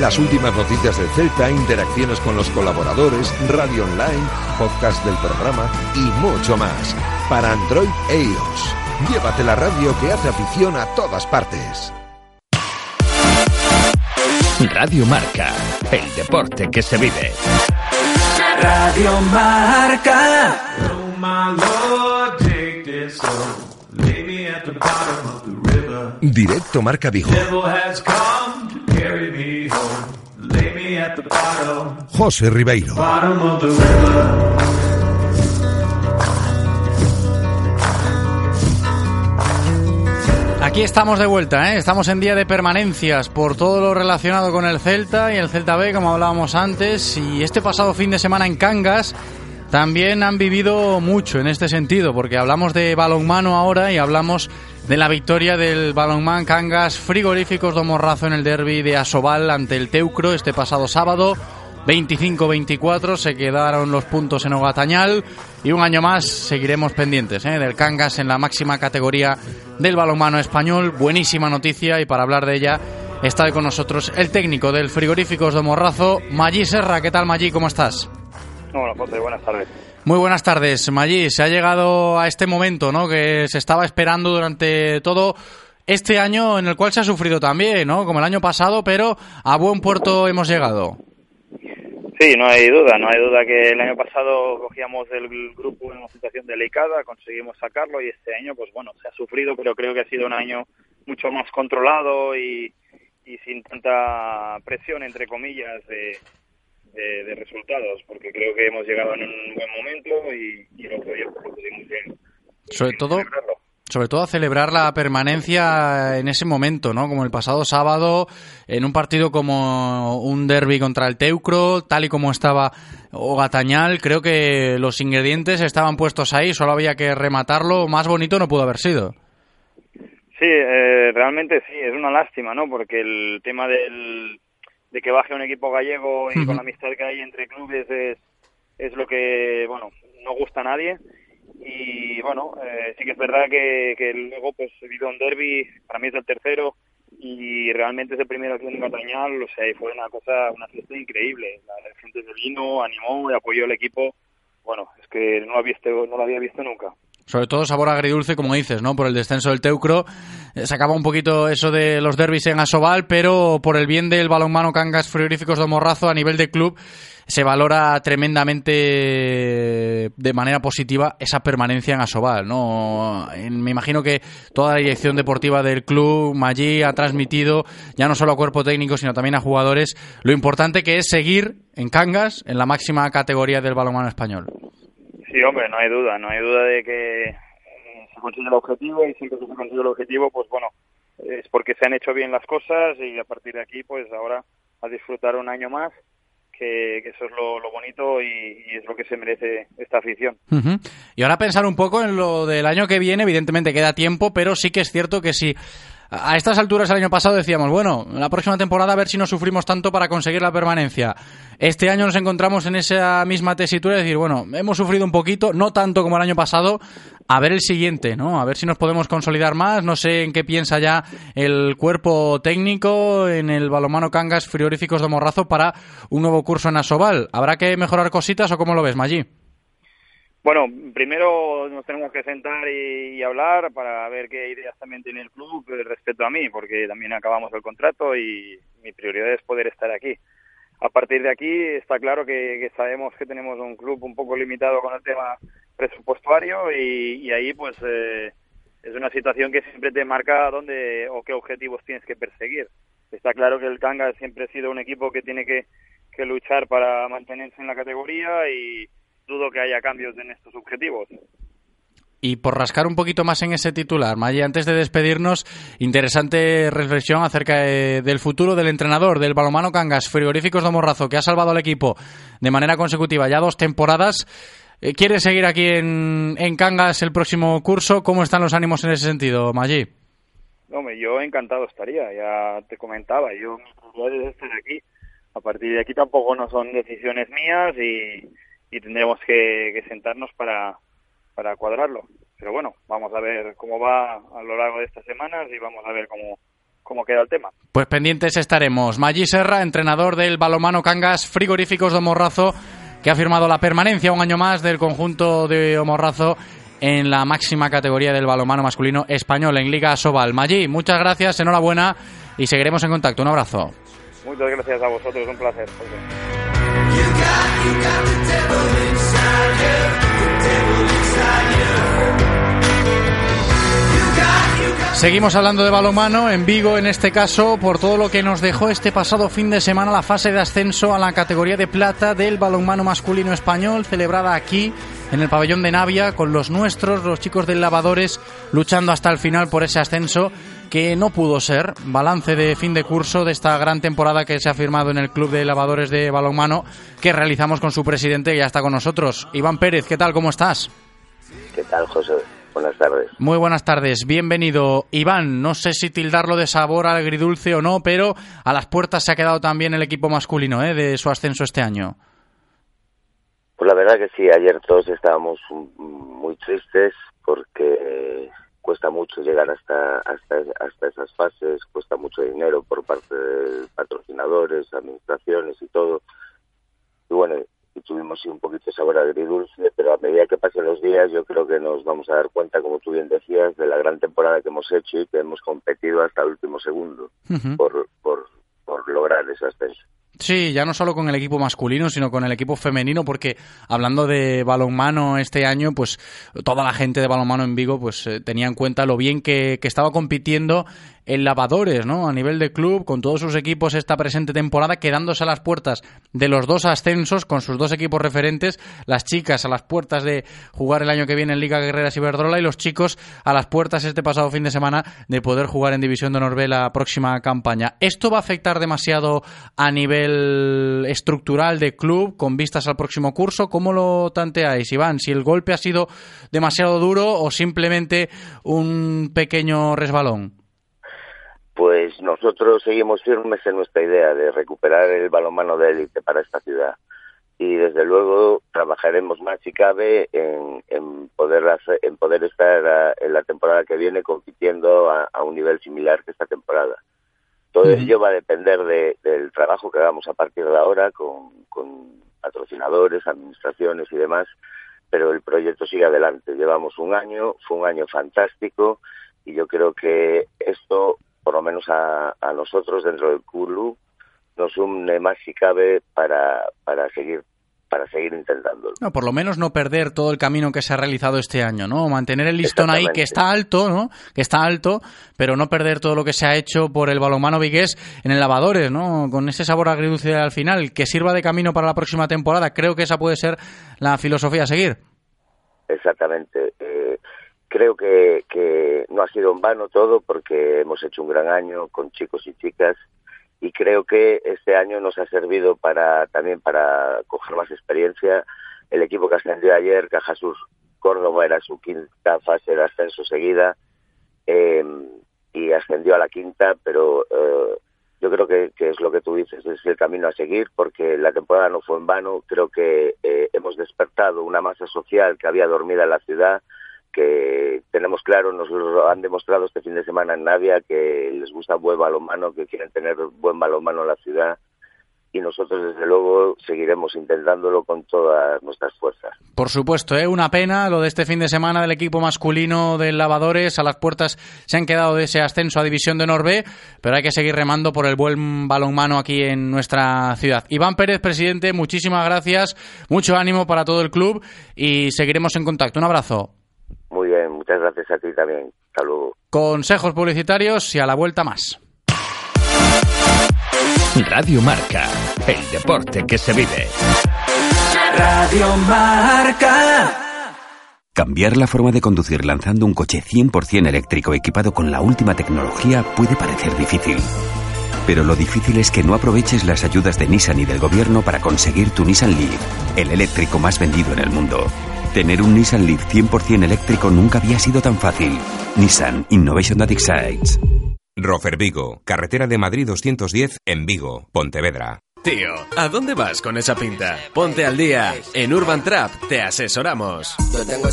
Las últimas noticias del Celta, interacciones con los colaboradores, radio online, podcast del programa y mucho más. Para Android e iOS. Llévate la radio que hace afición a todas partes. Radio Marca, el deporte que se vive. Radio Marca. Directo Marca Vigo. José Ribeiro. Aquí estamos de vuelta, ¿eh? estamos en día de permanencias por todo lo relacionado con el Celta y el Celta B, como hablábamos antes, y este pasado fin de semana en Cangas también han vivido mucho en este sentido, porque hablamos de balonmano ahora y hablamos de la victoria del balonmán Cangas frigoríficos de Morrazo en el derby de Asobal ante el Teucro este pasado sábado. 25-24 se quedaron los puntos en Ogatañal y un año más seguiremos pendientes ¿eh? del Cangas en la máxima categoría del balonmano español. Buenísima noticia y para hablar de ella está hoy con nosotros el técnico del Frigoríficos de Morrazo, Maggi Serra. ¿Qué tal Maggi? ¿Cómo estás? Hola, José, buenas tardes. Muy buenas tardes, Maggi. Se ha llegado a este momento, ¿no? Que se estaba esperando durante todo este año en el cual se ha sufrido también, ¿no? Como el año pasado, pero a buen puerto hemos llegado. Sí, no hay duda, no hay duda que el año pasado cogíamos el grupo en una situación delicada, conseguimos sacarlo y este año, pues bueno, se ha sufrido, pero creo que ha sido un año mucho más controlado y, y sin tanta presión, entre comillas, de, de, de, resultados, porque creo que hemos llegado en un buen momento y, y el otro día lo pudimos bien. Sobre todo, sobre todo a celebrar la permanencia en ese momento, ¿no? Como el pasado sábado, en un partido como un derby contra el Teucro, tal y como estaba Ogatañal, creo que los ingredientes estaban puestos ahí, solo había que rematarlo, más bonito no pudo haber sido. Sí, eh, realmente sí, es una lástima, ¿no? Porque el tema del, de que baje un equipo gallego y con la amistad que hay entre clubes es, es lo que, bueno, no gusta a nadie y bueno, eh, sí que es verdad que, luego pues he vivido un derby, para mí es el tercero y realmente es el primero aquí en Catañal, o sea, fue una cosa, una fiesta increíble, la gente se vino, animó y apoyó al equipo, bueno, es que no lo había visto, no lo había visto nunca. Sobre todo sabor agridulce, como dices, ¿no? Por el descenso del Teucro. Se acaba un poquito eso de los derbis en Asobal, pero por el bien del balonmano Cangas Frigoríficos de Morrazo a nivel de club se valora tremendamente de manera positiva esa permanencia en Asobal, ¿no? Me imagino que toda la dirección deportiva del club, Maggi, ha transmitido ya no solo a cuerpo técnico, sino también a jugadores lo importante que es seguir en Cangas, en la máxima categoría del balonmano español. Sí, hombre, no hay duda, no hay duda de que se consigue el objetivo y siempre que se consigue el objetivo, pues bueno, es porque se han hecho bien las cosas y a partir de aquí, pues ahora a disfrutar un año más que, eso es lo, bonito y, es lo que se merece esta afición. Ujú. Y ahora pensar un poco en lo del año que viene, evidentemente queda tiempo, pero sí que es cierto que si a estas alturas el año pasado decíamos, bueno, la próxima temporada a ver si no sufrimos tanto para conseguir la permanencia. Este año nos encontramos en esa misma tesitura de decir, bueno, hemos sufrido un poquito, no tanto como el año pasado, a ver el siguiente, ¿no? A ver si nos podemos consolidar más, no sé en qué piensa ya el cuerpo técnico en el balomano Cangas Frigoríficos de Morrazo para un nuevo curso en Asobal. ¿Habrá que mejorar cositas o cómo lo ves, Maggi? Bueno, primero nos tenemos que sentar y, hablar para ver qué ideas también tiene el club respecto a mí, porque también acabamos el contrato y mi prioridad es poder estar aquí. A partir de aquí está claro que, sabemos que tenemos un club un poco limitado con el tema presupuestario y, ahí pues eh, es una situación que siempre te marca dónde o qué objetivos tienes que perseguir. Está claro que el Cangas siempre ha sido un equipo que tiene que luchar para mantenerse en la categoría y dudo que haya cambios en estos objetivos. Y por rascar un poquito más en ese titular, Maggi, antes de despedirnos, interesante reflexión acerca de- del futuro del entrenador del balomano Cangas, Frigoríficos de Morrazo, que ha salvado al equipo de manera consecutiva ya dos temporadas. Eh, ¿Quiere seguir aquí en, en Cangas el próximo curso? ¿Cómo están los ánimos en ese sentido, Maggi? Hombre, yo encantado estaría, ya te comentaba, yo mi prioridad es estar aquí. A partir de aquí tampoco no son decisiones mías y, y tendremos que, que sentarnos para, para cuadrarlo. Pero bueno, vamos a ver cómo va a lo largo de estas semanas y vamos a ver cómo, cómo queda el tema. Pues pendientes estaremos. Maggi Serra, entrenador del balomano Cangas Frigoríficos de Morrazo, que ha firmado la permanencia un año más del conjunto de Omorrazo en la máxima categoría del balomano masculino español en Liga Sobal. Maggi, muchas gracias, enhorabuena y seguiremos en contacto. Un abrazo. Muchas gracias a vosotros, un placer. Seguimos hablando de balomano en Vigo, en este caso, por todo lo que nos dejó este pasado fin de semana la fase de ascenso a la categoría de plata del balonmano masculino español, celebrada aquí en el pabellón de Navia con los nuestros, los chicos del Lavadores, luchando hasta el final por ese ascenso que no pudo ser. Balance de fin de curso de esta gran temporada que se ha firmado en el Club de Lavadores de Balonmano que realizamos con su presidente que ya está con nosotros. Iván Pérez, ¿qué tal? ¿Cómo estás? ¿Qué tal, José? Buenas tardes. Muy buenas tardes, bienvenido. Iván, no sé si tildarlo de sabor agridulce o no, pero a las puertas se ha quedado también el equipo masculino ¿eh? de su ascenso este año. Pues la verdad que sí, ayer todos estábamos muy tristes porque cuesta mucho llegar hasta, hasta, hasta esas fases, cuesta mucho dinero por parte de patrocinadores, administraciones y todo. Y bueno, y tuvimos sí, un poquito de sabor agridulce, pero a medida que pasen los días yo creo que nos vamos a dar cuenta, como tú bien decías, de la gran temporada que hemos hecho y que hemos competido hasta el último segundo por, por, por lograr ese ascenso. Sí, ya no solo con el equipo masculino, sino con el equipo femenino, porque hablando de balonmano este año, pues toda la gente de balonmano en Vigo pues eh, tenía en cuenta lo bien que, que estaba compitiendo en lavadores, ¿no? A nivel de club, con todos sus equipos esta presente temporada, quedándose a las puertas de los dos ascensos con sus dos equipos referentes, las chicas a las puertas de jugar el año que viene en Liga Guerreras Iberdrola y los chicos a las puertas este pasado fin de semana de poder jugar en División de Honor B la próxima campaña. ¿Esto va a afectar demasiado a nivel estructural de club con vistas al próximo curso? ¿Cómo lo tanteáis, Iván? ¿Si el golpe ha sido demasiado duro o simplemente un pequeño resbalón? Pues nosotros seguimos firmes en nuestra idea de recuperar el balonmano de élite para esta ciudad y desde luego trabajaremos más si cabe en, en poder hacer, en poder estar a, en la temporada que viene compitiendo a, a, un nivel similar que esta temporada. Todo uh -huh. ello va a depender de, del trabajo que hagamos a partir de ahora con, con patrocinadores, administraciones y demás, pero el proyecto sigue adelante. Llevamos un año, fue un año fantástico y yo creo que esto por lo menos a, a nosotros dentro del club nos une más si cabe para, para seguir para seguir intentándolo. No, por lo menos no perder todo el camino que se ha realizado este año, ¿no? Mantener el listón ahí que está alto, ¿no? Que está alto, pero no perder todo lo que se ha hecho por el balonmano vigués en el lavadores, ¿no? Con ese sabor agridulce al final, que sirva de camino para la próxima temporada. Creo que esa puede ser la filosofía a seguir. Exactamente. Eh, creo que, que no ha sido en vano todo porque hemos hecho un gran año con chicos y chicas y creo que este año nos ha servido para también para coger más experiencia. El equipo que ascendió ayer, Cajasur Córdoba, era su quinta fase de ascenso seguida eh, y ascendió a la quinta, pero eh, yo creo que, es lo que tú dices, es el camino a seguir porque la temporada no fue en vano. Creo que eh, hemos despertado una masa social que había dormida en la ciudad que tenemos claro, nos han demostrado este fin de semana en Navia, que les gusta buen balonmano, que quieren tener buen balonmano en la ciudad y nosotros desde luego seguiremos intentándolo con todas nuestras fuerzas. Por supuesto, ¿eh? una pena lo de este fin de semana del equipo masculino de Lavadores. A las puertas se han quedado de ese ascenso a División de Norbe, pero hay que seguir remando por el buen balonmano aquí en nuestra ciudad. Iván Pérez, presidente, muchísimas gracias, mucho ánimo para todo el club y seguiremos en contacto. Un abrazo. Muy bien, muchas gracias a ti también. Luego. Consejos publicitarios y a la vuelta más. Radio Marca, el deporte que se vive. Radio Marca. Cambiar la forma de conducir lanzando un coche 100% eléctrico equipado con la última tecnología puede parecer difícil. Pero lo difícil es que no aproveches las ayudas de Nissan y del gobierno para conseguir tu Nissan Leaf, el eléctrico más vendido en el mundo. Tener un Nissan Leaf 100% eléctrico nunca había sido tan fácil. Nissan Innovation That Excites. Rofer Vigo, carretera de Madrid 210 en Vigo, Pontevedra. Tío, ¿a dónde vas con esa pinta? Ponte al día. En Urban Trap te asesoramos.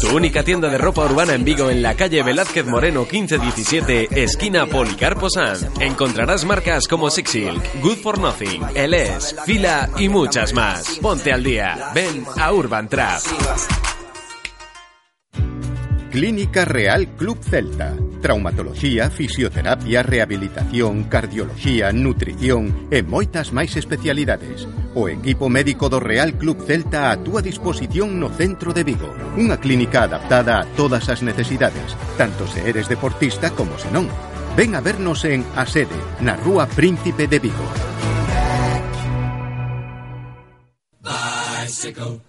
Tu única tienda de ropa urbana en Vigo en la calle Velázquez Moreno 1517, esquina Policarpo Sanz. Encontrarás marcas como Six Silk, Good for Nothing, LS, Fila y muchas más. Ponte al día. Ven a Urban Trap. Clínica Real Club Celta. Traumatología, fisioterapia, rehabilitación, cardiología, nutrición e moitas máis especialidades. O equipo médico do Real Club Celta a túa disposición no centro de Vigo. Unha clínica adaptada a todas as necesidades, tanto se eres deportista como se non. Ven a vernos en A Sede, na Rúa Príncipe de Vigo. Bicycle.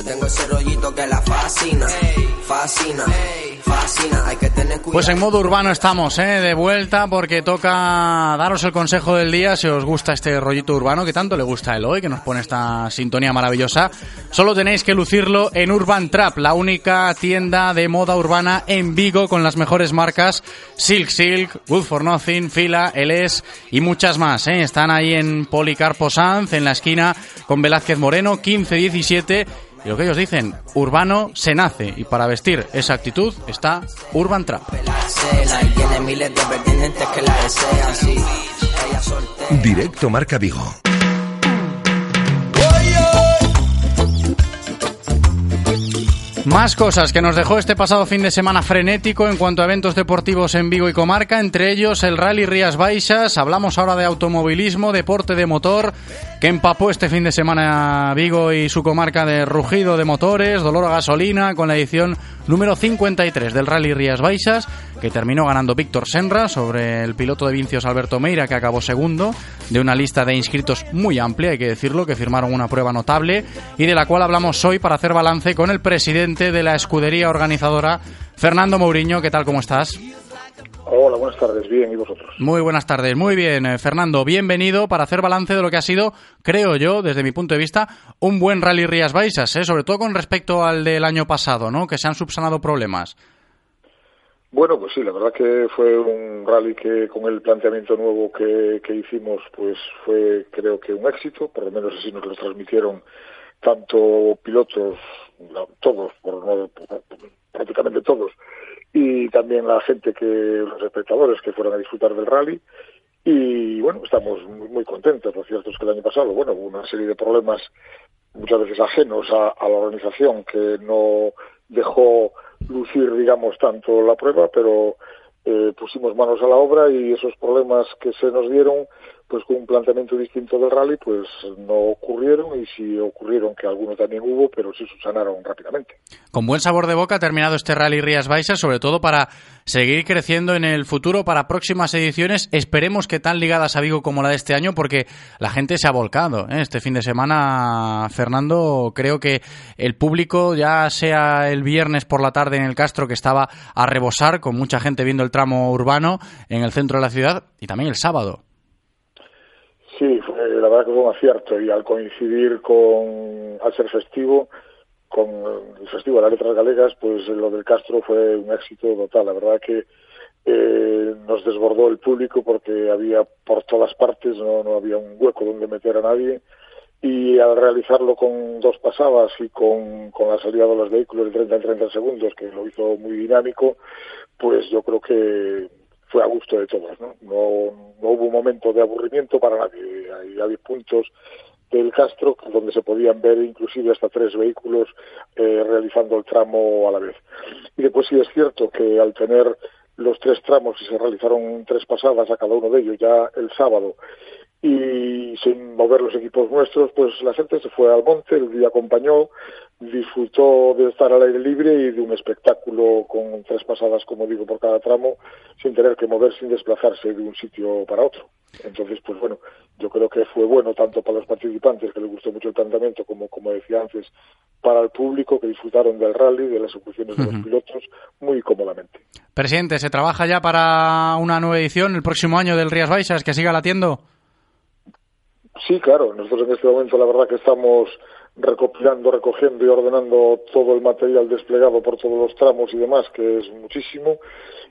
Yo tengo ese rollito que la fascina, fascina, fascina. Hay que tener cuidado. Pues en modo urbano estamos, ¿eh? de vuelta porque toca daros el consejo del día si os gusta este rollito urbano que tanto le gusta a Eloy, que nos pone esta sintonía maravillosa. Solo tenéis que lucirlo en Urban Trap, la única tienda de moda urbana en Vigo con las mejores marcas Silk Silk, Good for Nothing, Fila, LS y muchas más. ¿eh? Están ahí en Policarpo Sanz, en la esquina con Velázquez Moreno, 15-17. Y lo que ellos dicen, urbano se nace. Y para vestir esa actitud está Urban Trap. Directo Marca Vigo. Más cosas que nos dejó este pasado fin de semana frenético en cuanto a eventos deportivos en Vigo y comarca, entre ellos el Rally Rías Baixas. Hablamos ahora de automovilismo, deporte de motor, que empapó este fin de semana Vigo y su comarca de rugido de motores, dolor a gasolina, con la edición número 53 del Rally Rías Baixas, que terminó ganando Víctor Senra sobre el piloto de Vincios Alberto Meira, que acabó segundo, de una lista de inscritos muy amplia, hay que decirlo, que firmaron una prueba notable y de la cual hablamos hoy para hacer balance con el presidente de la escudería organizadora, Fernando Mourinho. ¿Qué tal? ¿Cómo estás? Hola, buenas tardes. Bien, ¿y vosotros? Muy buenas tardes. Muy bien, eh, Fernando. Bienvenido para hacer balance de lo que ha sido, creo yo, desde mi punto de vista, un buen Rally Rías Baixas, ¿eh? sobre todo con respecto al del año pasado, ¿no? Que se han subsanado problemas. Bueno, pues sí, la verdad que fue un rally que con el planteamiento nuevo que, que hicimos, pues fue creo que un éxito, por lo menos así nos lo transmitieron tanto pilotos, todos, por no, prácticamente todos, y también la gente que, los espectadores que fueron a disfrutar del rally. Y bueno, estamos muy, muy contentos. Lo cierto es que el año pasado, bueno, hubo una serie de problemas muchas veces ajenos a la organización que no dejó lucir, digamos, tanto la prueba, pero eh, pusimos manos a la obra y esos problemas que se nos dieron, pues con un planteamiento distinto del rally, pues no ocurrieron y si ocurrieron que algunos también hubo, pero se subsanaron rápidamente. Con buen sabor de boca ha terminado este Rally Rías Baixas, sobre todo para seguir creciendo en el futuro para próximas ediciones. Esperemos que tan ligadas a Vigo como la de este año, porque la gente se ha volcado. ¿eh? Este fin de semana, Fernando, creo que el público, ya sea el viernes por la tarde en el Castro, que estaba a rebosar, con mucha gente viendo el tramo urbano en el centro de la ciudad, y también el sábado. Sí, fue, la verdad que fue un acierto y al coincidir con, al ser festivo, con el festivo de las letras galegas, pues lo del Castro fue un éxito total. La verdad que eh, nos desbordó el público porque había por todas partes, no, no había un hueco donde meter a nadie y al realizarlo con dos pasadas y con, con la salida de los vehículos de 30 en 30 segundos, que lo hizo muy dinámico, pues yo creo que fue a gusto de todos, ¿no? No, no hubo un momento de aburrimiento para nadie. Hay, puntos del Castro donde se podían ver inclusive hasta tres vehículos eh, realizando el tramo a la vez. Y después sí es cierto que al tener los tres tramos y se realizaron tres pasadas a cada uno de ellos ya el sábado y sin mover los equipos nuestros, pues la gente se fue al monte, el día acompañó, disfrutó de estar al aire libre y de un espectáculo con tres pasadas, como digo, por cada tramo, sin tener que mover, sin desplazarse de un sitio para otro. Entonces, pues bueno, yo creo que fue bueno tanto para los participantes, que les gustó mucho el planteamiento, como, como decía antes, para el público, que disfrutaron del rally, de las ejecuciones de los pilotos, muy cómodamente. Presidente, ¿se trabaja ya para una nueva edición el próximo año del Rías Baixas, que siga latiendo? Sí, claro. Nosotros en este momento la verdad que estamos recopilando, recogiendo y ordenando todo el material desplegado por todos los tramos y demás, que es muchísimo.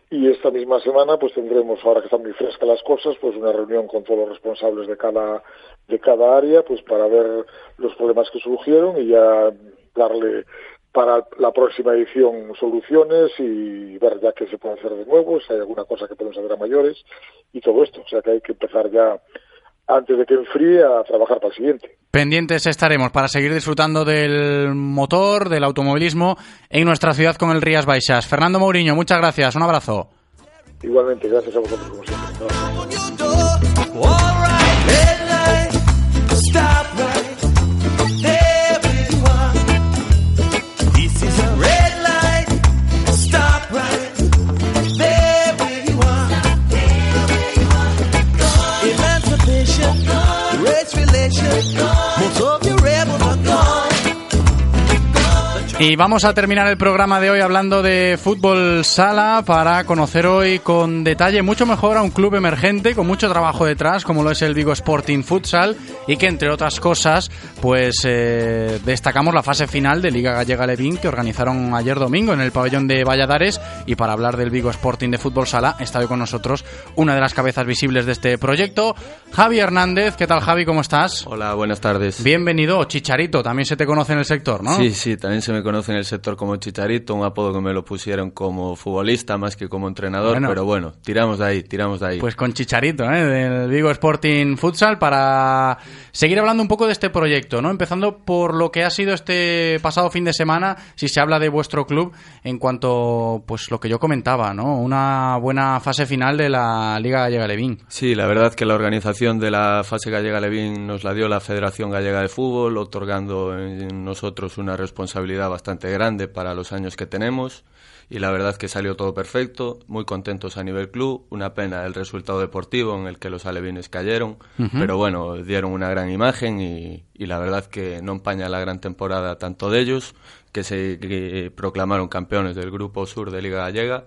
Y esta misma semana, pues tendremos, ahora que están muy frescas las cosas, pues una reunión con todos los responsables de cada, de cada área, pues para ver los problemas que surgieron y ya darle para la próxima edición soluciones y ver ya qué se puede hacer de nuevo, si hay alguna cosa que podemos hacer a mayores y todo esto. O sea que hay que empezar ya antes de que enfríe a trabajar para el siguiente. Pendientes estaremos para seguir disfrutando del motor, del automovilismo en nuestra ciudad con el Rías Baixas. Fernando Mourinho, muchas gracias, un abrazo. Igualmente, gracias a vosotros como siempre. Y vamos a terminar el programa de hoy hablando de fútbol sala para conocer hoy con detalle mucho mejor a un club emergente con mucho trabajo detrás como lo es el Vigo Sporting Futsal y que entre otras cosas pues eh, destacamos la fase final de Liga Gallega Levín que organizaron ayer domingo en el pabellón de Valladares y para hablar del Vigo Sporting de fútbol sala está hoy con nosotros una de las cabezas visibles de este proyecto, Javi Hernández. ¿Qué tal Javi? ¿Cómo estás? Hola, buenas tardes. Bienvenido, Chicharito, también se te conoce en el sector, ¿no? Sí, sí, también se me conoce en el sector como Chicharito, un apodo que me lo pusieron como futbolista más que como entrenador, Bueno. pero bueno, tiramos de ahí, tiramos de ahí. Pues con Chicharito, ¿eh? del Vigo Sporting Futsal, para seguir hablando un poco de este proyecto, ¿no? Empezando por lo que ha sido este pasado fin de semana, si se habla de vuestro club, en cuanto, pues lo que yo comentaba, ¿no? Una buena fase final de la Liga Gallega Levín. Sí, la verdad que la organización de la fase gallega Levín nos la dio la Federación Gallega de Fútbol, otorgando en nosotros una responsabilidad bastante grande para los años que tenemos. Y la verdad que salió todo perfecto, muy contentos a nivel club. Una pena el resultado deportivo en el que los alevines cayeron, pero bueno, dieron una gran imagen y, y la verdad que no empaña la gran temporada tanto de ellos, que se que proclamaron campeones del Grupo Sur de Liga Gallega,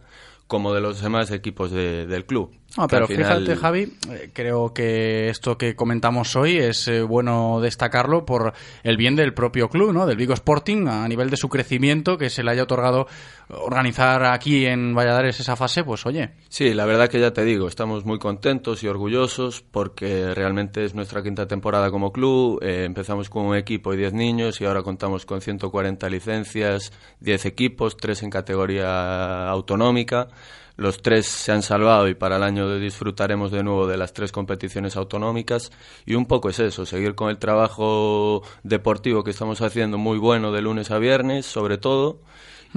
como de los demás equipos de- del club. Ah, pero final- fíjate, Javi, eh, creo que esto que comentamos hoy es eh, bueno destacarlo por el bien del propio club, ¿no? Del Vigo Sporting, a nivel de su crecimiento, que se le haya otorgado organizar aquí en Valladares esa fase, pues oye. Sí, la verdad que ya te digo, estamos muy contentos y orgullosos porque realmente es nuestra quinta temporada como club. eh, empezamos con un equipo y 10 niños y ahora contamos con 140 licencias, 10 equipos, 3 en categoría autonómica. Los tres se han salvado y para el año disfrutaremos de nuevo de las tres competiciones autonómicas. Y un poco es eso, seguir con el trabajo deportivo que estamos haciendo muy bueno de lunes a viernes, sobre todo,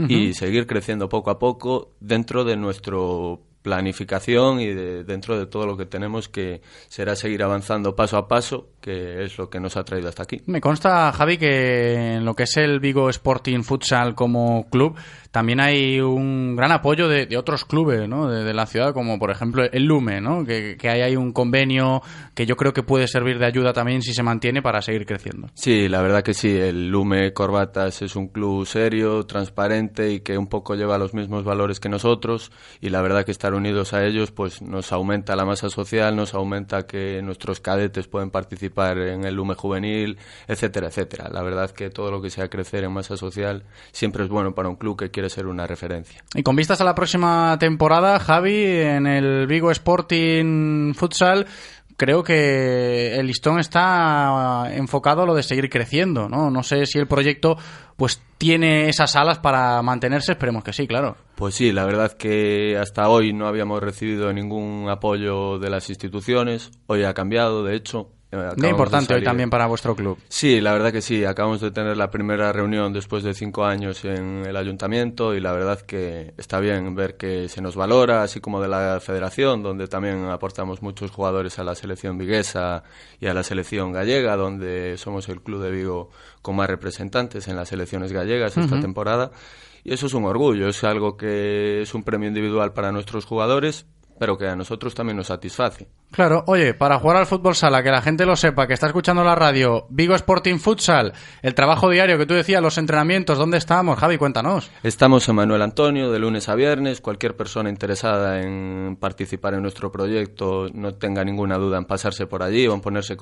y seguir creciendo poco a poco dentro de nuestro planificación y de- dentro de todo lo que tenemos que será seguir avanzando paso a paso, que es lo que nos ha traído hasta aquí. Me consta, Javi, que en lo que es el Vigo Sporting Futsal como club, también hay un gran apoyo de, otros clubes ¿no? de, la ciudad, como por ejemplo el Lume, que, que ahí hay un convenio que yo creo que puede servir de ayuda también si se mantiene para seguir creciendo. Sí, la verdad que sí, el Lume Corbatas es un club serio, transparente y que un poco lleva los mismos valores que nosotros y la verdad que estar unidos a ellos pues nos aumenta la masa social, nos aumenta que nuestros cadetes pueden participar en el Lume juvenil, etcétera, etcétera. La verdad que todo lo que sea crecer en masa social siempre es bueno para un club que quiere ser una referencia. Y con vistas a la próxima temporada, Javi, en el Vigo Sporting Futsal, creo que el listón está enfocado a lo de seguir creciendo, ¿no? No sé si el proyecto pues tiene esas alas para mantenerse, esperemos que sí, claro. Pues sí, la verdad que hasta hoy no habíamos recibido ningún apoyo de las instituciones. Hoy ha cambiado, de hecho. Muy importante hoy también para vuestro club. Sí, la verdad que sí. Acabamos de tener la primera reunión después de cinco años en el ayuntamiento y la verdad que está bien ver que se nos valora, así como de la federación, donde también aportamos muchos jugadores a la selección viguesa y a la selección gallega, donde somos el club de Vigo con más representantes en las selecciones gallegas esta temporada. Y eso es un orgullo, es algo que es un premio individual para nuestros jugadores, pero que a nosotros también nos satisface. Claro, oye, para jugar al fútbol sala, que la gente lo sepa, que está escuchando la radio, Vigo Sporting Futsal, el trabajo diario que tú decías, los entrenamientos, ¿dónde estamos? Javi, cuéntanos. Estamos en Manuel Antonio de lunes a viernes. Cualquier persona interesada en participar en nuestro proyecto no tenga ninguna duda en pasarse por allí o en ponerse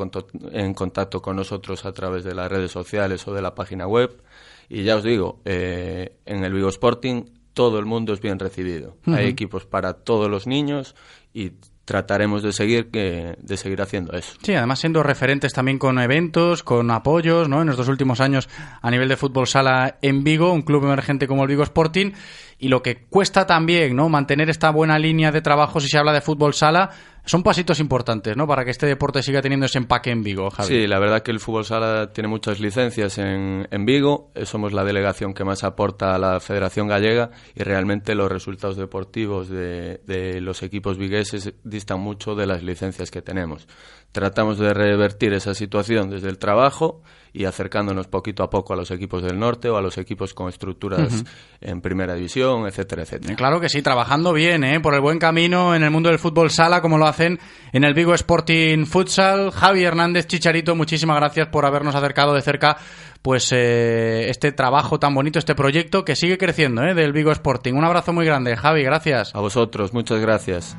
en contacto con nosotros a través de las redes sociales o de la página web. Y ya os digo, eh, en el Vigo Sporting todo el mundo es bien recibido. Hay equipos para todos los niños y trataremos de seguir que de seguir haciendo eso. Sí, además siendo referentes también con eventos, con apoyos, ¿no? En estos últimos años a nivel de fútbol sala en Vigo, un club emergente como el Vigo Sporting, y lo que cuesta también, ¿no? Mantener esta buena línea de trabajo si se habla de fútbol sala, son pasitos importantes, ¿no? Para que este deporte siga teniendo ese empaque en Vigo, Javi. Sí, la verdad que el fútbol sala tiene muchas licencias en, en Vigo. Eh, Somos la delegación que más aporta a la Federación Gallega y realmente los resultados deportivos de, de los equipos vigueses distan mucho de las licencias que tenemos. Tratamos de revertir esa situación desde el trabajo y acercándonos poquito a poco a los equipos del norte o a los equipos con estructuras Ujú. en primera división, etcétera, etcétera. Claro que sí, trabajando bien, ¿eh? por el buen camino en el mundo del fútbol sala, como lo hacen en el Vigo Sporting Futsal. Javi Hernández Chicharito, muchísimas gracias por habernos acercado de cerca pues eh, este trabajo tan bonito, este proyecto que sigue creciendo ¿eh? del Vigo Sporting. Un abrazo muy grande, Javi, gracias. A vosotros, muchas gracias.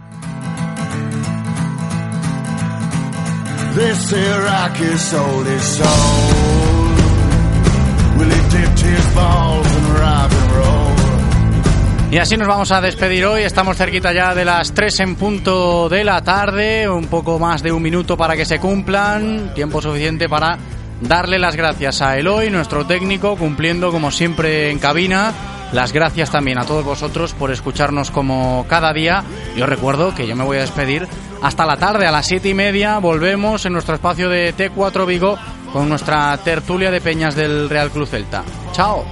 This Iraqi sold his soul. Balls in rock and roll. Y así nos vamos a despedir hoy. Estamos cerquita ya de las 3 en punto de la tarde. Un poco más de un minuto para que se cumplan. Tiempo suficiente para darle las gracias a Eloy, nuestro técnico, cumpliendo como siempre en cabina. Las gracias también a todos vosotros por escucharnos como cada día. Y os recuerdo que yo me voy a despedir hasta la tarde, a las 7 y media, volvemos en nuestro espacio de T4 Vigo con nuestra tertulia de peñas del Real Club Celta. Chao.